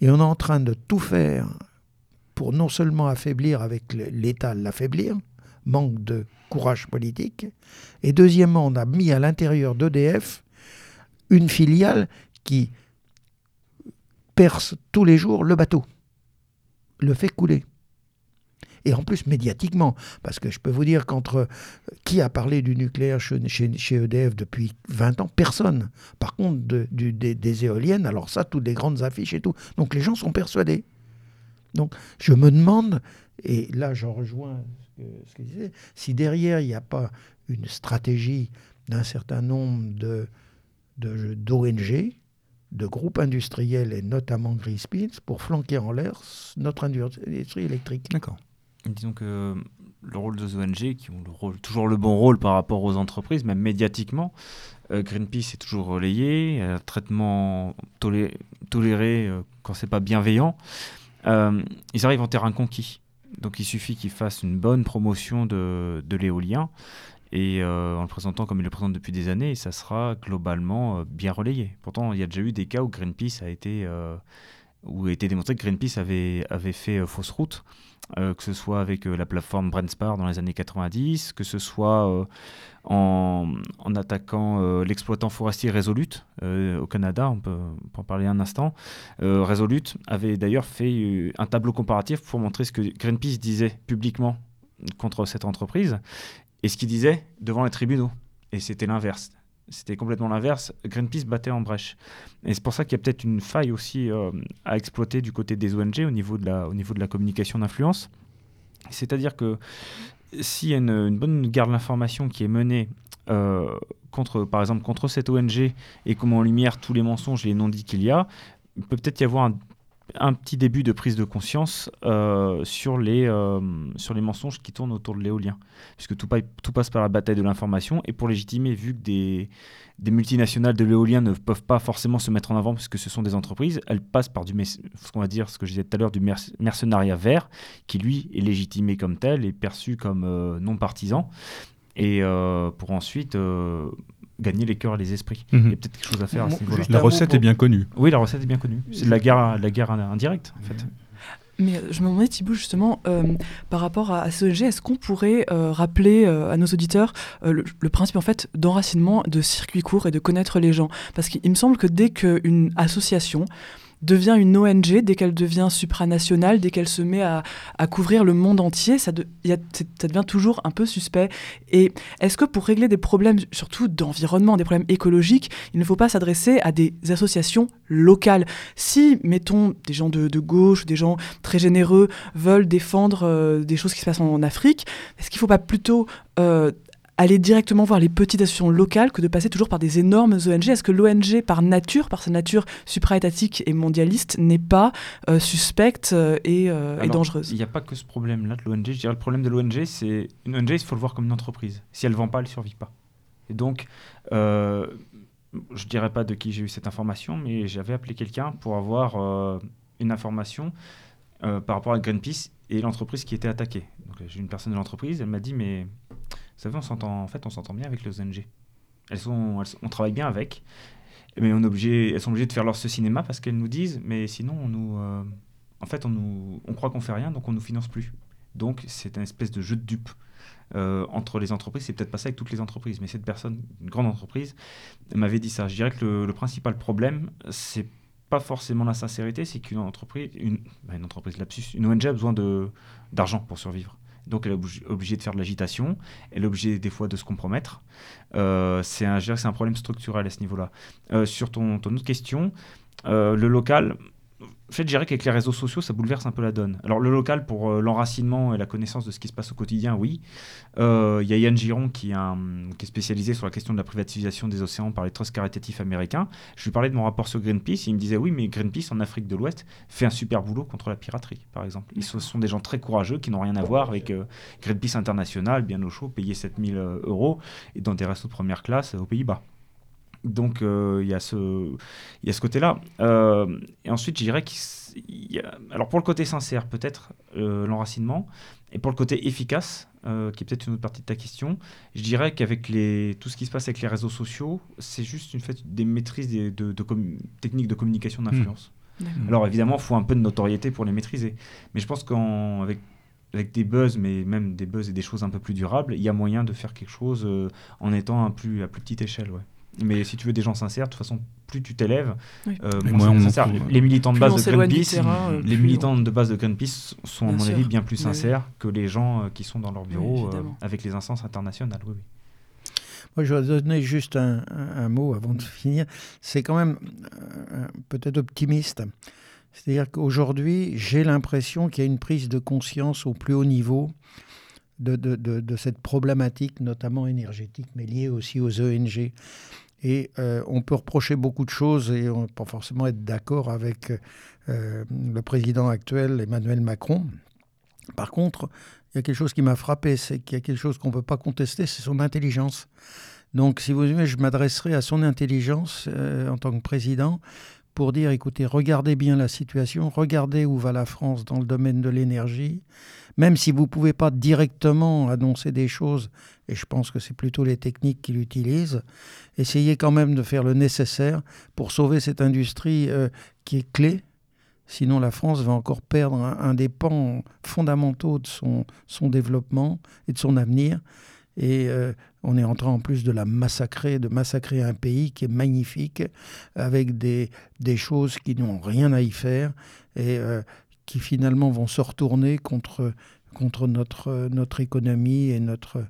et on est en train de tout faire pour non seulement affaiblir avec l'État, l'affaiblir, manque de courage politique, et deuxièmement, on a mis à l'intérieur d'EDF une filiale qui perce tous les jours le bateau, le fait couler et en plus médiatiquement. Parce que je peux vous dire qu'entre euh, qui a parlé du nucléaire chez, EDF depuis 20 ans? Personne. Par contre, des, éoliennes, alors ça, toutes des grandes affiches et tout. Donc les gens sont persuadés. Donc je me demande, et là j'en rejoins ce qu'il disait, si derrière il n'y a pas une stratégie d'un certain nombre de d'ONG, de groupes industriels et notamment Greenpeace pour flanquer en l'air notre industrie électrique.
D'accord.
Disons que le rôle des ONG, qui ont le rôle, toujours le bon rôle par rapport aux entreprises, même médiatiquement, euh, Greenpeace est toujours relayé, un traitement toléré, euh, quand c'est pas bienveillant. Euh, ils arrivent en terrain conquis. Donc il suffit qu'ils fassent une bonne promotion de, l'éolien et en le présentant comme ils le présentent depuis des années, ça sera globalement bien relayé. Pourtant, il y a déjà eu des cas où Greenpeace a été, où a été démontré que Greenpeace avait fait fausse route. Euh, que ce soit avec euh, la plateforme Brandspar dans les années 90, que ce soit euh, en, en, attaquant l'exploitant forestier Resolute au Canada, on peut, en parler un instant. Resolute avait d'ailleurs fait un tableau comparatif pour montrer ce que Greenpeace disait publiquement contre cette entreprise et ce qu'il disait devant les tribunaux. Et c'était l'inverse. C'était complètement l'inverse. Greenpeace battait en brèche. Et c'est pour ça qu'il y a peut-être une faille aussi euh, à exploiter du côté des ONG au niveau de la, communication d'influence. C'est-à-dire que s'il y a une, bonne garde d'information qui est menée euh, contre, par exemple, contre cette ONG et comment en lumière tous les mensonges et les non-dits qu'il y a, il peut peut-être y avoir un un petit début de prise de conscience euh, sur, les, euh, sur les mensonges qui tournent autour de l'éolien. Puisque tout, passe par la bataille de l'information. Et pour légitimer, vu que des, des multinationales de l'éolien ne peuvent pas forcément se mettre en avant puisque ce sont des entreprises, elles passent par du, ce qu'on va dire, ce que je disais tout à l'heure, du mercenariat vert, qui lui est légitimé comme tel et perçu comme euh, non partisan. Et pour ensuite gagner les cœurs et les esprits.
Mhm.
Il y a peut-être quelque chose à faire à ce niveau-là.
La recette est bien connue.
Oui, la recette est bien connue. C'est de la guerre, la guerre indirecte, en fait.
Mais je me demandais, Thibault, justement, euh, par rapport à, ce sujet, est-ce qu'on pourrait euh, rappeler euh, à nos auditeurs le, le, principe en fait d'enracinement, de circuit court et de connaître les gens? Parce qu'il me semble que dès qu'une association devient une ONG, dès qu'elle devient supranationale, dès qu'elle se met à, couvrir le monde entier, ça, devient toujours un peu suspect. Et est-ce que pour régler des problèmes, surtout d'environnement, des problèmes écologiques, il ne faut pas s'adresser à des associations locales? Si, mettons, des gens de, gauche, des gens très généreux veulent défendre euh, des choses qui se passent en, Afrique, est-ce qu'il ne faut pas plutôt euh, aller directement voir les petites associations locales que de passer toujours par des énormes ONG Est-ce que l'ONG, par nature, par sa nature supraétatique et mondialiste, n'est pas euh, suspecte euh, et, euh, et, dangereuse?
Il n'y a pas que ce problème-là de l'ONG. Je dirais le problème de l'ONG, c'est une ONG, il faut le voir comme une entreprise. Si elle ne vend pas, elle ne survit pas. Et donc, je ne dirais pas de qui j'ai eu cette information, mais j'avais appelé quelqu'un pour avoir une information par rapport à Greenpeace et l'entreprise qui était attaquée. J'ai une personne de l'entreprise, elle m'a dit, mais vous savez, on s'entend, en fait, on s'entend bien avec les ONG. Elles sont, on travaille bien avec, mais on est obligé, elles sont obligées de faire leur ce cinéma parce qu'elles nous disent, mais sinon, on nous, euh, en fait, on, nous, on croit qu'on fait rien, donc on nous finance plus. Donc, c'est un espèce de jeu de dupes. Euh, entre les entreprises. C'est peut-être pas ça avec toutes les entreprises, mais cette personne, une grande entreprise, m'avait dit ça. Je dirais que le, principal problème, c'est pas forcément la sincérité, c'est qu'une entreprise, une, bah, une entreprise lapsus, une ONG a besoin d'argent pour survivre. Donc elle est obligée de faire de l'agitation, elle est obligée des fois de se compromettre. Euh, c'est un, un problème structurel à ce niveau-là. Euh, sur ton, ton, autre question, euh, le local, en fait, je dirais qu'avec les réseaux sociaux, ça bouleverse un peu la donne. Alors, le local, pour euh, l'enracinement et la connaissance de ce qui se passe au quotidien, oui. Euh, il y a Yann Giron qui, est spécialisé sur la question de la privatisation des océans par les trusts caritatifs américains. Je lui parlais de mon rapport sur Greenpeace. Il me disait oui, mais Greenpeace en Afrique de l'Ouest fait un super boulot contre la piraterie, par exemple. Ils ce sont des gens très courageux qui n'ont rien à voir avec euh, Greenpeace International, bien au chaud, payer 7000 euros et dans des restos de première classe aux Pays-Bas. Donc euh, il y a ce, y a ce côté-là. Euh, et ensuite, je dirais qu'il y a, alors pour le côté sincère, peut-être euh, l'enracinement, et pour le côté efficace, qui est peut-être une autre partie de ta question, je dirais qu'avec les, tout ce qui se passe avec les réseaux sociaux, c'est juste une fait des maîtrises de, de techniques de communication mmh. d'influence. Alors évidemment, il faut un peu de notoriété pour les maîtriser. Mais je pense qu'avec avec des buzz, mais même des buzz et des choses un peu plus durables, il y a moyen de faire quelque chose en étant un plus, à plus petite échelle. Ouais. Mais si tu veux des gens sincères, de toute façon, plus tu t'élèves, euh, Les militants de base de Greenpeace, euh, les militants de base de Greenpeace sont à mon avis bien plus sincères que les gens euh, qui sont dans leur bureau avec les instances internationales. Oui,
Moi, je vais donner juste un, mot avant de finir. C'est quand même peut-être optimiste. C'est-à-dire qu'aujourd'hui, j'ai l'impression qu'il y a une prise de conscience au plus haut niveau de, de, de, cette problématique, notamment énergétique, mais liée aussi aux ONG. Et on peut reprocher beaucoup de choses et on peut pas forcément être d'accord avec le président actuel, Emmanuel Macron. Par contre, il y a quelque chose qui m'a frappé, c'est qu'il y a quelque chose qu'on ne peut pas contester, c'est son intelligence. Donc, si vous voulez, je m'adresserai à son intelligence euh, en tant que président pour dire, écoutez, regardez bien la situation, regardez où va la France dans le domaine de l'énergie, même si vous ne pouvez pas directement annoncer des choses, et je pense que c'est plutôt les techniques qui l'utilisent, essayez quand même de faire le nécessaire pour sauver cette industrie euh, qui est clé Sinon, la France va encore perdre un, des pans fondamentaux de son, développement et de son avenir. Et euh, on est en train en plus de la massacrer, de massacrer un pays qui est magnifique, avec des, des choses qui n'ont rien à y faire et euh, qui finalement vont se retourner contre, contre notre, notre économie et notre,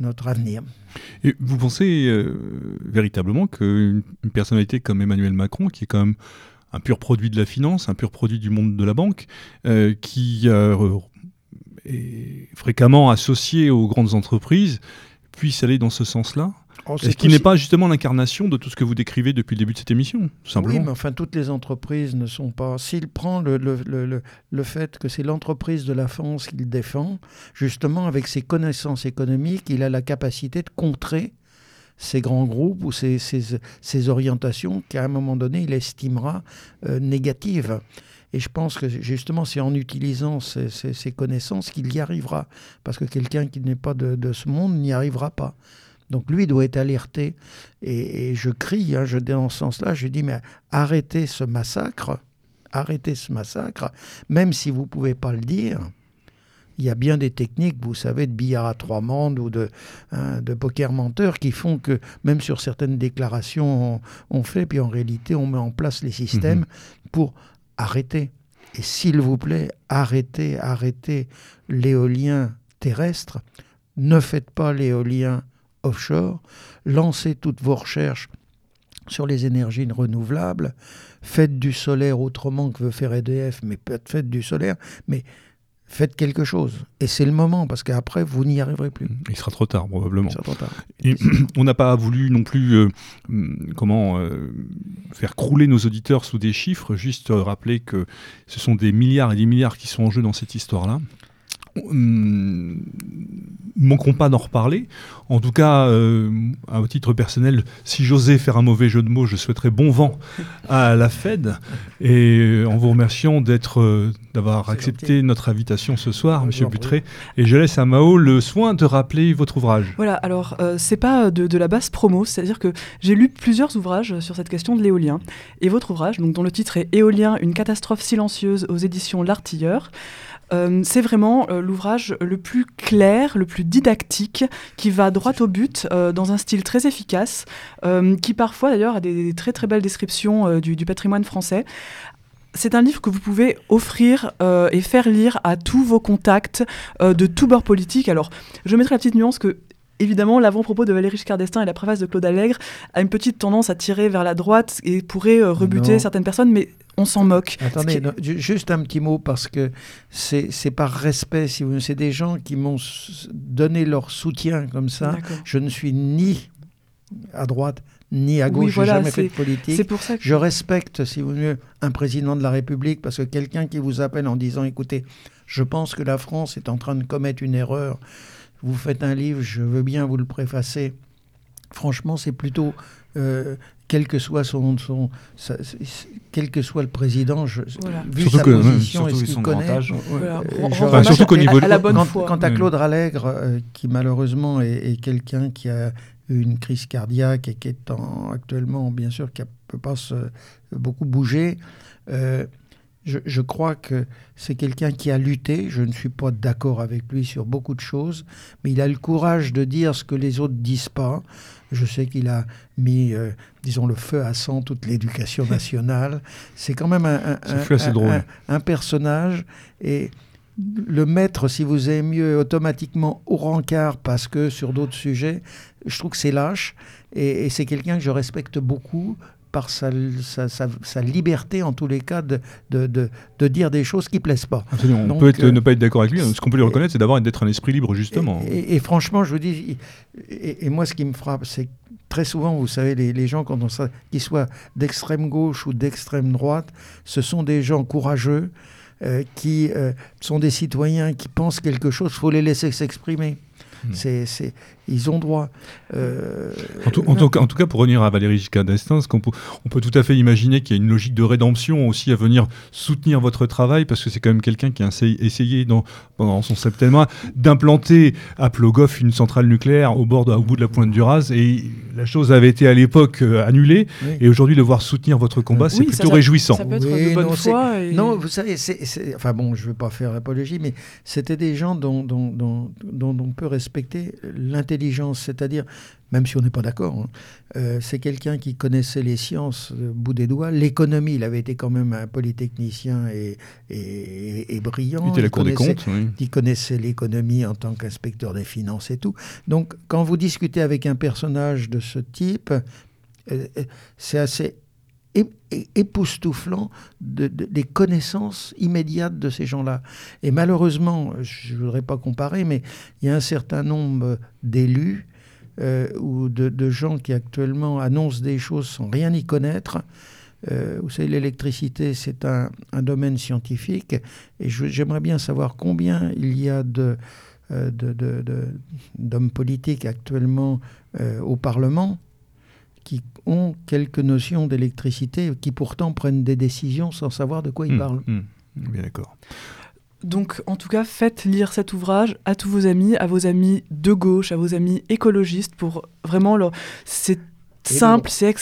notre avenir.
Et vous pensez euh, véritablement qu'une personnalité comme Emmanuel Macron, qui est quand même un pur produit de la finance, un pur produit du monde de la banque, qui euh, est fréquemment associé aux grandes entreprises, puisse aller dans ce sens-là. Oh, Est-ce qu'il n'est pas justement l'incarnation de tout ce que vous décrivez depuis le début de cette émission, tout simplement
Oui, mais enfin, toutes les entreprises ne sont pas... S'il prend le, le, le, le, fait que c'est l'entreprise de la France qu'il défend, justement, avec ses connaissances économiques, il a la capacité de contrer ces grands groupes ou ces, ces, orientations qu'à un moment donné, il estimera euh, négatives. Et je pense que justement, c'est en utilisant ces, ces connaissances qu'il y arrivera. Parce que quelqu'un qui n'est pas de, de, ce monde n'y arrivera pas. Donc lui doit être alerté. Et, je crie, hein, je, dans ce sens-là, je dis, mais arrêtez ce massacre, arrêtez ce massacre, même si vous ne pouvez pas le dire il y a bien des techniques, vous savez, de billard à trois mondes ou de, hein, de poker menteur qui font que même sur certaines déclarations, on, fait, puis en réalité, on met en place les systèmes mhm. pour arrêter. Et s'il vous plaît, arrêtez, arrêtez l'éolien terrestre. Ne faites pas l'éolien offshore. Lancez toutes vos recherches sur les énergies renouvelables. Faites du solaire autrement que veut faire EDF, mais faites du solaire. Mais faites quelque chose. Et c'est le moment, parce qu'après, vous n'y arriverez plus.
Il sera trop tard, probablement.
Il sera trop tard. *clears throat*
on n'a pas voulu non plus euh, hum, comment, euh, faire crouler nos auditeurs sous des chiffres, juste rappeler que ce sont des milliards et des milliards qui sont en jeu dans cette histoire-là. Hum, ne manquerons pas d'en reparler. En tout cas, euh, à titre personnel, si j'osais faire un mauvais jeu de mots, je souhaiterais bon vent à la Fed. Et en vous remerciant d'être, euh, d'avoir accepté notre invitation ce soir, Monsieur Butré. Et je laisse à Mao le soin de rappeler votre ouvrage.
Voilà, alors euh, c'est pas de, de, la basse promo, c'est-à-dire que j'ai lu plusieurs ouvrages sur cette question de l'éolien. Et votre ouvrage, donc, dont le titre est Éolien, une catastrophe silencieuse aux éditions L'Artilleur, euh, c'est vraiment euh, l'ouvrage le plus clair, le plus didactique, qui va droit au but, euh, dans un style très efficace, qui parfois d'ailleurs a des, très très belles descriptions du, patrimoine français. C'est un livre que vous pouvez offrir et faire lire à tous vos contacts de tout bord politique. Alors, je mettrai la petite nuance que Évidemment, l'avant-propos de Valéry Giscard d'Estaing et la préface de Claude Allègre a une petite tendance à tirer vers la droite et pourrait rebuter certaines personnes, mais on s'en moque.
Attendez, juste un petit mot parce que c'est par respect, si vous c'est des gens qui m'ont donné leur soutien comme ça. Je ne suis ni à droite ni à gauche, je n'ai jamais fait de politique.
Pour ça
Je respecte, si vous voulez, un président de la République parce que quelqu'un qui vous appelle en disant, écoutez, je pense que la France est en train de commettre une erreur. Vous faites un livre, je veux bien vous le préfacer. Franchement, c'est plutôt euh, quel que soit son, son quel que soit le président, je, vu sa position et ce qu'il connaît,
euh, surtout qu'au niveau à la bonne
quant, quant à Claude Rallègre, euh, qui malheureusement est, quelqu'un qui a eu une crise cardiaque et qui est actuellement, bien sûr, qui ne peut pas se, beaucoup bouger. Je, je, crois que c'est quelqu'un qui a lutté. Je ne suis pas d'accord avec lui sur beaucoup de choses, mais il a le courage de dire ce que les autres disent pas. Je sais qu'il a mis, euh, disons, le feu à sang toute l'éducation *laughs* nationale. C'est quand même un, un, personnage. Et le mettre, si vous aimez mieux, automatiquement au rencard parce que sur d'autres sujets, je trouve que c'est lâche. Et, et c'est quelqu'un que je respecte beaucoup par sa, sa, liberté, en tous les cas, de, de, de, dire des choses qui plaisent pas.
on peut être, ne pas être d'accord avec lui. Ce qu'on peut lui reconnaître, c'est d'avoir d'être un esprit libre, justement.
Et, franchement, je vous dis, et, moi, ce qui me frappe, c'est très souvent, vous savez, les, les gens, quand on qu'ils soient d'extrême gauche ou d'extrême droite, ce sont des gens courageux euh, qui euh, sont des citoyens qui pensent quelque chose. Il faut les laisser s'exprimer. Hmm. C'est ils ont droit.
Euh, en, tout, en, tout, cas, pour revenir à Valérie Giscard d'Estaing, on peut, on peut tout à fait imaginer qu'il y a une logique de rédemption aussi à venir soutenir votre travail, parce que c'est quand même quelqu'un qui a essayé, dans, pendant son septennat d'implanter à Plogoff une centrale nucléaire au, bord au bout de la pointe du Raz, et la chose avait été à l'époque euh, annulée, et aujourd'hui de voir soutenir votre combat, c'est plutôt réjouissant. Ça
peut être de bonne
non,
foi.
Non, vous savez, enfin bon, je ne veux pas faire l'apologie, mais c'était des gens dont, dont, dont, dont on peut respecter c'est-à-dire même si on n'est pas d'accord, hein, euh, c'est quelqu'un qui connaissait les sciences au bout des doigts. L'économie, il avait été quand même un polytechnicien et, et, brillant.
Il, connaissait,
il connaissait l'économie en tant qu'inspecteur des finances et tout. Donc, quand vous discutez avec un personnage de ce type, euh, euh, c'est assez époustouflant de, des connaissances immédiates de ces gens-là. Et malheureusement, je ne voudrais pas comparer, mais il y a un certain nombre d'élus euh, ou de, gens qui actuellement annoncent des choses sans rien y connaître. Euh, vous savez, l'électricité, c'est un, domaine scientifique, et j'aimerais bien savoir combien il y a euh, d'hommes politiques actuellement au Parlement qui ont quelques notions d'électricité, qui pourtant prennent des décisions sans savoir de quoi ils mmh, parlent.
Mmh. bien d'accord.
Donc, en tout cas, faites lire cet ouvrage à tous vos amis, à vos amis de gauche, à vos amis écologistes, pour vraiment leur... C'est simple, c'est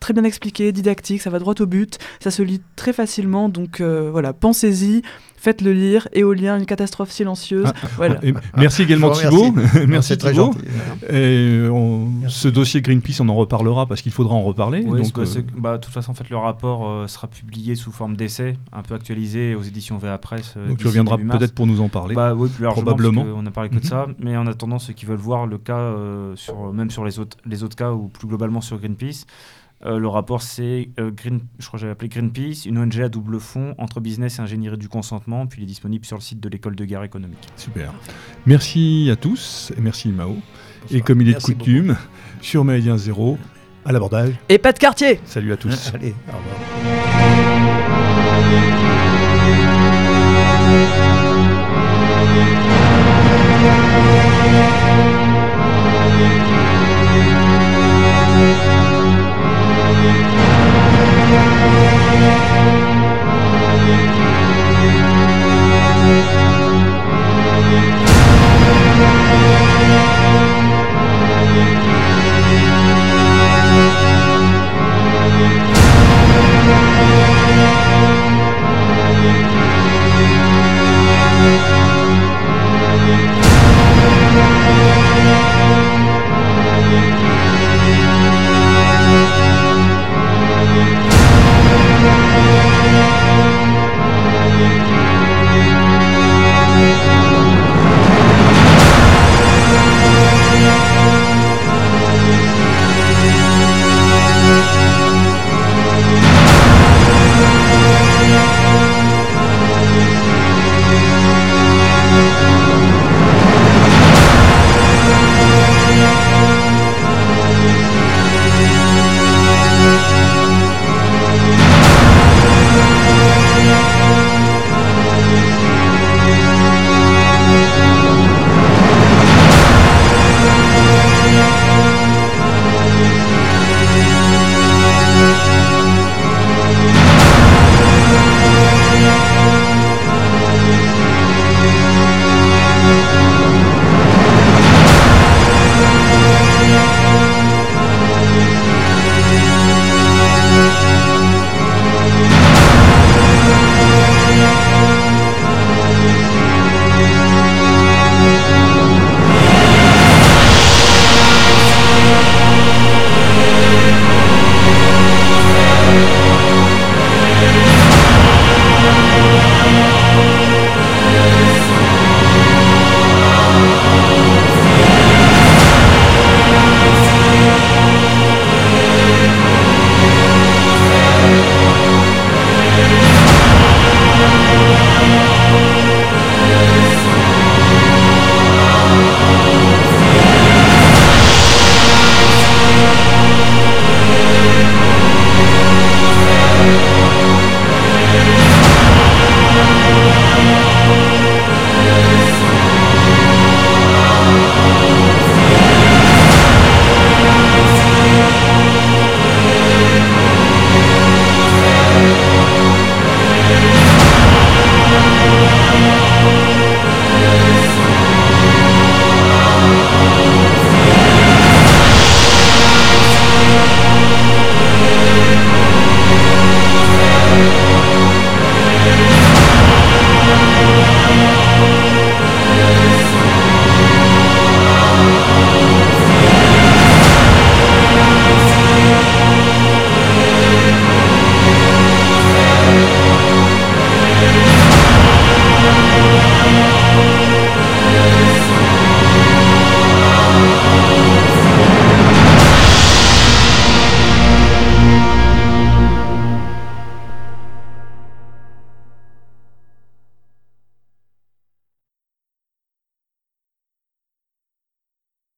très bien expliqué, didactique, ça va droit au but, ça se lit très facilement, donc euh, voilà, pensez-y, faites-le lire. Éolien, une catastrophe silencieuse. Ah, voilà.
merci également Thibault. *laughs* merci très Thibault. Et ce dossier Greenpeace, on en reparlera parce qu'il faudra en reparler. donc,
euh, bah, de toute façon, en fait, le rapport euh, sera publié sous forme d'essai, un peu actualisé aux éditions VA Presse.
Euh, donc tu reviendras peut-être pour nous en parler.
Bah, oui, probablement. On n'a parlé que de mhm. ça. Mais en attendant, ceux qui veulent voir le cas, sur, même sur les autres, les autres cas ou plus globalement sur Greenpeace, euh, le rapport, c'est euh, Green, je crois que j'avais appelé Greenpeace, une ONG à double fond entre business et ingénierie du consentement. Puis il est disponible sur le site de l'école de guerre économique.
Super. Merci à tous et merci Mao. Et comme il est de coutume, sur Méridien Zéro, à l'abordage.
Et pas de quartier
Salut à tous. *laughs*
Allez, au revoir.